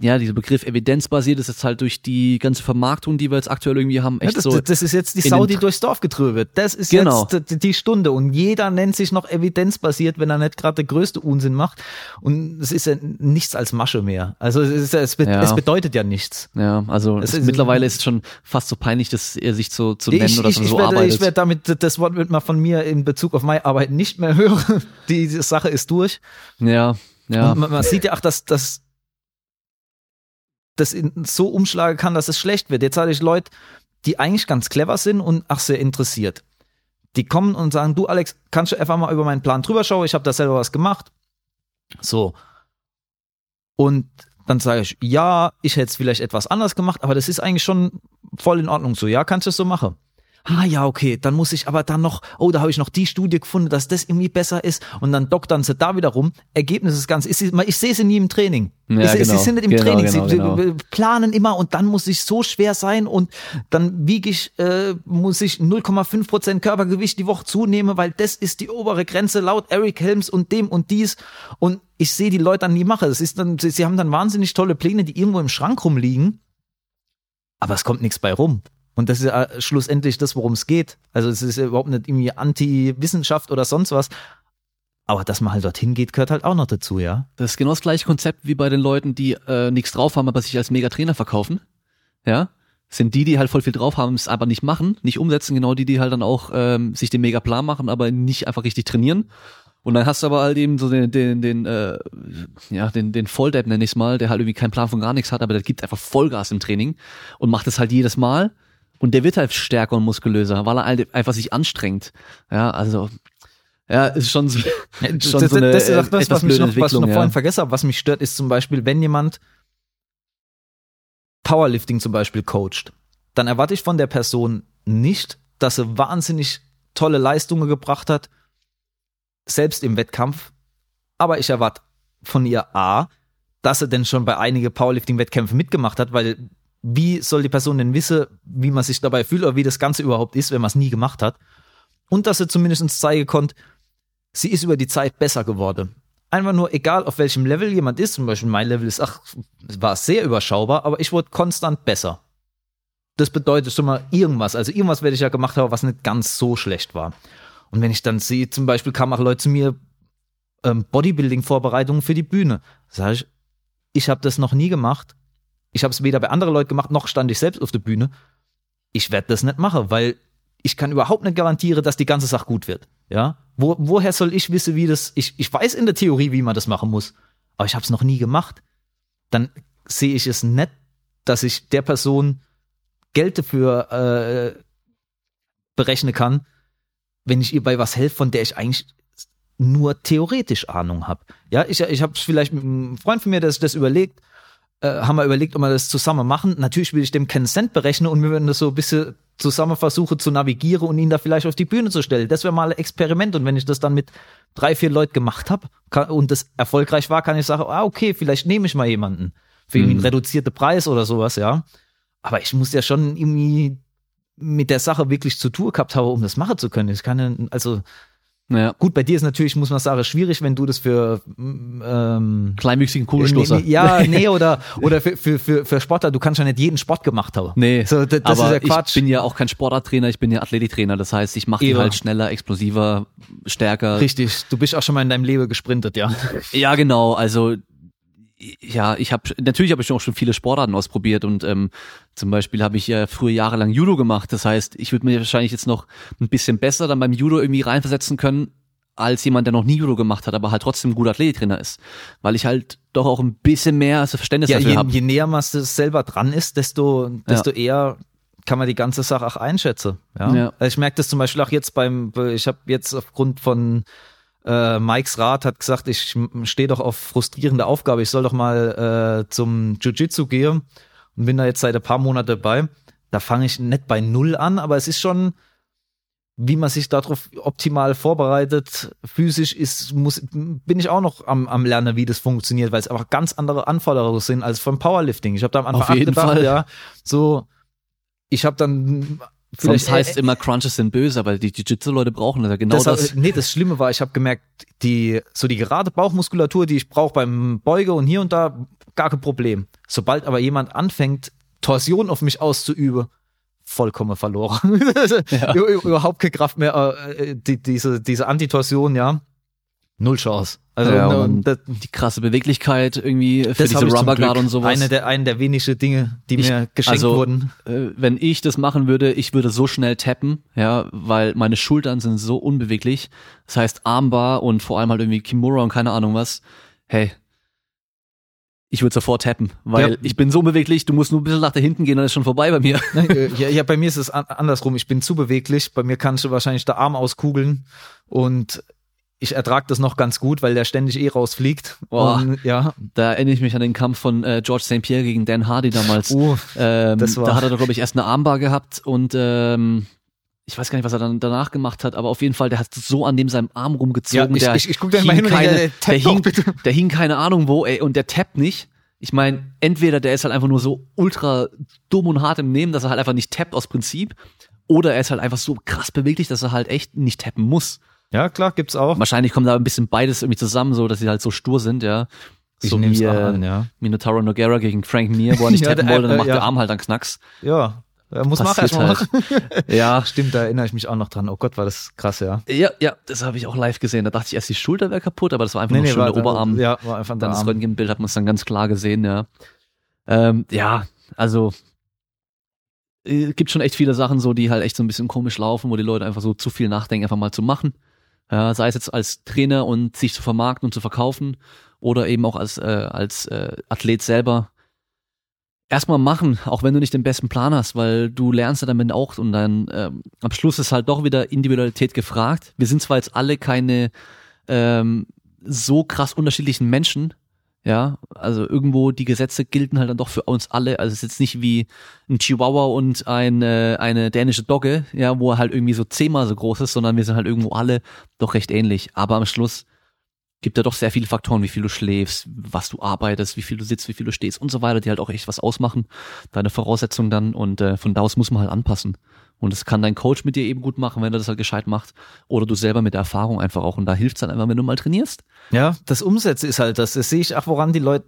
ja, dieser Begriff evidenzbasiert ist jetzt halt durch die ganze Vermarktung, die wir jetzt aktuell irgendwie haben, echt ja, das, so. Das ist jetzt die Sau, die durchs Dorf getrübt wird. Das ist genau. jetzt die Stunde und jeder nennt sich noch evidenzbasiert, wenn er nicht gerade der größte Unsinn macht. Und es ist ja nichts als Masche mehr. Also es, ist, es, be ja. es bedeutet ja nichts. Ja, also es ist, mittlerweile ist es schon fast so peinlich, dass er sich so zu nennen ich, oder so, ich, so werde, arbeitet. Ich werde damit, das Wort wird man von mir in Bezug auf meine Arbeit nicht mehr hören. Die Sache ist durch. Ja. Ja. Und man, man sieht ja auch, dass, dass das so umschlagen kann, dass es schlecht wird. Jetzt hatte ich Leute, die eigentlich ganz clever sind und ach sehr interessiert. Die kommen und sagen, du Alex, kannst du einfach mal über meinen Plan drüber schauen? Ich habe da selber was gemacht. So. Und dann sage ich, ja, ich hätte es vielleicht etwas anders gemacht, aber das ist eigentlich schon voll in Ordnung so. Ja, kannst du es so machen? Ah ja, okay, dann muss ich aber dann noch, oh, da habe ich noch die Studie gefunden, dass das irgendwie besser ist und dann doktern sie da wieder rum. Ergebnis ist ganz, ich, ich sehe sie nie im Training. Ja, ich, genau. Sie sind nicht im genau, Training, genau, sie genau. planen immer und dann muss ich so schwer sein und dann wiege ich, äh, muss ich 0,5 Prozent Körpergewicht die Woche zunehmen, weil das ist die obere Grenze laut Eric Helms und dem und dies und ich sehe die Leute dann nie machen. Das ist dann, sie, sie haben dann wahnsinnig tolle Pläne, die irgendwo im Schrank rumliegen, aber es kommt nichts bei rum. Und das ist ja schlussendlich das, worum es geht. Also es ist ja überhaupt nicht irgendwie Anti-Wissenschaft oder sonst was. Aber dass man halt dorthin geht, gehört halt auch noch dazu, ja. Das ist genau das gleiche Konzept wie bei den Leuten, die äh, nichts drauf haben, aber sich als Megatrainer verkaufen. Ja. Sind die, die halt voll viel drauf haben, es aber nicht machen, nicht umsetzen, genau die, die halt dann auch ähm, sich den Megaplan machen, aber nicht einfach richtig trainieren. Und dann hast du aber halt eben so den, den, den, äh, ja, den, den Volldepp nenne ich mal, der halt irgendwie keinen Plan von gar nichts hat, aber der gibt einfach Vollgas im Training und macht es halt jedes Mal und der wird halt stärker und muskulöser, weil er halt einfach sich anstrengt. Ja, also ja, ist schon so, schon so eine das ist auch das, was, mich noch, was ich noch ja. vorhin vergessen habe. Was mich stört, ist zum Beispiel, wenn jemand Powerlifting zum Beispiel coacht, dann erwarte ich von der Person nicht, dass sie wahnsinnig tolle Leistungen gebracht hat, selbst im Wettkampf. Aber ich erwarte von ihr A, dass sie denn schon bei einigen Powerlifting-Wettkämpfen mitgemacht hat, weil wie soll die Person denn wissen, wie man sich dabei fühlt oder wie das Ganze überhaupt ist, wenn man es nie gemacht hat. Und dass sie zumindest zeigen konnte, sie ist über die Zeit besser geworden. Einfach nur, egal auf welchem Level jemand ist, zum Beispiel mein Level ist, ach, war sehr überschaubar, aber ich wurde konstant besser. Das bedeutet schon mal irgendwas. Also irgendwas werde ich ja gemacht haben, was nicht ganz so schlecht war. Und wenn ich dann sehe, zum Beispiel kamen auch Leute zu mir, ähm, Bodybuilding-Vorbereitungen für die Bühne. Sag ich, ich habe das noch nie gemacht ich habe es weder bei anderen Leuten gemacht, noch stand ich selbst auf der Bühne. Ich werde das nicht machen, weil ich kann überhaupt nicht garantieren, dass die ganze Sache gut wird. Ja, Wo, woher soll ich wissen, wie das? Ich, ich weiß in der Theorie, wie man das machen muss, aber ich habe es noch nie gemacht. dann sehe ich es nicht, dass ich der Person Geld dafür äh, berechnen kann, wenn ich ihr bei was helfe, von der ich eigentlich nur theoretisch Ahnung habe. Ja, ich, ich habe vielleicht mit einem Freund von mir, der sich das überlegt, haben wir überlegt, ob wir das zusammen machen. Natürlich will ich dem keinen Cent berechnen und wir würden das so ein bisschen zusammen versuchen zu navigieren und ihn da vielleicht auf die Bühne zu stellen. Das wäre mal ein Experiment. Und wenn ich das dann mit drei, vier Leuten gemacht habe und das erfolgreich war, kann ich sagen, ah, okay, vielleicht nehme ich mal jemanden für mhm. einen reduzierten Preis oder sowas, ja. Aber ich muss ja schon irgendwie mit der Sache wirklich zu tun gehabt haben, um das machen zu können. Ich kann ja, also ja. Gut, bei dir ist natürlich, muss man sagen, schwierig, wenn du das für ähm, kleinwüchsigen Kugelstoßer. Nee, ja, nee, oder, oder für, für, für, für Sportler, du kannst ja nicht jeden Sport gemacht haben. Nee, so, das, aber ist ja Quatsch. ich bin ja auch kein Sportarttrainer, ich bin ja Athletiktrainer. Das heißt, ich mache die halt schneller, explosiver, stärker. Richtig, du bist auch schon mal in deinem Leben gesprintet, ja. Ja, genau. Also ja, ich habe natürlich habe ich auch schon viele Sportarten ausprobiert und ähm, zum Beispiel habe ich ja früher jahrelang Judo gemacht. Das heißt, ich würde mir wahrscheinlich jetzt noch ein bisschen besser dann beim Judo irgendwie reinversetzen können als jemand, der noch nie Judo gemacht hat, aber halt trotzdem ein guter Athletiktrainer ist, weil ich halt doch auch ein bisschen mehr als Verständnis ja, dafür habe. Je näher man selber dran ist, desto desto ja. eher kann man die ganze Sache auch einschätzen. Ja? ja. Also ich merke das zum Beispiel auch jetzt beim, ich habe jetzt aufgrund von äh, Mikes Rat hat gesagt, ich stehe doch auf frustrierende Aufgabe, ich soll doch mal äh, zum Jiu-Jitsu gehen und bin da jetzt seit ein paar Monaten dabei. Da fange ich nicht bei Null an, aber es ist schon, wie man sich darauf optimal vorbereitet, physisch ist, muss, bin ich auch noch am, am Lernen, wie das funktioniert, weil es einfach ganz andere Anforderungen sind als vom Powerlifting. Ich habe da am Anfang Auf jeden gedacht, Fall. ja, so, ich habe dann Vielleicht Sonst heißt äh, immer Crunches sind böse, aber die Jiu-Jitsu-Leute brauchen das ja genau das. das. Nee, das Schlimme war, ich habe gemerkt, die so die gerade Bauchmuskulatur, die ich brauche beim Beuge und hier und da, gar kein Problem. Sobald aber jemand anfängt, Torsion auf mich auszuüben, vollkommen verloren. ja. Überhaupt keine Kraft mehr. Äh, die, diese, diese Antitorsion, ja, null Chance. Also ja, und das, die krasse Beweglichkeit irgendwie für diese Rubberguard und sowas. Eine der, eine der wenigen Dinge, die ich, mir geschenkt also, wurden. Äh, wenn ich das machen würde, ich würde so schnell tappen, ja, weil meine Schultern sind so unbeweglich. Das heißt Armbar und vor allem halt irgendwie Kimura und keine Ahnung was. Hey, ich würde sofort tappen, weil ja. ich bin so beweglich, du musst nur ein bisschen nach da hinten gehen, dann ist schon vorbei bei mir. Äh, ja, ja, bei mir ist es andersrum. Ich bin zu beweglich. Bei mir kannst du wahrscheinlich der Arm auskugeln und ich ertrage das noch ganz gut, weil der ständig eh rausfliegt. Boah, und, ja. Da erinnere ich mich an den Kampf von äh, George St. Pierre gegen Dan Hardy damals. Uh, ähm, das war da hat er, glaube ich, erst eine Armbar gehabt und ähm, ich weiß gar nicht, was er dann danach gemacht hat, aber auf jeden Fall, der hat so an dem seinem Arm rumgezogen. Ja, ich, ich, ich guck da mal hin keine, der, der, hing, der hing keine Ahnung wo, ey, und der tappt nicht. Ich meine, entweder der ist halt einfach nur so ultra dumm und hart im Nehmen, dass er halt einfach nicht tappt aus Prinzip, oder er ist halt einfach so krass beweglich, dass er halt echt nicht tappen muss. Ja, klar, gibt's auch. Wahrscheinlich kommt da ein bisschen beides irgendwie zusammen, so dass sie halt so stur sind, ja. Ich so wie äh, an, ja. Minotauro Noguera gegen Frank Mir, wo er nicht ja, tappen wollte, dann macht ja. der Arm halt dann Knacks. Ja, er muss nachher erstmal halt. machen. ja, stimmt, da erinnere ich mich auch noch dran. Oh Gott, war das krass, ja. Ja, ja, das habe ich auch live gesehen. Da dachte ich erst, die Schulter wäre kaputt, aber das war einfach nee, nur nee, schön der Oberarm. Ja, war einfach dann das Röntgenbild hat man es dann ganz klar gesehen, ja. Ähm, ja, also äh, gibt schon echt viele Sachen so, die halt echt so ein bisschen komisch laufen, wo die Leute einfach so zu viel nachdenken, einfach mal zu machen. Ja, sei es jetzt als Trainer und sich zu vermarkten und zu verkaufen oder eben auch als, äh, als äh, Athlet selber. Erstmal machen, auch wenn du nicht den besten Plan hast, weil du lernst ja damit auch und dann ähm, am Schluss ist halt doch wieder Individualität gefragt. Wir sind zwar jetzt alle keine ähm, so krass unterschiedlichen Menschen, ja, also irgendwo die Gesetze gelten halt dann doch für uns alle. Also es ist jetzt nicht wie ein Chihuahua und eine, eine dänische Dogge, ja, wo er halt irgendwie so zehnmal so groß ist, sondern wir sind halt irgendwo alle doch recht ähnlich. Aber am Schluss gibt ja doch sehr viele Faktoren, wie viel du schläfst, was du arbeitest, wie viel du sitzt, wie viel du stehst und so weiter, die halt auch echt was ausmachen, deine Voraussetzungen dann und äh, von da aus muss man halt anpassen. Und das kann dein Coach mit dir eben gut machen, wenn er das halt gescheit macht. Oder du selber mit der Erfahrung einfach auch. Und da hilft es dann einfach, wenn du mal trainierst. Ja, das Umsetzen ist halt das. Das sehe ich auch, woran die Leute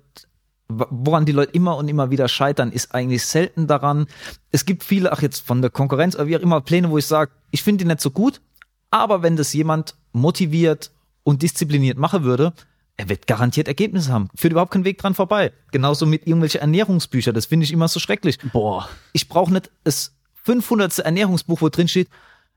woran die Leute immer und immer wieder scheitern, ist eigentlich selten daran. Es gibt viele, ach jetzt von der Konkurrenz, oder wie auch immer, Pläne, wo ich sage, ich finde die nicht so gut, aber wenn das jemand motiviert und diszipliniert machen würde, er wird garantiert Ergebnisse haben. Führt überhaupt keinen Weg dran vorbei. Genauso mit irgendwelchen Ernährungsbüchern. Das finde ich immer so schrecklich. Boah. Ich brauche nicht es 500. Ernährungsbuch, wo drin steht,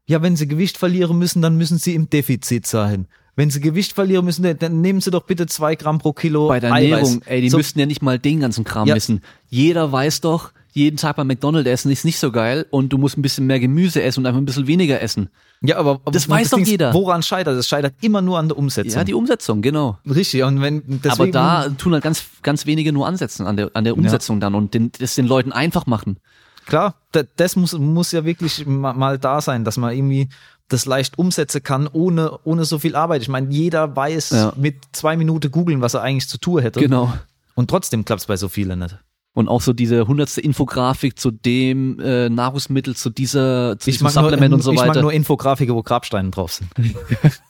ja, wenn sie Gewicht verlieren müssen, dann müssen sie im Defizit sein. wenn sie Gewicht verlieren müssen, dann- nehmen sie doch bitte zwei Gramm pro Kilo Bei der Eiweiß. Ernährung, ey, die so, müssten ja nicht mal den ganzen Kram Ja. wissen. Jeder weiß doch, jeden Tag beim McDonald's essen ist nicht so geil und du musst ein bisschen mehr Gemüse essen und einfach ein bisschen weniger essen. ja, aber, aber Das weiß doch jeder. Woran scheitert? Es scheitert immer nur an der Umsetzung. Ja, die Umsetzung, genau. Richtig, und wenn deswegen, Aber da tun halt ganz, ganz wenige nur ansetzen an der, an der Umsetzung dann und den, das den Leuten einfach machen. Klar, da- das muss, muss ja wirklich ma- mal da sein, dass man irgendwie das leicht umsetzen kann, ohne, ohne so viel Arbeit. Ich meine, jeder weiß Ja. mit zwei Minuten googeln, was er eigentlich zu tun hätte. Genau. Und trotzdem klappt es bei so vielen nicht. Und auch so diese hundertste Infografik zu dem äh, Nahrungsmittel, zu dieser, zu Ich diesem mag, nur, Supplement und so ich mag weiter. nur Infografiken, wo Grabsteine drauf sind.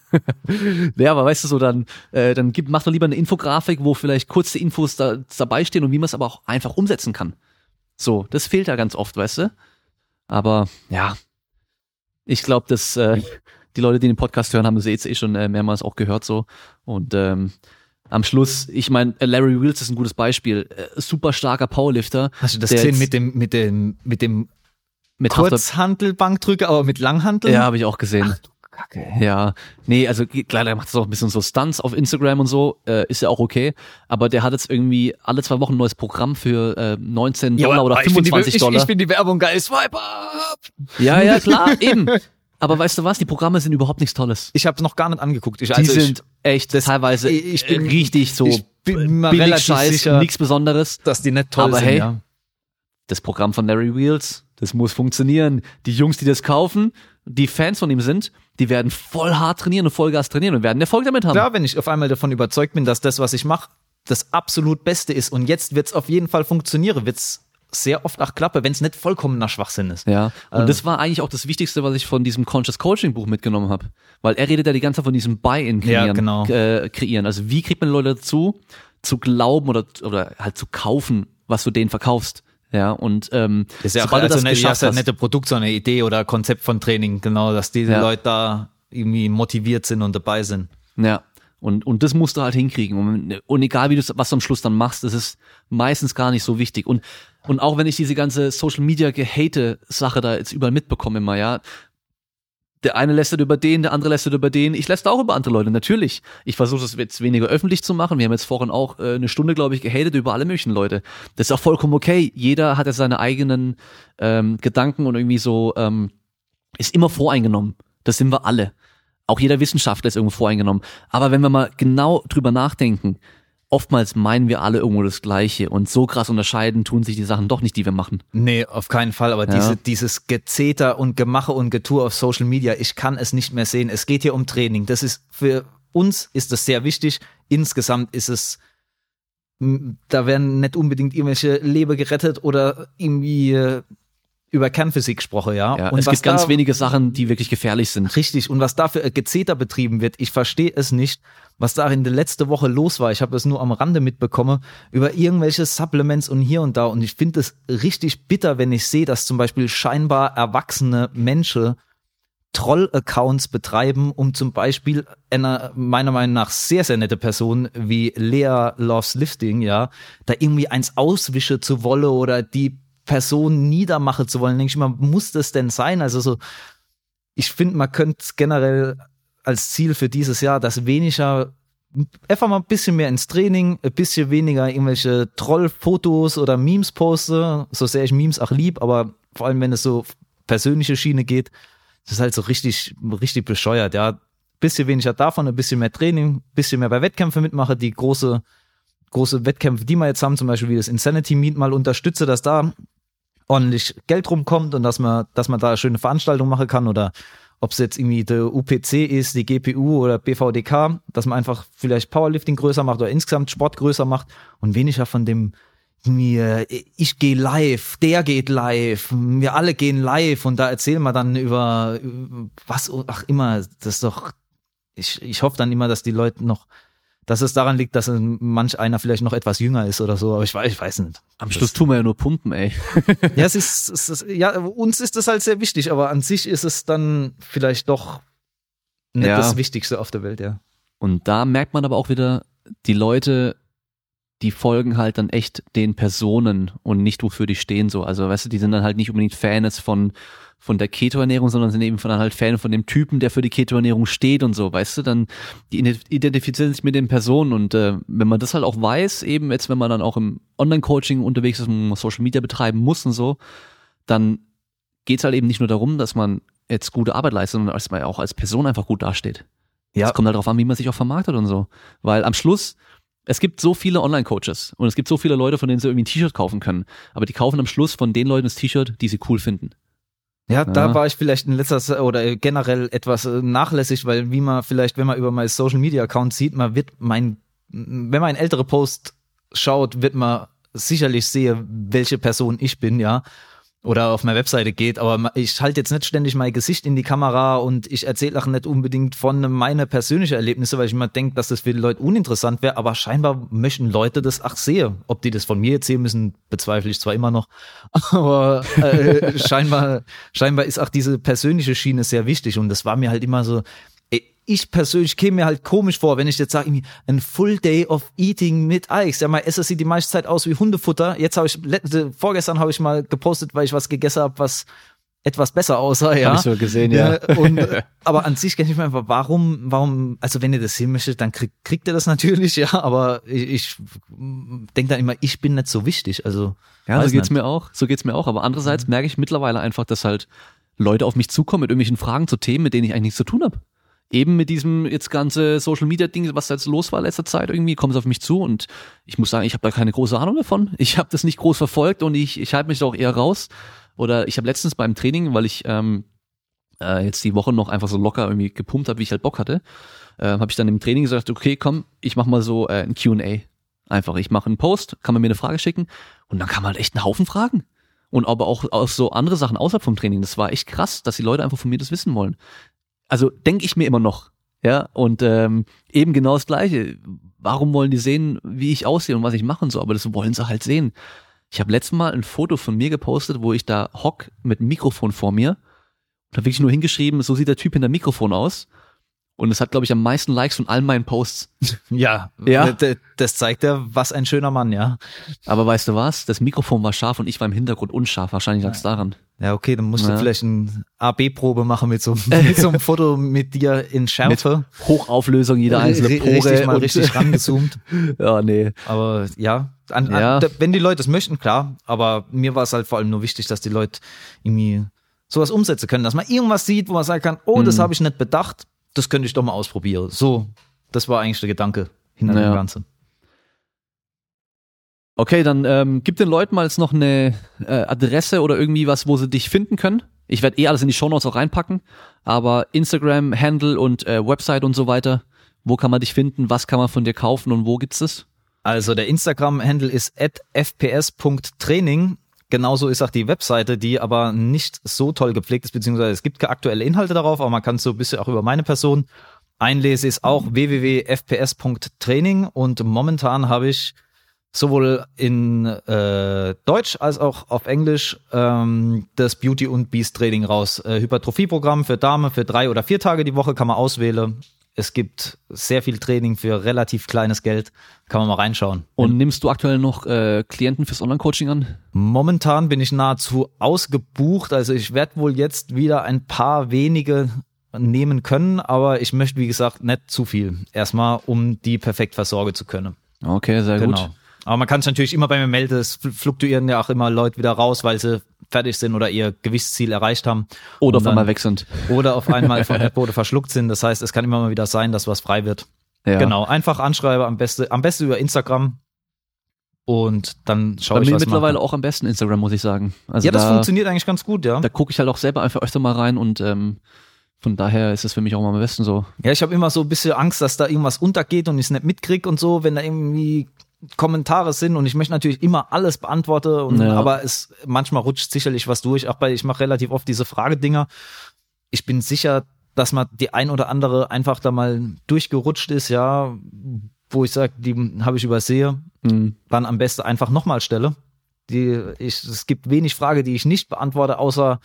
Ja, aber weißt du so, dann, äh, dann gibt, mach doch lieber eine Infografik, wo vielleicht kurze Infos da, dabei stehen und wie man es aber auch einfach umsetzen kann. So, das fehlt ja ganz oft, weißt du? Aber ja, ich glaube, dass äh, die Leute, die den Podcast hören, haben es jetzt eh schon äh, mehrmals auch gehört so. Und ähm, am Schluss, ich meine, Larry Wheels ist ein gutes Beispiel. Äh, super starker Powerlifter. Hast du das gesehen mit dem, mit dem, mit dem mit Kurzhantelbankdrücker, aber mit Langhantel? Ja, habe ich auch gesehen. Kacke. Ja, nee, also klar, der macht das auch ein bisschen so Stunts auf Instagram und so, äh, ist ja auch okay. Aber der hat jetzt irgendwie alle zwei Wochen ein neues Programm für äh, 19 Dollar oder aber ich find 25 die, Dollar. Ich, ich finde die Werbung geil. Swipe up! ja, ja, klar, eben. Aber weißt du was, die Programme sind überhaupt nichts Tolles. Ich habe es noch gar nicht angeguckt. Ich, Die also sind echt teilweise ich- ich bin- richtig so ich bin mir billig Scheiß, sicher, nichts Besonderes. ich, dass die nicht toll Aber sind. hey, ja. Das Programm von Larry Wheels, das muss funktionieren. Die Jungs, die das kaufen, die Fans von ihm sind, die werden voll hart trainieren und Vollgas trainieren und werden Erfolg damit haben. Klar, wenn ich auf einmal davon überzeugt bin, dass das, was ich mache, das absolut Beste ist und jetzt wird's auf jeden Fall funktionieren, wird's sehr oft auch klappen, wenn es nicht vollkommener Schwachsinn ist. Ja, und Ähm. das war eigentlich auch das Wichtigste, was ich von diesem Conscious Coaching Buch mitgenommen habe. Weil er redet ja die ganze Zeit von diesem Buy-in kreieren, Ja, genau. äh, kreieren. Also wie kriegt man Leute dazu, zu glauben oder, oder halt zu kaufen, was du denen verkaufst. Ja, und ähm, Das ist ja auch also das nicht, geschafft hast, ein Produkt, sondern eine Idee oder Konzept von Training, genau, dass diese Ja. Leute da irgendwie motiviert sind und dabei sind. Ja. Und, und das musst du halt hinkriegen. Und, und egal wie du was du am Schluss dann machst, das ist meistens gar nicht so wichtig. Und, und auch wenn ich diese ganze Social Media gehate Sache da jetzt überall mitbekomme immer, ja. Der eine lästert über den, der andere lästert über den. Ich lästere auch über andere Leute, natürlich. Ich versuche das jetzt weniger öffentlich zu machen. Wir haben jetzt vorhin auch äh, eine Stunde, glaube ich, gehatet über alle möglichen Leute. Das ist auch vollkommen okay. Jeder hat ja seine eigenen ähm, Gedanken und irgendwie so, ähm, ist immer voreingenommen. Das sind wir alle. Auch jeder Wissenschaftler ist irgendwo voreingenommen. Aber wenn wir mal genau drüber nachdenken, oftmals meinen wir alle irgendwo das Gleiche und so krass unterscheiden tun sich die Sachen doch nicht, die wir machen. Nee, auf keinen Fall, aber Ja. diese, dieses Gezeter und Gemache und Getue auf Social Media, ich kann es nicht mehr sehen. Es geht hier um Training. Das ist, für uns ist das sehr wichtig. Insgesamt ist es, da werden nicht unbedingt irgendwelche Leben gerettet oder irgendwie äh, über Kernphysik gesprochen, ja. Ja, und es gibt ganz da- wenige Sachen, die wirklich gefährlich sind. Richtig. Und was da für ein Gezeter betrieben wird, ich verstehe es nicht, was da in der letzten Woche los war. Ich habe es nur am Rande mitbekommen über irgendwelche Supplements und hier und da. Und ich finde es richtig bitter, wenn ich sehe, dass zum Beispiel scheinbar erwachsene Menschen Troll-Accounts betreiben, um zum Beispiel einer meiner Meinung nach sehr, sehr nette Person wie Lea Loves Lifting, ja, da irgendwie eins auswischen zu wollen oder die Person niedermachen zu wollen. Denke ich mal, muss das denn sein? Also so, ich finde, man könnte generell als Ziel für dieses Jahr, dass weniger, einfach mal ein bisschen mehr ins Training, ein bisschen weniger irgendwelche Trollfotos oder Memes poste, so sehr ich Memes auch lieb, aber vor allem, wenn es so persönliche Schiene geht, das ist halt so richtig, richtig bescheuert, ja. Bisschen weniger davon, ein bisschen mehr Training, bisschen mehr bei Wettkämpfen mitmache, die große, große Wettkämpfe, die wir jetzt haben, zum Beispiel wie das Insanity Meet mal unterstütze, dass da ordentlich Geld rumkommt und dass man, dass man da schöne Veranstaltung machen kann oder ob es jetzt irgendwie der UPC ist, die GPU oder BVDK, dass man einfach vielleicht Powerlifting größer macht oder insgesamt Sport größer macht und weniger von dem irgendwie, äh, ich gehe live, der geht live, wir alle gehen live und da erzählen wir dann über, über was, ach immer, das ist doch, ich, ich hoffe dann immer, dass die Leute noch, dass es daran liegt, dass manch einer vielleicht noch etwas jünger ist oder so, aber ich weiß, ich weiß nicht. Am Schluss tun wir ja nur pumpen, ey. Ja, es ist, es ist, ja, uns ist das halt sehr wichtig, aber an sich ist es dann vielleicht doch nicht Ja. das Wichtigste auf der Welt, ja. Und da merkt man aber auch wieder, die Leute die folgen halt dann echt den Personen und nicht wofür die stehen so. Also weißt du, die sind dann halt nicht unbedingt Fans von von der Keto-Ernährung, sondern sind eben von dann halt Fan von dem Typen, der für die Keto-Ernährung steht und so, weißt du, dann die identifizieren sich mit den Personen und äh, wenn man das halt auch weiß, eben jetzt, wenn man dann auch im Online-Coaching unterwegs ist und Social Media betreiben muss und so, dann geht's halt eben nicht nur darum, dass man jetzt gute Arbeit leistet, sondern dass man auch als Person einfach gut dasteht. Ja. Es kommt halt darauf an, wie man sich auch vermarktet und so. Weil am Schluss, es gibt so viele Online-Coaches und es gibt so viele Leute, von denen sie irgendwie ein T-Shirt kaufen können. Aber die kaufen am Schluss von den Leuten das T-Shirt, die sie cool finden. Ja, da war ich vielleicht in letzter oder generell etwas äh, nachlässig, weil wie man vielleicht, wenn man über mein Social Media Account sieht, man wird mein, wenn man ein ältere Post schaut, wird man sicherlich sehen, welche Person ich bin, ja oder auf meine Webseite geht, aber ich halte jetzt nicht ständig mein Gesicht in die Kamera und ich erzähle auch nicht unbedingt von meine persönlichen Erlebnisse, weil ich immer denke, dass das für die Leute uninteressant wäre, aber scheinbar möchten Leute das ach sehen. Ob die das von mir erzählen müssen, bezweifle ich zwar immer noch, aber äh, scheinbar, scheinbar ist auch diese persönliche Schiene sehr wichtig. Und das war mir halt immer so, ich persönlich käme mir halt komisch vor, wenn ich jetzt sage, ein Full Day of Eating mit Eis. Ja, mein Essen sieht die meiste Zeit aus wie Hundefutter. Jetzt habe ich, vorgestern habe ich mal gepostet, weil ich was gegessen habe, was etwas besser aussah, ja. Hab ich so gesehen, ja. ja und, aber an sich kann ich mir einfach, warum, warum, also wenn ihr das sehen möchtet, dann krieg, kriegt ihr das natürlich, ja, aber ich, ich denke dann immer, ich bin nicht so wichtig, also. Ja, so geht's nicht. mir auch, so geht's mir auch, aber andererseits mhm. merke ich mittlerweile einfach, dass halt Leute auf mich zukommen mit irgendwelchen Fragen zu Themen, mit denen ich eigentlich nichts zu tun habe eben mit diesem jetzt ganze Social Media Ding, was da jetzt los war letzter Zeit irgendwie, kommt es auf mich zu und ich muss sagen, ich habe da keine große Ahnung davon. Ich habe das nicht groß verfolgt und ich, ich halte mich da auch eher raus. Oder ich habe letztens beim Training, weil ich ähm, äh, jetzt die Woche noch einfach so locker irgendwie gepumpt habe, wie ich halt Bock hatte, äh, habe ich dann im Training gesagt, okay, komm, ich mach mal so äh, ein Q&A. Einfach, ich mache einen Post, kann man mir eine Frage schicken und dann kam halt echt einen Haufen Fragen. Und aber auch auf so andere Sachen außerhalb vom Training. Das war echt krass, dass die Leute einfach von mir das wissen wollen also denke ich mir immer noch. Ja, und ähm, eben genau das Gleiche. Warum wollen die sehen, wie ich aussehe und was ich machen soll? Aber das wollen sie halt sehen. Ich habe letztes Mal ein Foto von mir gepostet, wo ich da hock mit Mikrofon vor mir habe wirklich nur hingeschrieben, so sieht der Typ hinter Mikrofon aus. Und es hat, glaube ich, am meisten Likes von all meinen Posts. Ja, ja. Das zeigt ja, was ein schöner Mann, ja. Aber weißt du was? Das Mikrofon war scharf und ich war im Hintergrund unscharf. Wahrscheinlich lag es daran. Ja, okay, dann musst ja. du vielleicht eine AB-Probe machen mit so, mit so einem Foto mit dir in Schärfe. Mit Hochauflösung, jeder einzelne Pore. Richtig mal richtig rangezoomt. ja, nee. Aber ja, an, ja. An, wenn die Leute es möchten, klar. Aber mir war es halt vor allem nur wichtig, dass die Leute irgendwie sowas umsetzen können, dass man irgendwas sieht, wo man sagen kann, oh, das mhm. habe ich nicht bedacht, das könnte ich doch mal ausprobieren. So, das war eigentlich der Gedanke hinter naja. dem Ganzen. Okay, dann ähm, gib den Leuten mal jetzt noch eine äh, Adresse oder irgendwie was, wo sie dich finden können. Ich werde eh alles in die Show Notes auch reinpacken, aber Instagram, Handle und äh, Website und so weiter. Wo kann man dich finden? Was kann man von dir kaufen und wo gibt's es? Also der Instagram-Handle ist fps.training. Genauso ist auch die Webseite, die aber nicht so toll gepflegt ist, beziehungsweise es gibt aktuelle Inhalte darauf, aber man kann so ein bisschen auch über meine Person einlesen, ist auch www.fps.training und momentan habe ich sowohl in äh, Deutsch als auch auf Englisch ähm, das Beauty und Beast Training raus. Äh, Hypertrophie-Programm für Dame für drei oder vier Tage die Woche kann man auswählen. Es gibt sehr viel Training für relativ kleines Geld. Kann man mal reinschauen. Und nimmst du aktuell noch äh, Klienten fürs Online-Coaching an? Momentan bin ich nahezu ausgebucht. Also ich werde wohl jetzt wieder ein paar wenige nehmen können, aber ich möchte, wie gesagt, nicht zu viel. Erstmal, um die perfekt versorgen zu können. Okay, sehr genau. gut. Aber man kann sich natürlich immer bei mir melden. Es fluktuieren ja auch immer Leute wieder raus, weil sie fertig sind oder ihr Gewichtsziel erreicht haben. Oder auf einmal weg sind. Oder auf einmal von Erdboden verschluckt sind. Das heißt, es kann immer mal wieder sein, dass was frei wird. Ja. Genau, einfach anschreiben, am besten, am besten über Instagram. Und dann schaue ich, was mittlerweile mache. auch am besten Instagram, muss ich sagen. Also ja, das da, funktioniert eigentlich ganz gut, ja. Da gucke ich halt auch selber einfach öfter mal rein und ähm, von daher ist es für mich auch mal am besten so. Ja, ich habe immer so ein bisschen Angst, dass da irgendwas untergeht und ich es nicht mitkrieg und so, wenn da irgendwie Kommentare sind und ich möchte natürlich immer alles beantworten, und, ja. aber es manchmal rutscht sicherlich was durch. Auch bei ich mache relativ oft diese Fragedinger. Ich bin sicher, dass man die ein oder andere einfach da mal durchgerutscht ist, ja, wo ich sage, die habe ich übersehe, mhm. dann am besten einfach nochmal stelle. Die, ich, es gibt wenig Frage, die ich nicht beantworte, außer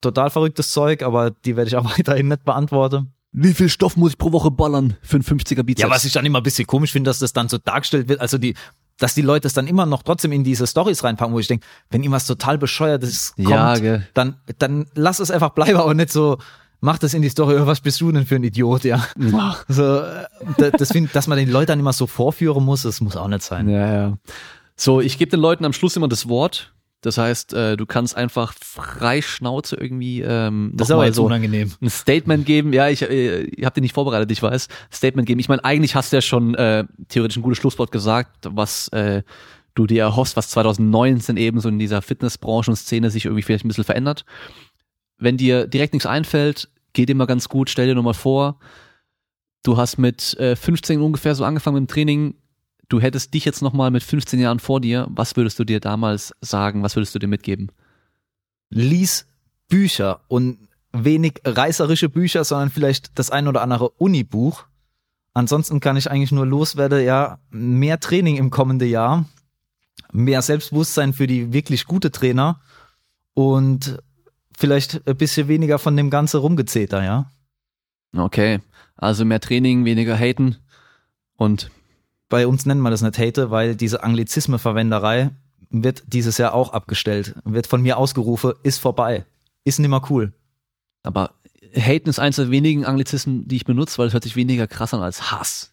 total verrücktes Zeug, aber die werde ich auch weiterhin nicht beantworten. Wie viel Stoff muss ich pro Woche ballern für einen 50er Bizeps? Ja, was ich dann immer ein bisschen komisch finde, dass das dann so dargestellt wird. Also die, dass die Leute es dann immer noch trotzdem in diese Stories reinpacken, wo ich denke, wenn irgendwas total bescheuertes kommt, Ja, gell. dann, dann lass es einfach bleiben und nicht so, mach das in die Story, oh, was bist du denn für ein Idiot, ja. So, äh, da- das find, dass man den Leuten dann immer so vorführen muss, das muss auch nicht sein. Ja, ja. So, ich gebe den Leuten am Schluss immer das Wort. Das heißt, äh, du kannst einfach frei Schnauze irgendwie ähm, Das ist aber jetzt so unangenehm. ein Statement geben. Ja, ich, äh, ich habe dir nicht vorbereitet, ich weiß. Statement geben. Ich meine, eigentlich hast du ja schon äh, theoretisch ein gutes Schlusswort gesagt, was äh, du dir erhoffst, was 2019 eben so in dieser Fitnessbranche und Szene sich irgendwie vielleicht ein bisschen verändert. Wenn dir direkt nichts einfällt, geht immer ganz gut. Stell dir nochmal vor, du hast mit äh, 15 ungefähr so angefangen mit dem Training. Du hättest dich jetzt nochmal mit 15 Jahren vor dir. Was würdest du dir damals sagen? Was würdest du dir mitgeben? Lies Bücher und wenig reißerische Bücher, sondern vielleicht das ein oder andere Unibuch. Ansonsten kann ich eigentlich nur loswerden, ja, mehr Training im kommenden Jahr, mehr Selbstbewusstsein für die wirklich gute Trainer und vielleicht ein bisschen weniger von dem ganzen Rumgezeter, ja. Okay, also mehr Training, weniger haten und Bei uns nennen wir das nicht Hate, weil diese Anglizisme-Verwenderei wird dieses Jahr auch abgestellt, wird von mir ausgerufen, ist vorbei, ist nimmer cool. aber haten ist eins der wenigen Anglizisten, die ich benutze, weil es hört sich weniger krass an als Hass.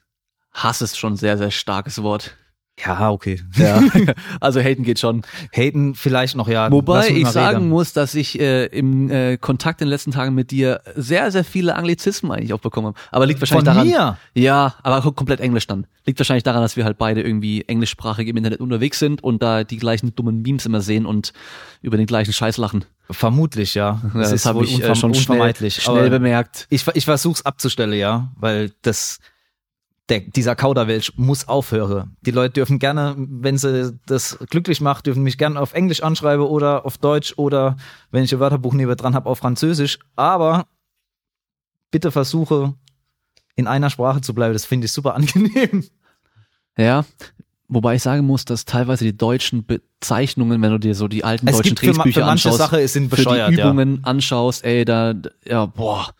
Hass ist schon ein sehr, sehr starkes Wort. Ja, okay. Ja. also haten geht schon. Haten vielleicht noch, ja. Wobei ich sagen reden. muss, dass ich äh, im äh, Kontakt in den letzten Tagen mit dir sehr, sehr viele Anglizismen eigentlich auch bekommen habe. Aber liegt wahrscheinlich Von daran. mir? Ja, aber kom- komplett Englisch dann. Liegt wahrscheinlich daran, dass wir halt beide irgendwie englischsprachig im Internet unterwegs sind und da die gleichen dummen Memes immer sehen und über den gleichen Scheiß lachen. Vermutlich, ja. Ja, das ist habe ich äh, schon schnell, unvermeidlich. schnell Aber bemerkt. ich, ich versuch's abzustellen, ja, weil das, der, dieser Kauderwelsch muss aufhören. Die Leute dürfen gerne, wenn sie das glücklich macht, dürfen mich gerne auf Englisch anschreiben oder auf Deutsch oder wenn ich ein Wörterbuch neben dran habe auf Französisch. Aber bitte versuche in einer Sprache zu bleiben. Das finde ich super angenehm. Ja. Wobei ich sagen muss, dass teilweise die deutschen Bezeichnungen, wenn du dir so die alten Es deutschen gibt für, Trainingsbücher für anschaust, Sachen sind für bescheuert, die ja. Übungen anschaust, ey, da, ja, boah.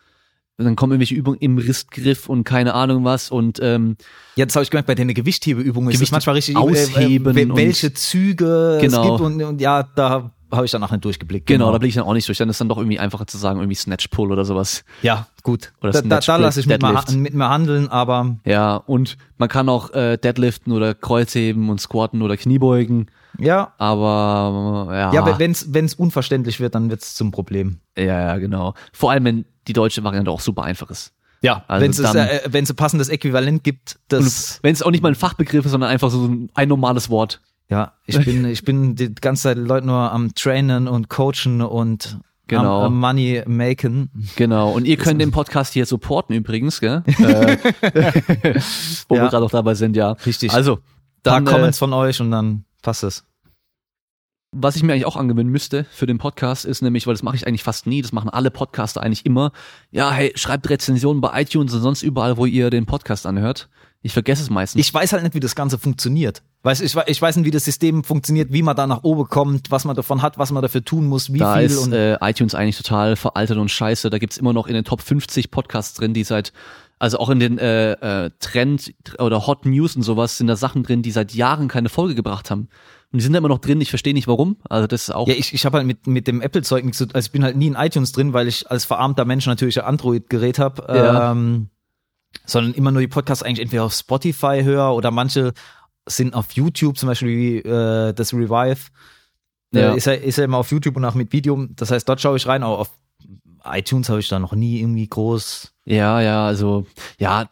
Dann kommen irgendwelche Übungen im Ristgriff und keine Ahnung was und ähm, Jetzt habe ich gemerkt, bei den Gewichthebeübungen ist Gewicht manchmal richtig ausheben äh, und- welche Züge Genau. es gibt und, und ja, da habe ich danach nicht durchgeblickt. genau, da blick ich dann auch nicht durch. Dann ist dann doch irgendwie einfacher zu sagen, irgendwie Snatch Pull oder sowas. Ja, gut. Oder da da, Snatch da Split, lasse ich mit mir, mit mir handeln, aber Ja, und man kann auch äh, Deadliften oder Kreuzheben und Squatten oder Kniebeugen, ja, aber äh, ja, ja, wenn es unverständlich wird, dann wird es zum Problem. ja, ja, genau. Vor allem, wenn die deutsche Variante auch super einfach ist. Ja, Also wenn es äh, wenn es ein passendes Äquivalent gibt, das Wenn es auch nicht mal ein Fachbegriff ist, sondern einfach so ein, ein normales Wort. ja, ich bin ich bin die ganze Zeit Leute nur am trainen und coachen und Genau. am, am Money maken. Genau. Und ihr könnt den Podcast hier supporten übrigens, gell? äh, wo Ja. wir gerade auch dabei sind, ja. Richtig. Also, Dann, dann, äh, Comments von euch und dann passt es. was ich mir eigentlich auch angewöhnen müsste für den Podcast ist nämlich, weil das mache ich eigentlich fast nie, das machen alle Podcaster eigentlich immer. Ja, hey, schreibt Rezensionen bei iTunes und sonst überall, wo ihr den Podcast anhört. Ich vergesse es meistens. Ich weiß halt nicht, wie das Ganze funktioniert. Weiß, ich, ich weiß nicht, wie das System funktioniert, wie man da nach oben kommt, was man davon hat, was man dafür tun muss, wie da viel ist und äh, iTunes eigentlich total veraltet und scheiße. Da gibt's immer noch in den Top 50 Podcasts drin, die seit, also auch in den äh, äh, Trend oder Hot News und sowas sind da Sachen drin, die seit Jahren keine Folge gebracht haben. Und die sind da immer noch drin, ich verstehe nicht warum. Also das ist auch. Ja, ich, ich habe halt mit, mit dem Apple-Zeug nichts zu Also ich bin halt nie in iTunes drin, weil ich als verarmter Mensch natürlich ein Android-Gerät habe. Ja. Ähm, sondern immer nur die Podcasts eigentlich entweder auf Spotify höre oder manche sind auf YouTube, zum Beispiel wie, äh, das Revive. Ja. Äh, ist, ja, ist ja immer auf YouTube und auch mit Video. Das heißt, dort schaue ich rein, aber auf iTunes habe ich da noch nie irgendwie groß. Ja, ja, also ja,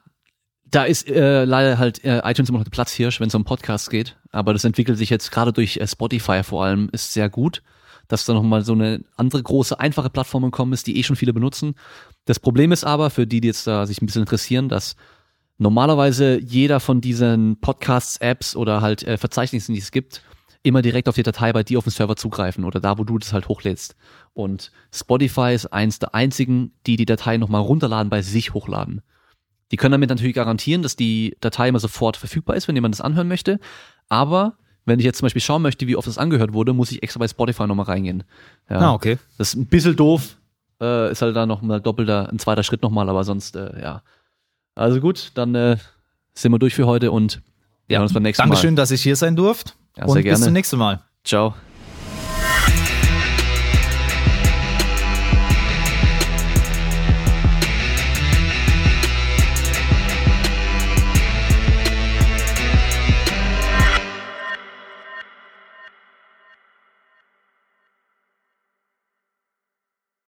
da ist äh, leider halt äh, iTunes immer noch der Platzhirsch, wenn es um Podcasts geht. Aber das entwickelt sich jetzt gerade durch äh, Spotify vor allem, ist sehr gut, dass da nochmal so eine andere große, einfache Plattform gekommen ist, die eh schon viele benutzen. Das Problem ist aber, für die, die jetzt da sich ein bisschen interessieren, dass normalerweise jeder von diesen Podcasts, Apps oder halt äh, Verzeichnissen, die es gibt, immer direkt auf die Datei bei dir auf dem Server zugreifen oder da, wo du das halt hochlädst. Und Spotify ist eins der einzigen, die die Datei nochmal runterladen, bei sich hochladen. Die können damit natürlich garantieren, dass die Datei immer sofort verfügbar ist, wenn jemand das anhören möchte. Aber wenn ich jetzt zum Beispiel schauen möchte, wie oft das angehört wurde, muss ich extra bei Spotify nochmal reingehen. Ja, Ah, okay. Das ist ein bisschen doof. Äh, ist halt da noch mal doppelter, ein zweiter Schritt nochmal, aber sonst, äh, ja. Also gut, dann äh, sind wir durch für heute und Wir hören uns beim nächsten Dankeschön, Mal. dass ich hier sein durfte. Ja, und sehr bis gerne. zum nächsten Mal. Ciao.